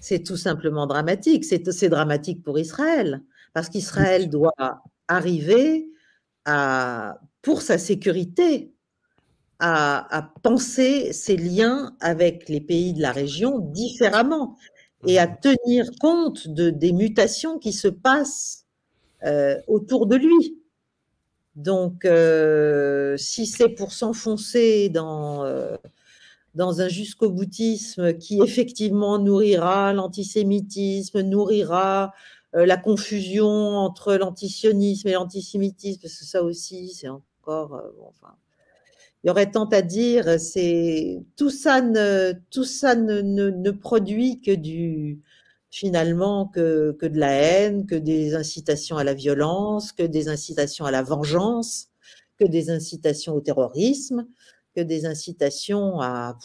C'est tout simplement dramatique. C'est dramatique pour Israël, parce qu'Israël doit arriver à pour sa sécurité, à, penser ses liens avec les pays de la région différemment et à tenir compte de, des mutations qui se passent euh, autour de lui. Donc, euh, si c'est pour s'enfoncer dans, euh, dans un jusqu'au boutisme qui effectivement nourrira l'antisémitisme, nourrira la confusion entre l'antisionisme et l'antisémitisme, parce que ça aussi, c'est euh, enfin, il y aurait tant à dire. C'est tout ça ne tout ça ne, ne, produit que du finalement que, que de la haine, que des incitations à la violence, que des incitations à la vengeance, que des incitations au terrorisme, que des incitations à,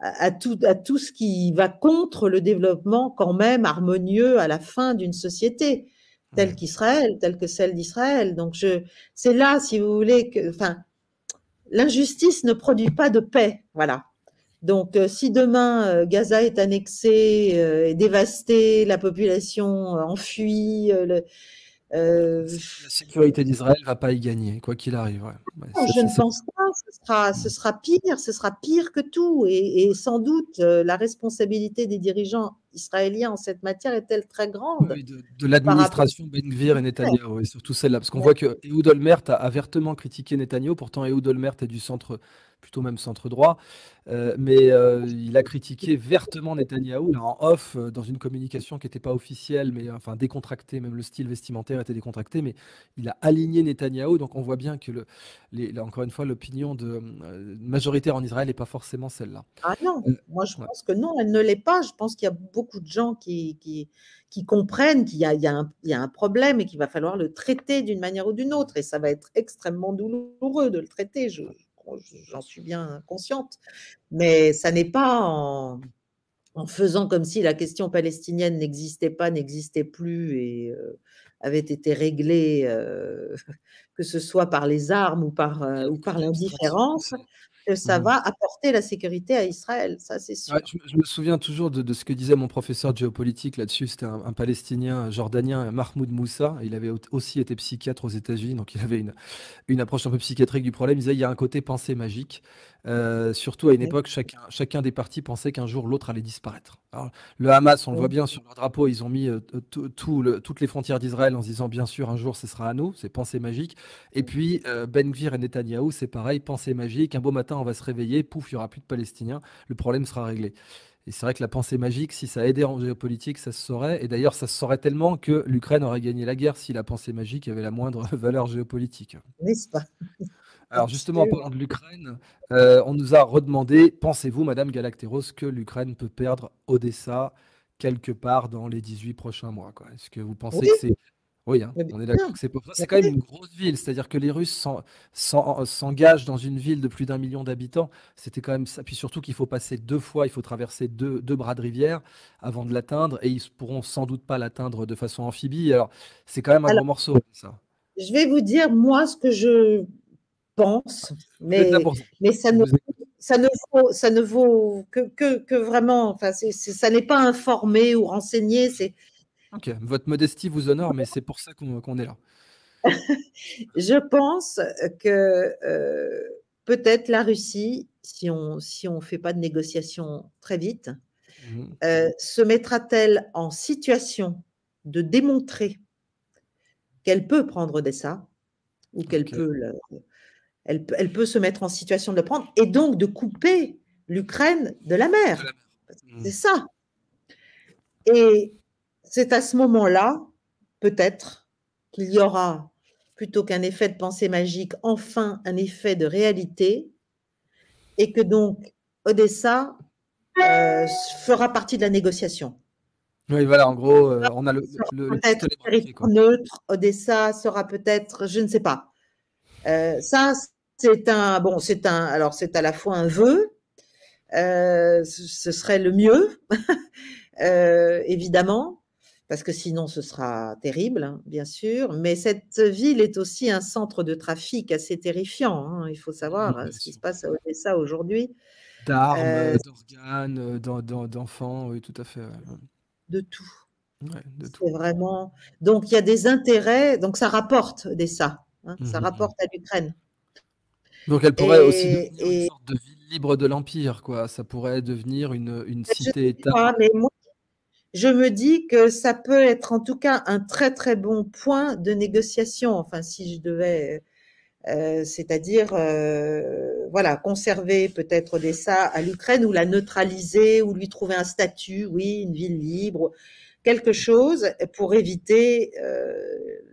à, tout, à tout ce qui va contre le développement quand même harmonieux à la fin d'une société telle qu'Israël, telle que celle d'Israël. Donc, je, c'est là, si vous voulez, que, enfin, l'injustice ne produit pas de paix. Voilà. Donc, euh, si demain euh, Gaza est annexé, euh, est dévasté, la population enfuie, le, la sécurité d'Israël va pas y gagner, quoi qu'il arrive. je ne pense pas. Ce sera, ce sera pire. Ce sera pire que tout. Et, et sans doute, la responsabilité des dirigeants israélien en cette matière est-elle très grande De, l'administration Ben Gvir et Netanyahu, et surtout celle-là. Parce qu'on voit que Ehud Olmert a, a, vertement critiqué Netanyahu, pourtant Ehud Olmert est du centre plutôt même centre droit. Euh, mais euh, il a critiqué vertement Netanyahou en off, euh, dans une communication qui n'était pas officielle, mais enfin décontractée, même le style vestimentaire était décontracté, mais il a aligné Netanyahou. Donc on voit bien que, le, les, encore une fois, l'opinion de majoritaire en Israël n'est pas forcément celle-là. Ah non, moi je pense que non, elle ne l'est pas. Je pense qu'il y a beaucoup de gens qui, qui, qui comprennent qu'il y, y, y a, un problème et qu'il va falloir le traiter d'une manière ou d'une autre. Et ça va être extrêmement douloureux de le traiter. Je, j'en suis bien consciente, mais ça n'est pas en, en faisant comme si la question palestinienne n'existait pas, n'existait plus et avait été réglée, que ce soit par les armes ou par, ou par l'indifférence que ça mmh. va apporter la sécurité à Israël, ça c'est sûr. je, me souviens toujours de, ce que disait mon professeur de géopolitique là-dessus, c'était un, Palestinien jordanien, Mahmoud Moussa, il avait aussi été psychiatre aux États-Unis, donc il avait une, une approche un peu psychiatrique du problème, il disait il y a un côté pensée magique, euh, surtout à une époque, chacun, chacun des partis pensait qu'un jour l'autre allait disparaître. le Hamas, on le voit bien sur leur drapeau, ils ont mis euh, toutes les frontières d'Israël en se disant bien sûr un jour ce sera à nous, c'est pensée magique. Et puis euh, Ben Gvir et Netanyahou, c'est pareil, pensée magique. Un beau matin, on va se réveiller, pouf, il n'y aura plus de Palestiniens, le problème sera réglé. Et c'est vrai que la pensée magique, si ça aidait en géopolitique, ça se saurait. Et d'ailleurs, ça se saurait tellement que l'Ukraine aurait gagné la guerre si la pensée magique avait la moindre valeur géopolitique. N'est-ce pas? Alors justement, en parlant de l'Ukraine, euh, on nous a redemandé, pensez-vous, Madame Galacteros, que l'Ukraine peut perdre Odessa quelque part dans les 18 prochains mois Est-ce que vous pensez que c'est... Oui, hein, on est d'accord que c'est C'est quand même une grosse ville, c'est-à-dire que les Russes s'engagent dans une ville de plus d'un million d'habitants. C'était quand même ça. Puis surtout qu'il faut passer deux fois, il faut traverser deux, deux bras de rivière avant de l'atteindre, et ils pourront sans doute pas l'atteindre de façon amphibie. Alors c'est quand même un gros morceau, ça. Je vais vous dire, moi, ce que je pense, mais, mais ça, ne, ça, ne vaut, ça ne vaut que, que, que vraiment, enfin, ça n'est pas informé ou renseigné. C'est... Ok, votre modestie vous honore, mais c'est pour ça qu'on, est là. Je pense que euh, peut-être la Russie, si on ne si on fait pas de négociations très vite, mmh. euh, se mettra-t-elle en situation de démontrer qu'elle peut prendre des ça ou qu'elle peut le, elle, peut se mettre en situation de le prendre et donc de couper l'Ukraine de la mer. C'est ça. Et c'est à ce moment-là, peut-être, qu'il y aura, plutôt qu'un effet de pensée magique, enfin un effet de réalité, et que donc Odessa euh, fera partie de la négociation. Oui, voilà, en gros, euh, on a le, peut-être neutre, Odessa sera peut-être, je ne sais pas, euh, ça, c'est un bon, c'est un alors c'est à la fois un vœu, euh, ce serait le mieux, euh, évidemment, parce que sinon ce sera terrible, hein, bien sûr. Mais cette ville est aussi un centre de trafic assez terrifiant. Hein, il faut savoir hein, ce qui se passe à Odessa aujourd'hui. D'armes, d'organes, d'enfants, oui, tout à fait. De tout. C'est vraiment. Donc il y a des intérêts. Donc ça rapporte Odessa. Hein, ça mmh rapporte à l'Ukraine. Donc elle pourrait aussi devenir une sorte de ville libre de l'Empire, quoi. Ça pourrait devenir une, une cité-État. mais moi, je me dis que ça peut être en tout cas un très très bon point de négociation. Enfin, si je devais, euh, c'est-à-dire, euh, voilà, conserver peut-être Odessa à l'Ukraine ou la neutraliser ou lui trouver un statut, oui, une ville libre, quelque chose pour éviter euh,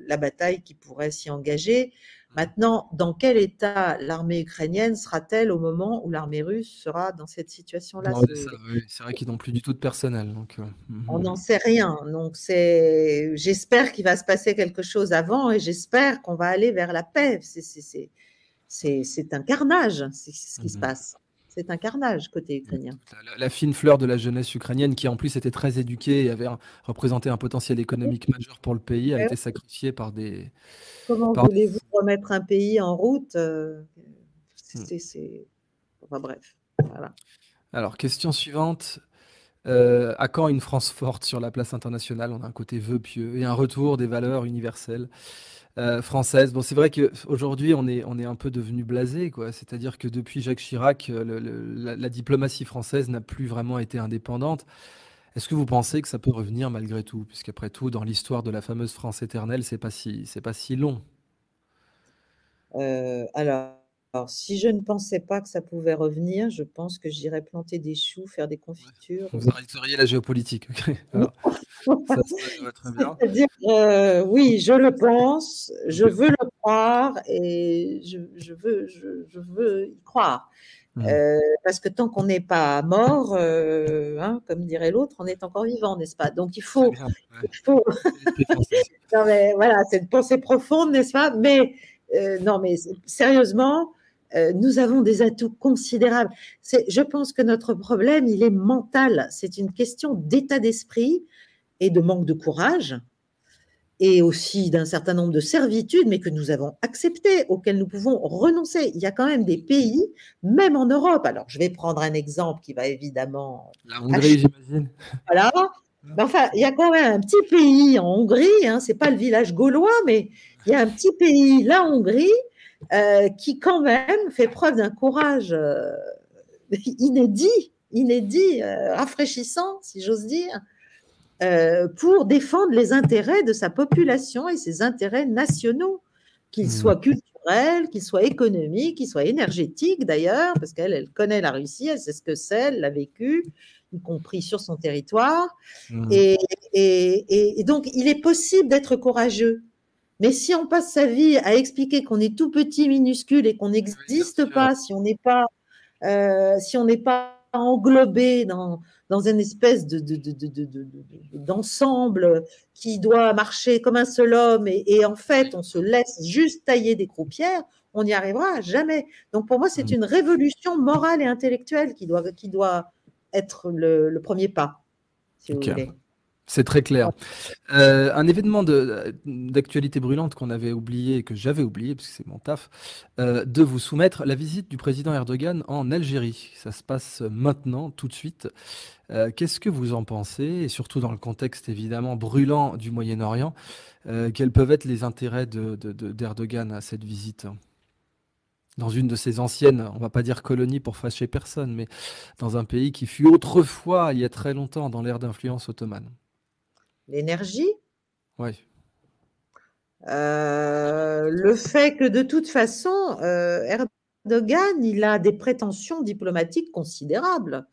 la bataille qui pourrait s'y engager. Maintenant, dans quel état l'armée ukrainienne sera-t-elle au moment où l'armée russe sera dans cette situation-là? C'est vrai qu'ils n'ont plus du tout de personnel. Donc, euh, mhm. On n'en sait rien. Donc, c'est. J'espère qu'il va se passer quelque chose avant et j'espère qu'on va aller vers la paix. C'est un carnage, c'est ce qui se mhm. passe c'est un carnage côté ukrainien. La, fine fleur de la jeunesse ukrainienne, qui en plus était très éduquée et avait représenté un potentiel économique majeur pour le pays, a été sacrifiée par des. Comment voulez-vous remettre un pays en route euh, hmm. C'est. Enfin bref. Voilà. Alors, question suivante. Euh, à quand une France forte sur la place internationale? On a un côté vœu pieux et un retour des valeurs universelles. Euh, française. Bon, c'est vrai qu'aujourd'hui, on est, on est un peu devenu blasé, quoi. C'est-à-dire que depuis Jacques Chirac, euh, la, diplomatie française n'a plus vraiment été indépendante. Est-ce que vous pensez que ça peut revenir malgré tout? Puisqu'après tout, dans l'histoire de la fameuse France éternelle, c'est pas si, pas si long. Euh, alors, alors, si je ne pensais pas que ça pouvait revenir, je pense que j'irais planter des choux, faire des confitures. Vous arrêteriez la géopolitique. C'est-à-dire, euh, oui, je le pense, je veux le croire et je, veux, je, veux y croire. Mmh. Euh, parce que tant qu'on n'est pas mort, euh, hein, comme dirait l'autre, on est encore vivant, n'est-ce pas? Donc il faut, il faut... non, mais voilà, c'est une pensée profonde, n'est-ce pas? Mais non, mais sérieusement, euh, nous avons des atouts considérables. Je pense que notre problème, il est mental. C'est une question d'état d'esprit et de manque de courage et aussi d'un certain nombre de servitudes, mais que nous avons acceptées, auxquelles nous pouvons renoncer. Il y a quand même des pays, même en Europe. Alors, je vais prendre un exemple qui va évidemment. La Hongrie, j'imagine. Voilà. enfin, il y a quand même un petit pays en Hongrie, hein, c'est pas le village gaulois, mais il y a un petit pays, la Hongrie, euh, qui quand même fait preuve d'un courage euh, inédit, inédit, euh, rafraîchissant, si j'ose dire, pour défendre les intérêts de sa population et ses intérêts nationaux, qu'ils mmh. soient culturels, qu'ils soient économiques, qu'ils soient énergétiques d'ailleurs, parce qu'elle elle connaît la Russie, elle sait ce que c'est, elle l'a vécu, y compris sur son territoire. Mmh. et, donc, il est possible d'être courageux. Mais si on passe sa vie à expliquer qu'on est tout petit, minuscule et qu'on n'existe pas, si on n'est pas, euh, si on n'est pas englobé dans, dans une espèce de, d'ensemble qui doit marcher comme un seul homme et, en fait on se laisse juste tailler des croupières, on n'y arrivera jamais. Donc pour moi c'est mmh. une révolution morale et intellectuelle qui doit, qui doit être le, premier pas, si vous voulez. C'est très clair. Euh, un événement d'actualité brûlante qu'on avait oublié, que j'avais oublié, parce que c'est mon taf, euh, de vous soumettre la visite du président Erdogan en Algérie. Ça se passe maintenant, tout de suite. Euh, qu'est-ce que vous en pensez Et surtout dans le contexte évidemment brûlant du Moyen-Orient, quels peuvent être les intérêts d'Erdogan à cette visite? Dans une de ces anciennes, on va pas dire colonies pour fâcher personne, mais dans un pays qui fut autrefois, il y a très longtemps, dans l'ère d'influence ottomane l'énergie. Oui. Euh, le fait que de toute façon, euh, Erdogan, il a des prétentions diplomatiques considérables.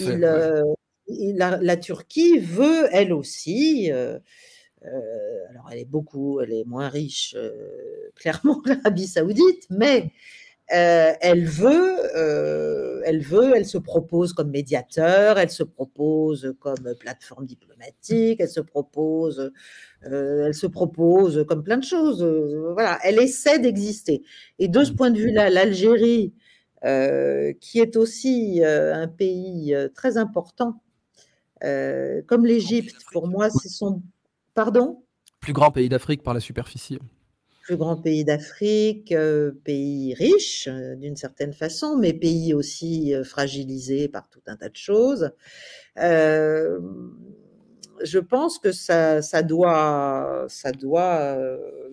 Euh, la, Turquie veut, elle aussi, alors elle est beaucoup, elle est moins riche, clairement, l'Arabie saoudite, mais euh, elle veut, euh, elle veut, elle se propose comme médiateur, elle se propose comme plateforme diplomatique, elle se propose, euh, elle se propose comme plein de choses. voilà, elle essaie d'exister. Et de ce point de vue-là, l'Algérie, qui est aussi un pays très important, comme l'Égypte, pour moi, c'est son, pardon? Plus grand pays d'Afrique par la superficie plus grand pays d'Afrique, euh, pays riche euh, d'une certaine façon, mais pays aussi euh, fragilisé par tout un tas de choses. je pense que ça, ça, doit, ça, doit,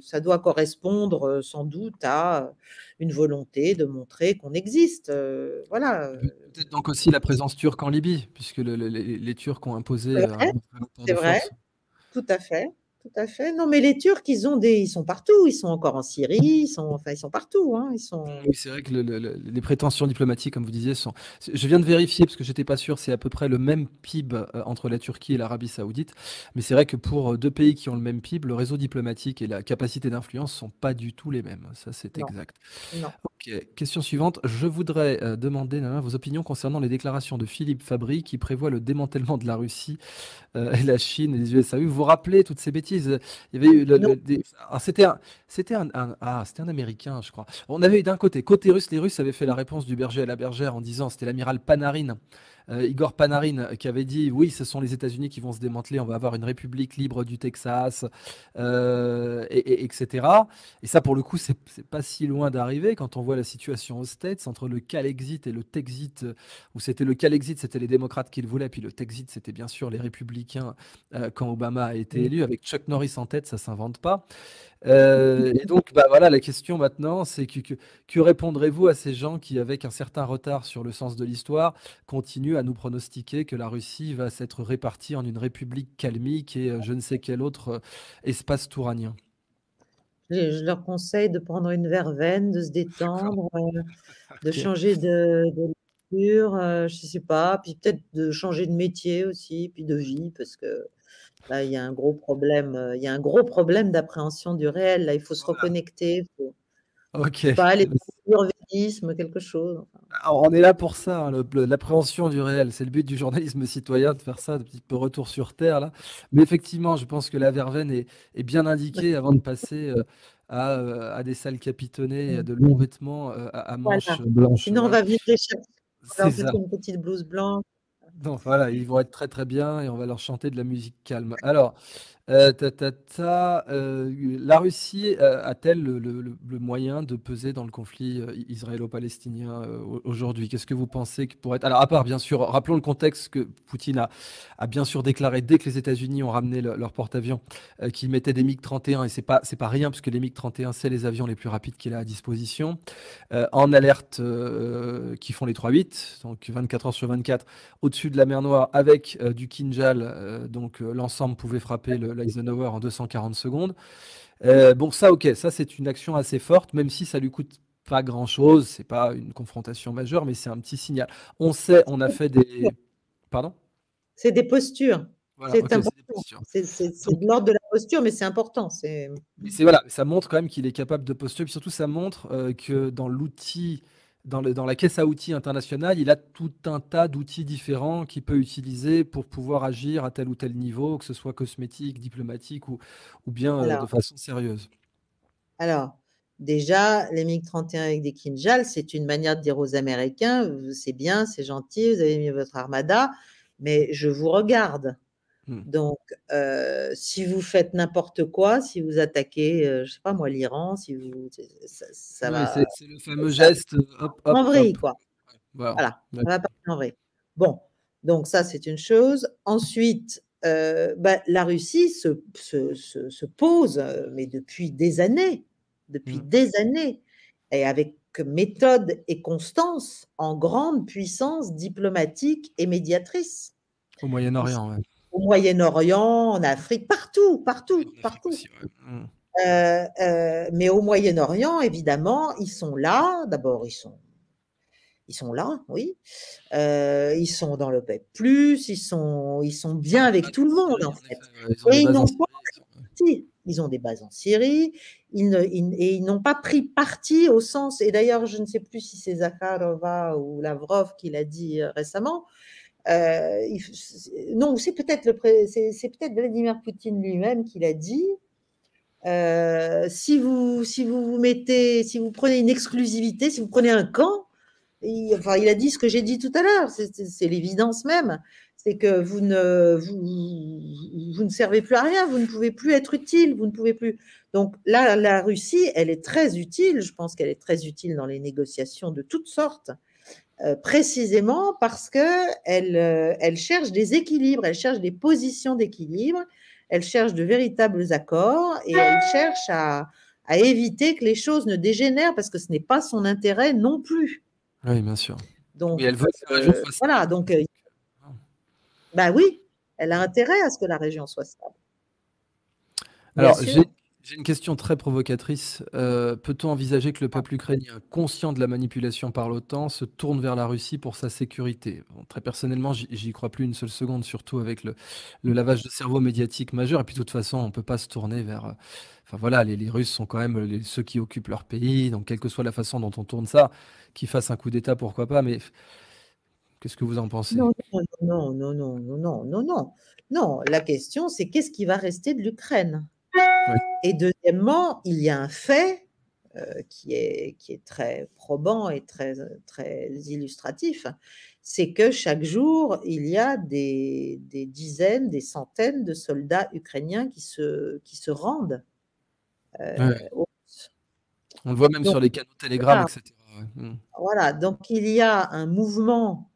ça doit correspondre sans doute à une volonté de montrer qu'on existe. voilà. Peut-être donc aussi la présence turque en Libye, puisque les, Turcs ont imposé. C'est vrai, tout à fait. Tout à fait. Non, mais les Turcs, ils ont des, ils sont partout. Ils sont encore en Syrie. Ils sont, enfin, ils sont partout. Hein. Ils sont. Oui, c'est vrai que les prétentions diplomatiques, comme vous disiez, sont. Je viens de vérifier parce que j'étais pas sûr. C'est à peu près le même PIB euh, entre la Turquie et l'Arabie Saoudite. Mais c'est vrai que pour euh, deux pays qui ont le même PIB, le réseau diplomatique et la capacité d'influence sont pas du tout les mêmes. Ça, c'est exact. Non. Ok. Question suivante. Je voudrais euh, demander vos opinions concernant les déclarations de Philippe Fabry qui prévoit le démantèlement de la Russie et la Chine et les USA. Vous vous rappelez toutes ces bêtises il y avait eu ah, c'était un, c'était un, ah, c'était un américain, je crois. On avait eu d'un côté, côté russe, les Russes avaient fait la réponse du berger à la bergère en disant, c'était l'amiral Panarin euh, Igor Panarin qui avait dit oui, ce sont les États-Unis qui vont se démanteler, on va avoir une république libre du Texas, euh, et, etc. Et ça, pour le coup, c'est pas si loin d'arriver quand on voit la situation aux States entre le Calexit et le Texit, où c'était le Calexit, c'était les démocrates qui le voulaient, puis le Texit, c'était bien sûr les républicains euh, quand Obama a été élu, avec Chuck Norris en tête, ça s'invente pas. Euh, et donc, bah voilà, la question maintenant, c'est que, que, répondrez-vous à ces gens qui, avec un certain retard sur le sens de l'histoire, continuent à nous pronostiquer que la Russie va s'être répartie en une république calmique et euh, je ne sais quel autre euh, espace touranien je leur conseille de prendre une verveine, de se détendre, de changer de, de lecture, je ne sais pas, puis peut-être de changer de métier aussi, puis de vie, parce que Là, il y a un gros problème, euh, il y a un gros problème d'appréhension du réel. Là, il faut se reconnecter. Il faut, ok. pas aller dans quelque chose. on est là pour ça, hein, l'appréhension du réel. C'est le but du journalisme citoyen de faire ça, de petit peu retour sur terre là. Mais effectivement, je pense que la verveine est, bien indiquée avant de passer euh, euh, à, des salles capitonnées, à de longs vêtements à, manches blanches. Sinon, on va vivre les C'est une petite blouse blanche. Donc voilà, ils vont être très très bien et on va leur chanter de la musique calme. Alors, euh, euh, la Russie euh, a-t-elle le, moyen de peser dans le conflit israélo-palestinien aujourd'hui? Qu'est-ce que vous pensez que pourrait être Alors, à part, bien sûr, rappelons le contexte que Poutine a, bien sûr déclaré dès que les États-Unis ont ramené leur porte-avions qu'ils mettaient des MiG-31, et c'est pas, pas rien, parce que les MiG-31, c'est les avions les plus rapides qu'il a à disposition, en alerte qui font les 3-8, donc 24 heures sur 24, au-dessus de la mer Noire, avec du Kinjal, donc l'ensemble pouvait frapper le l'Eisenhower en 240 secondes. Euh, bon, ça, ok, ça c'est une action assez forte, même si ça lui coûte pas grand chose, c'est pas une confrontation majeure, mais c'est un petit signal. On sait, on a fait des. Pardon? C'est des postures. c'est important. C'est de l'ordre de la posture, mais c'est important. C'est voilà, ça montre quand même qu'il est capable de posturer. Puis surtout, ça montre euh, que dans l'outil dans, dans, la caisse à outils internationale, il a tout un tas d'outils différents qu'il peut utiliser pour pouvoir agir à tel ou tel niveau, que ce soit cosmétique, diplomatique ou, ou bien euh, de façon sérieuse. Alors, déjà, les MiG-31 avec des Kinjal, c'est une manière de dire aux Américains, c'est bien, c'est gentil, vous avez mis votre armada, mais je vous regarde. Mmh. Donc, euh, si vous faites n'importe quoi, si vous attaquez, euh, je sais pas moi, l'Iran, si vous, ça, va. C'est le fameux geste. Hop, en vrille, quoi. Voilà, ça va pas en vrille. Bon, donc ça c'est une chose. Ensuite, euh, bah, la Russie se, se, se, pose, mais depuis des années, depuis mmh. des années, et avec méthode et constance en grande puissance diplomatique et médiatrice. Au Moyen-Orient, oui au Moyen-Orient, en Afrique, partout, partout, partout. Mmh. Euh, euh, mais au Moyen-Orient, évidemment, ils sont là. D'abord, ils sont, ils sont là, oui. Euh, ils sont dans le PEP+, ils sont, ils sont bien avec tout le monde, en fait. Et ils n'ont pas ils ont des bases en Syrie, ils ne, et ils n'ont pas pris parti au sens, et d'ailleurs, je ne sais plus si c'est Zakharova ou Lavrov qui l'a dit récemment, euh, non, c'est peut-être Vladimir Poutine lui-même qui l'a dit. Euh, si vous si vous vous mettez si vous prenez une exclusivité, si vous prenez un camp, il, enfin il a dit ce que j'ai dit tout à l'heure, c'est l'évidence même, c'est que vous ne vous, ne servez plus à rien, vous ne pouvez plus être utile, vous ne pouvez plus. Donc là, la Russie, elle est très utile. Je pense qu'elle est très utile dans les négociations de toutes sortes. Euh, précisément parce qu'elle euh, elle cherche des équilibres, elle cherche des positions d'équilibre, elle cherche de véritables accords et elle cherche à, à, éviter que les choses ne dégénèrent parce que ce n'est pas son intérêt non plus. Oui, bien sûr. Donc, elle veut que la région soit stable. Voilà, donc, euh, bah oui, elle a intérêt à ce que la région soit stable. Alors, j'ai j'ai une question très provocatrice. Euh, peut-on envisager que le peuple ukrainien, conscient de la manipulation par l'OTAN, se tourne vers la Russie pour sa sécurité? Très personnellement, j'y crois plus une seule seconde, surtout avec le, lavage de cerveau médiatique majeur. Et puis, de toute façon, on ne peut pas se tourner vers. Euh, enfin voilà, les, Russes sont quand même ceux qui occupent leur pays. Donc, quelle que soit la façon dont on tourne ça, qu'ils fassent un coup d'État, pourquoi pas? Mais qu'est-ce que vous en pensez? Non, non, non, non, non, non, non, non. Non, la question, c'est qu'est-ce qui va rester de l'Ukraine? Et deuxièmement, il y a un fait euh, qui, est, qui est très probant et très, très illustratif, c'est que chaque jour, il y a des, des, dizaines, des centaines de soldats ukrainiens qui se, qui se rendent. Euh, On le voit même sur les canaux Telegram, etc. Mmh. Voilà, donc il y a un mouvement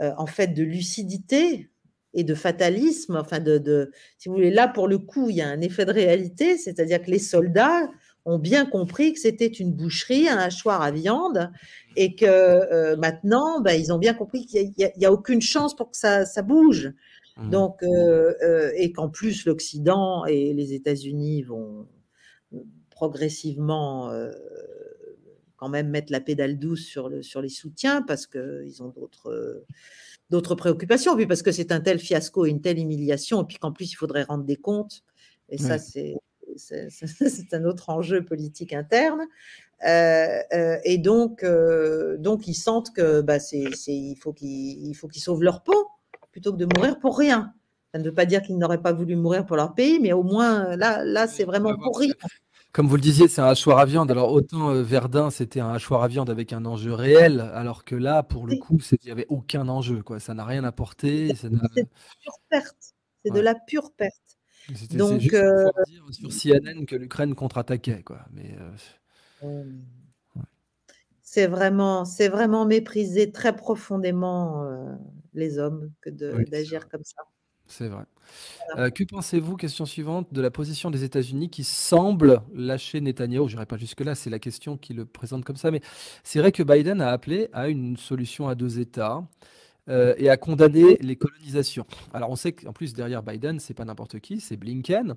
euh, en fait de lucidité et de fatalisme, enfin de, si vous voulez, là pour le coup, il y a un effet de réalité, c'est-à-dire que les soldats ont bien compris que c'était une boucherie, un hachoir à viande, et que euh, maintenant, ben, ils ont bien compris qu'il n'y a, aucune chance pour que ça, bouge. Mmh. Donc, euh, euh, et qu'en plus, l'Occident et les États-Unis vont progressivement quand même mettre la pédale douce sur, le, sur les soutiens parce qu'ils ont d'autres d'autres préoccupations, parce que c'est un tel fiasco, une telle humiliation, et puis qu'en plus, il faudrait rendre des comptes. Et ça, c'est c'est un autre enjeu politique interne. et donc, donc, ils sentent que bah, c'est, il faut qu'ils sauvent leur peau plutôt que de mourir pour rien. Ça ne veut pas dire qu'ils n'auraient pas voulu mourir pour leur pays, mais au moins là, là c'est vraiment pour rien. Comme vous le disiez, c'est un hachoir à viande. Alors autant euh, Verdun, c'était un hachoir à viande avec un enjeu réel, alors que là, pour le coup, il n'y avait aucun enjeu. Quoi. Ça n'a rien apporté. C'est de pure perte. C'est de la pure perte. Donc, juste euh... dire sur CNN que l'Ukraine contre-attaquait. Quoi. Mais, euh... C'est vraiment, c'est vraiment mépriser très profondément les hommes que d'agir comme ça. C'est vrai. Euh, que pensez-vous, question suivante, de la position des États-Unis qui semble lâcher Netanyahou Je n'irai pas jusque-là, c'est la question qui le présente comme ça, mais c'est vrai que Biden a appelé à une solution à deux États. Euh, et à condamner les colonisations. Alors on sait qu'en plus derrière Biden, c'est pas n'importe qui, c'est Blinken,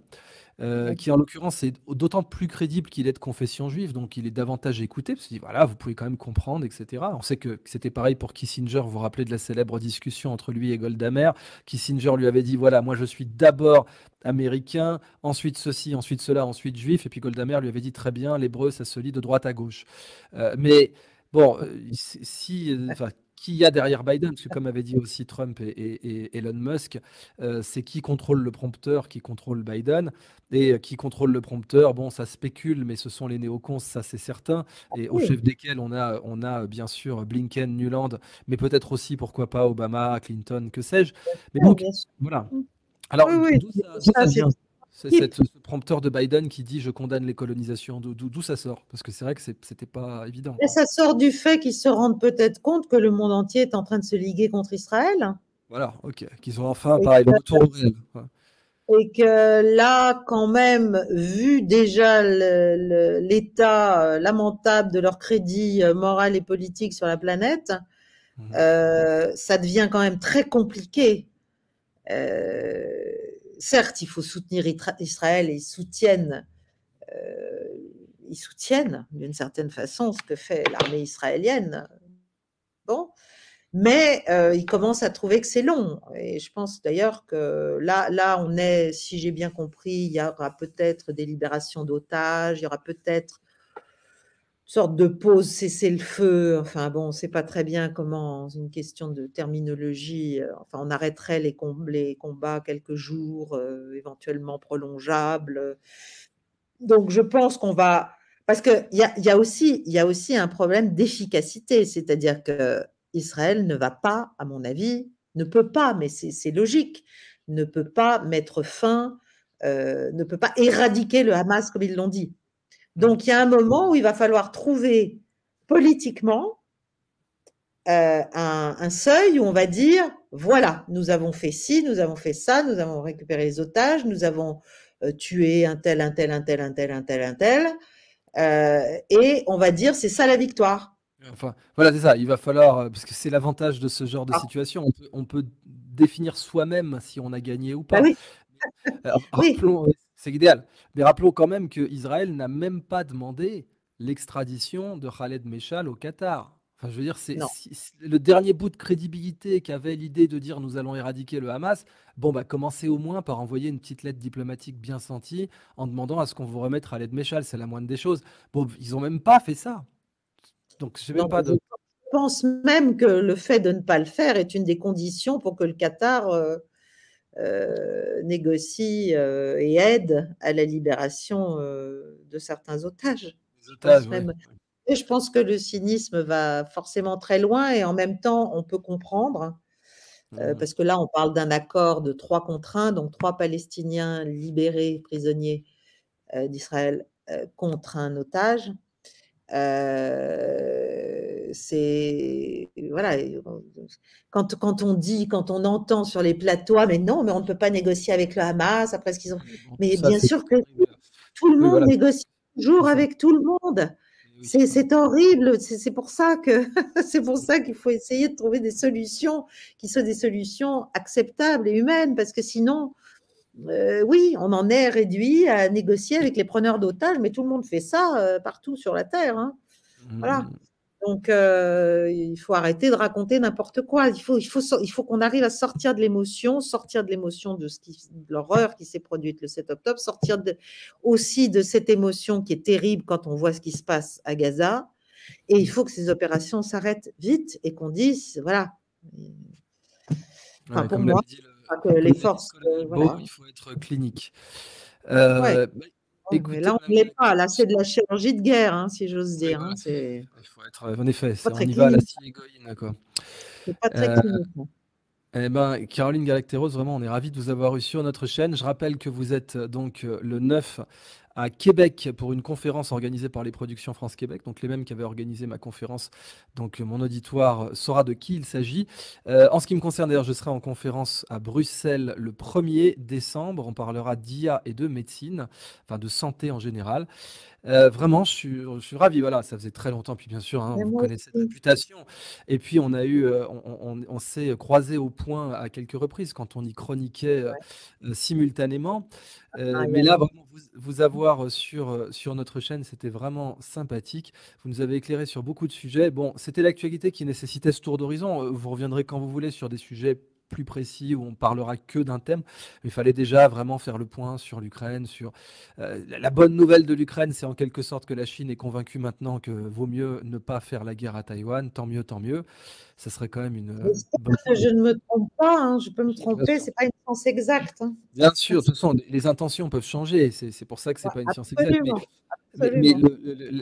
euh, qui en l'occurrence est d'autant plus crédible qu'il est de confession juive, donc il est davantage écouté, parce qu'il dit voilà, vous pouvez quand même comprendre, etc. On sait que c'était pareil pour Kissinger, vous vous rappelez de la célèbre discussion entre lui et Goldamer. Kissinger lui avait dit voilà, moi je suis d'abord américain, ensuite ceci, ensuite cela, ensuite juif, et puis Goldamer lui avait dit très bien, l'hébreu ça se lit de droite à gauche. Euh, mais bon, si, qui y a derrière Biden, parce que comme avait dit aussi Trump et, Elon Musk, euh, c'est qui contrôle le prompteur, qui contrôle Biden, et euh, qui contrôle le prompteur, bon, ça spécule, mais ce sont les néocons, ça c'est certain, et au chef desquels on a, on a bien sûr Blinken, Nuland, mais peut-être aussi, pourquoi pas, Obama, Clinton, que sais-je. Mais donc, voilà. Mmh. Alors, d'où ça, vient? C'est ce prompteur de Biden qui dit je condamne les colonisations. D'où ça sort? Parce que c'est vrai que c'était pas évident. Et ça sort du fait qu'ils se rendent peut-être compte que le monde entier est en train de se liguer contre Israël. Voilà, ok. Qu'ils ont enfin, pareil, le retour au réel. Et que là, quand même, vu déjà l'état euh, lamentable de leur crédit euh, moral et politique sur la planète, mmh. euh, ça devient quand même très compliqué. Euh, certes, il faut soutenir Israël et ils soutiennent, euh, ils soutiennent d'une certaine façon ce que fait l'armée israélienne. Bon, mais euh, ils commencent à trouver que c'est long. Et je pense d'ailleurs que là, là, on est, si j'ai bien compris, il y aura peut-être des libérations d'otages, il y aura peut-être sorte de pause, cesser le feu. Enfin bon, on ne sait pas très bien comment, une question de terminologie. Euh, enfin, on arrêterait les, combats quelques jours, euh, éventuellement prolongeables. Donc, je pense qu'on va. Parce qu'il y a, y, a aussi, y a aussi un problème d'efficacité, c'est-à-dire que Israël ne va pas, à mon avis, ne peut pas, mais c'est logique, ne peut pas mettre fin, euh, ne peut pas éradiquer le Hamas comme ils l'ont dit. Donc, il y a un moment où il va falloir trouver politiquement euh, un, seuil où on va dire, voilà, nous avons fait ci, nous avons fait ça, nous avons récupéré les otages, nous avons euh, tué un tel, un tel, un tel, un tel, un tel, un tel, euh, et on va dire, c'est ça la victoire. Enfin, voilà, c'est ça. Il va falloir, parce que c'est l'avantage de ce genre de ah. situation, on peut, définir soi-même si on a gagné ou pas. Bah oui. oui. C'est idéal. Mais rappelons quand même qu'Israël n'a même pas demandé l'extradition de Khaled Meshal au Qatar. Enfin, je veux dire, c'est le dernier bout de crédibilité qu'avait l'idée de dire nous allons éradiquer le Hamas. Bon, bah, commencez au moins par envoyer une petite lettre diplomatique bien sentie en demandant à ce qu'on vous remette Khaled Meshal. C'est la moindre des choses. Bon, ils n'ont même pas fait ça. Donc, je même pas de... pense même que le fait de ne pas le faire est une des conditions pour que le Qatar euh, euh, négocie euh, et aide à la libération euh, de certains otages. Et je pense que le cynisme va forcément très loin et en même temps, on peut comprendre, mmh. parce que là, on parle d'un accord de trois contre un, donc trois Palestiniens libérés, prisonniers d'Israël, contre un otage c'est voilà quand, quand on dit quand on entend sur les plateaux ah, mais non mais on ne peut pas négocier avec le Hamas après ce qu'ils ont mais bien sûr que tout le monde négocie toujours avec tout le monde c'est horrible c'est pour ça que c'est pour ça qu'il faut essayer de trouver des solutions qui soient des solutions acceptables et humaines parce que sinon euh, oui, on en est réduit à négocier avec les preneurs d'otages, mais tout le monde fait ça euh, partout sur la Terre. Hein. Voilà. Donc, euh, il faut arrêter de raconter n'importe quoi. Il faut, il faut, il faut qu'on arrive à sortir de l'émotion, sortir de l'émotion de, ce qui, de l'horreur qui s'est produite le 7 octobre, sortir de, aussi de cette émotion qui est terrible quand on voit ce qui se passe à Gaza. Et il faut que ces opérations s'arrêtent vite et qu'on dise, voilà. Enfin, pour moi, le, que les forces. Euh, voilà. Il faut être clinique. Euh, ouais. Bah, mais là, on ne l'est pas. Là, c'est de la chirurgie de guerre, hein, si j'ose dire. Hein, il faut être, en effet, on y va à la quoi. C'est pas très euh, clinique. Eh ben, Caroline Galacteros, vraiment, on est ravis de vous avoir eu sur notre chaîne. Je rappelle que vous êtes donc le 9 à Québec pour une conférence organisée par les productions France-Québec, donc les mêmes qui avaient organisé ma conférence. Donc mon auditoire saura de qui il s'agit. Euh, en ce qui me concerne, d'ailleurs, je serai en conférence à Bruxelles le 1er décembre. On parlera d'IA et de médecine, enfin de santé en général. Euh, vraiment, je suis, je suis, ravi. Voilà, ça faisait très longtemps. Puis bien sûr, hein, vous connaissez cette réputation. Et puis on a eu, euh, on, on, s'est croisé au point à quelques reprises quand on y chroniquait simultanément. Ah, mais là, vraiment, vous, vous avoir sur, sur notre chaîne, c'était vraiment sympathique. Vous nous avez éclairé sur beaucoup de sujets. Bon, c'était l'actualité qui nécessitait ce tour d'horizon. Vous reviendrez quand vous voulez sur des sujets plus précis où on parlera que d'un thème. il fallait déjà vraiment faire le point sur l'Ukraine. Sur euh, la bonne nouvelle de l'Ukraine, c'est en quelque sorte que la Chine est convaincue maintenant que vaut mieux ne pas faire la guerre à Taïwan. Tant mieux, tant mieux. Ça serait quand même une. je ne me trompe pas. Hein, je peux me tromper. C'est pas une science exacte. Hein. Bien sûr. De toute façon, les intentions peuvent changer. C'est pour ça que c'est pas une science exacte. Mais, mais,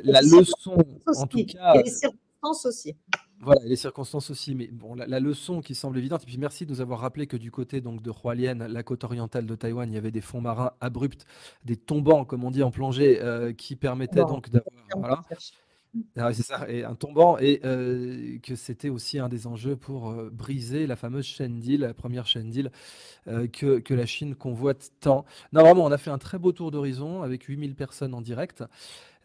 la leçon, en tout cas. Et les circonstances aussi. Voilà, les circonstances aussi, mais bon, la, leçon qui semble évidente, et puis merci de nous avoir rappelé que du côté donc de Hualien, la côte orientale de Taïwan, il y avait des fonds marins abrupts, des tombants, comme on dit en plongée, euh, qui permettaient donc d'avoir. Voilà. Ah c'est ça, et un tombant, et euh, que c'était aussi un des enjeux pour euh, briser la fameuse chaîne d'île, la première chaîne d'île que, que, la Chine convoite tant. Non, vraiment, on a fait un très beau tour d'horizon avec 8000 personnes en direct.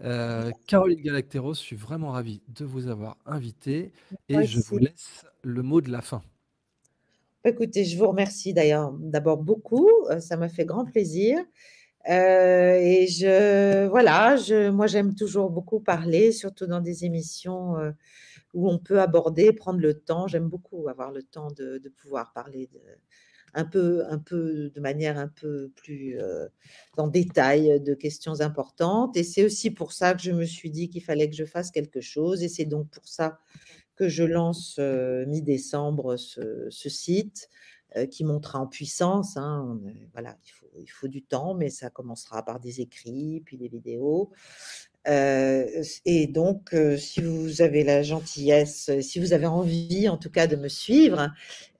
Euh, Caroline Galacteros, je suis vraiment ravi de vous avoir invité et je vous laisse le mot de la fin. Écoutez, je vous remercie d'ailleurs d'abord beaucoup, euh, ça m'a fait grand plaisir. Euh, et je, voilà, je, moi j'aime toujours beaucoup parler, surtout dans des émissions où on peut aborder, prendre le temps. J'aime beaucoup avoir le temps de, pouvoir parler de, un peu, un peu de manière un peu plus euh, en détail de questions importantes. Et c'est aussi pour ça que je me suis dit qu'il fallait que je fasse quelque chose. Et c'est donc pour ça que je lance euh, mi-décembre ce, site euh, qui montera en puissance. Hein. voilà, il faut, il faut, du temps, mais ça commencera par des écrits, puis des vidéos. Euh, et donc, euh, si vous avez la gentillesse, si vous avez envie en tout cas de me suivre,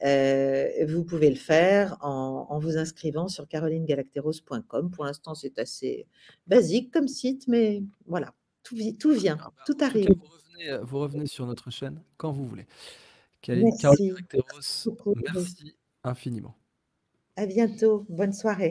euh, vous pouvez le faire en, vous inscrivant sur carolinegalacteros.com. Pour l'instant, c'est assez basique comme site, mais voilà, tout, tout vient, ah bah, tout arrive. vous, revenez, vous, revenez, sur notre chaîne quand vous voulez. Caroline Galacteros, merci infiniment. À bientôt. Bonne soirée.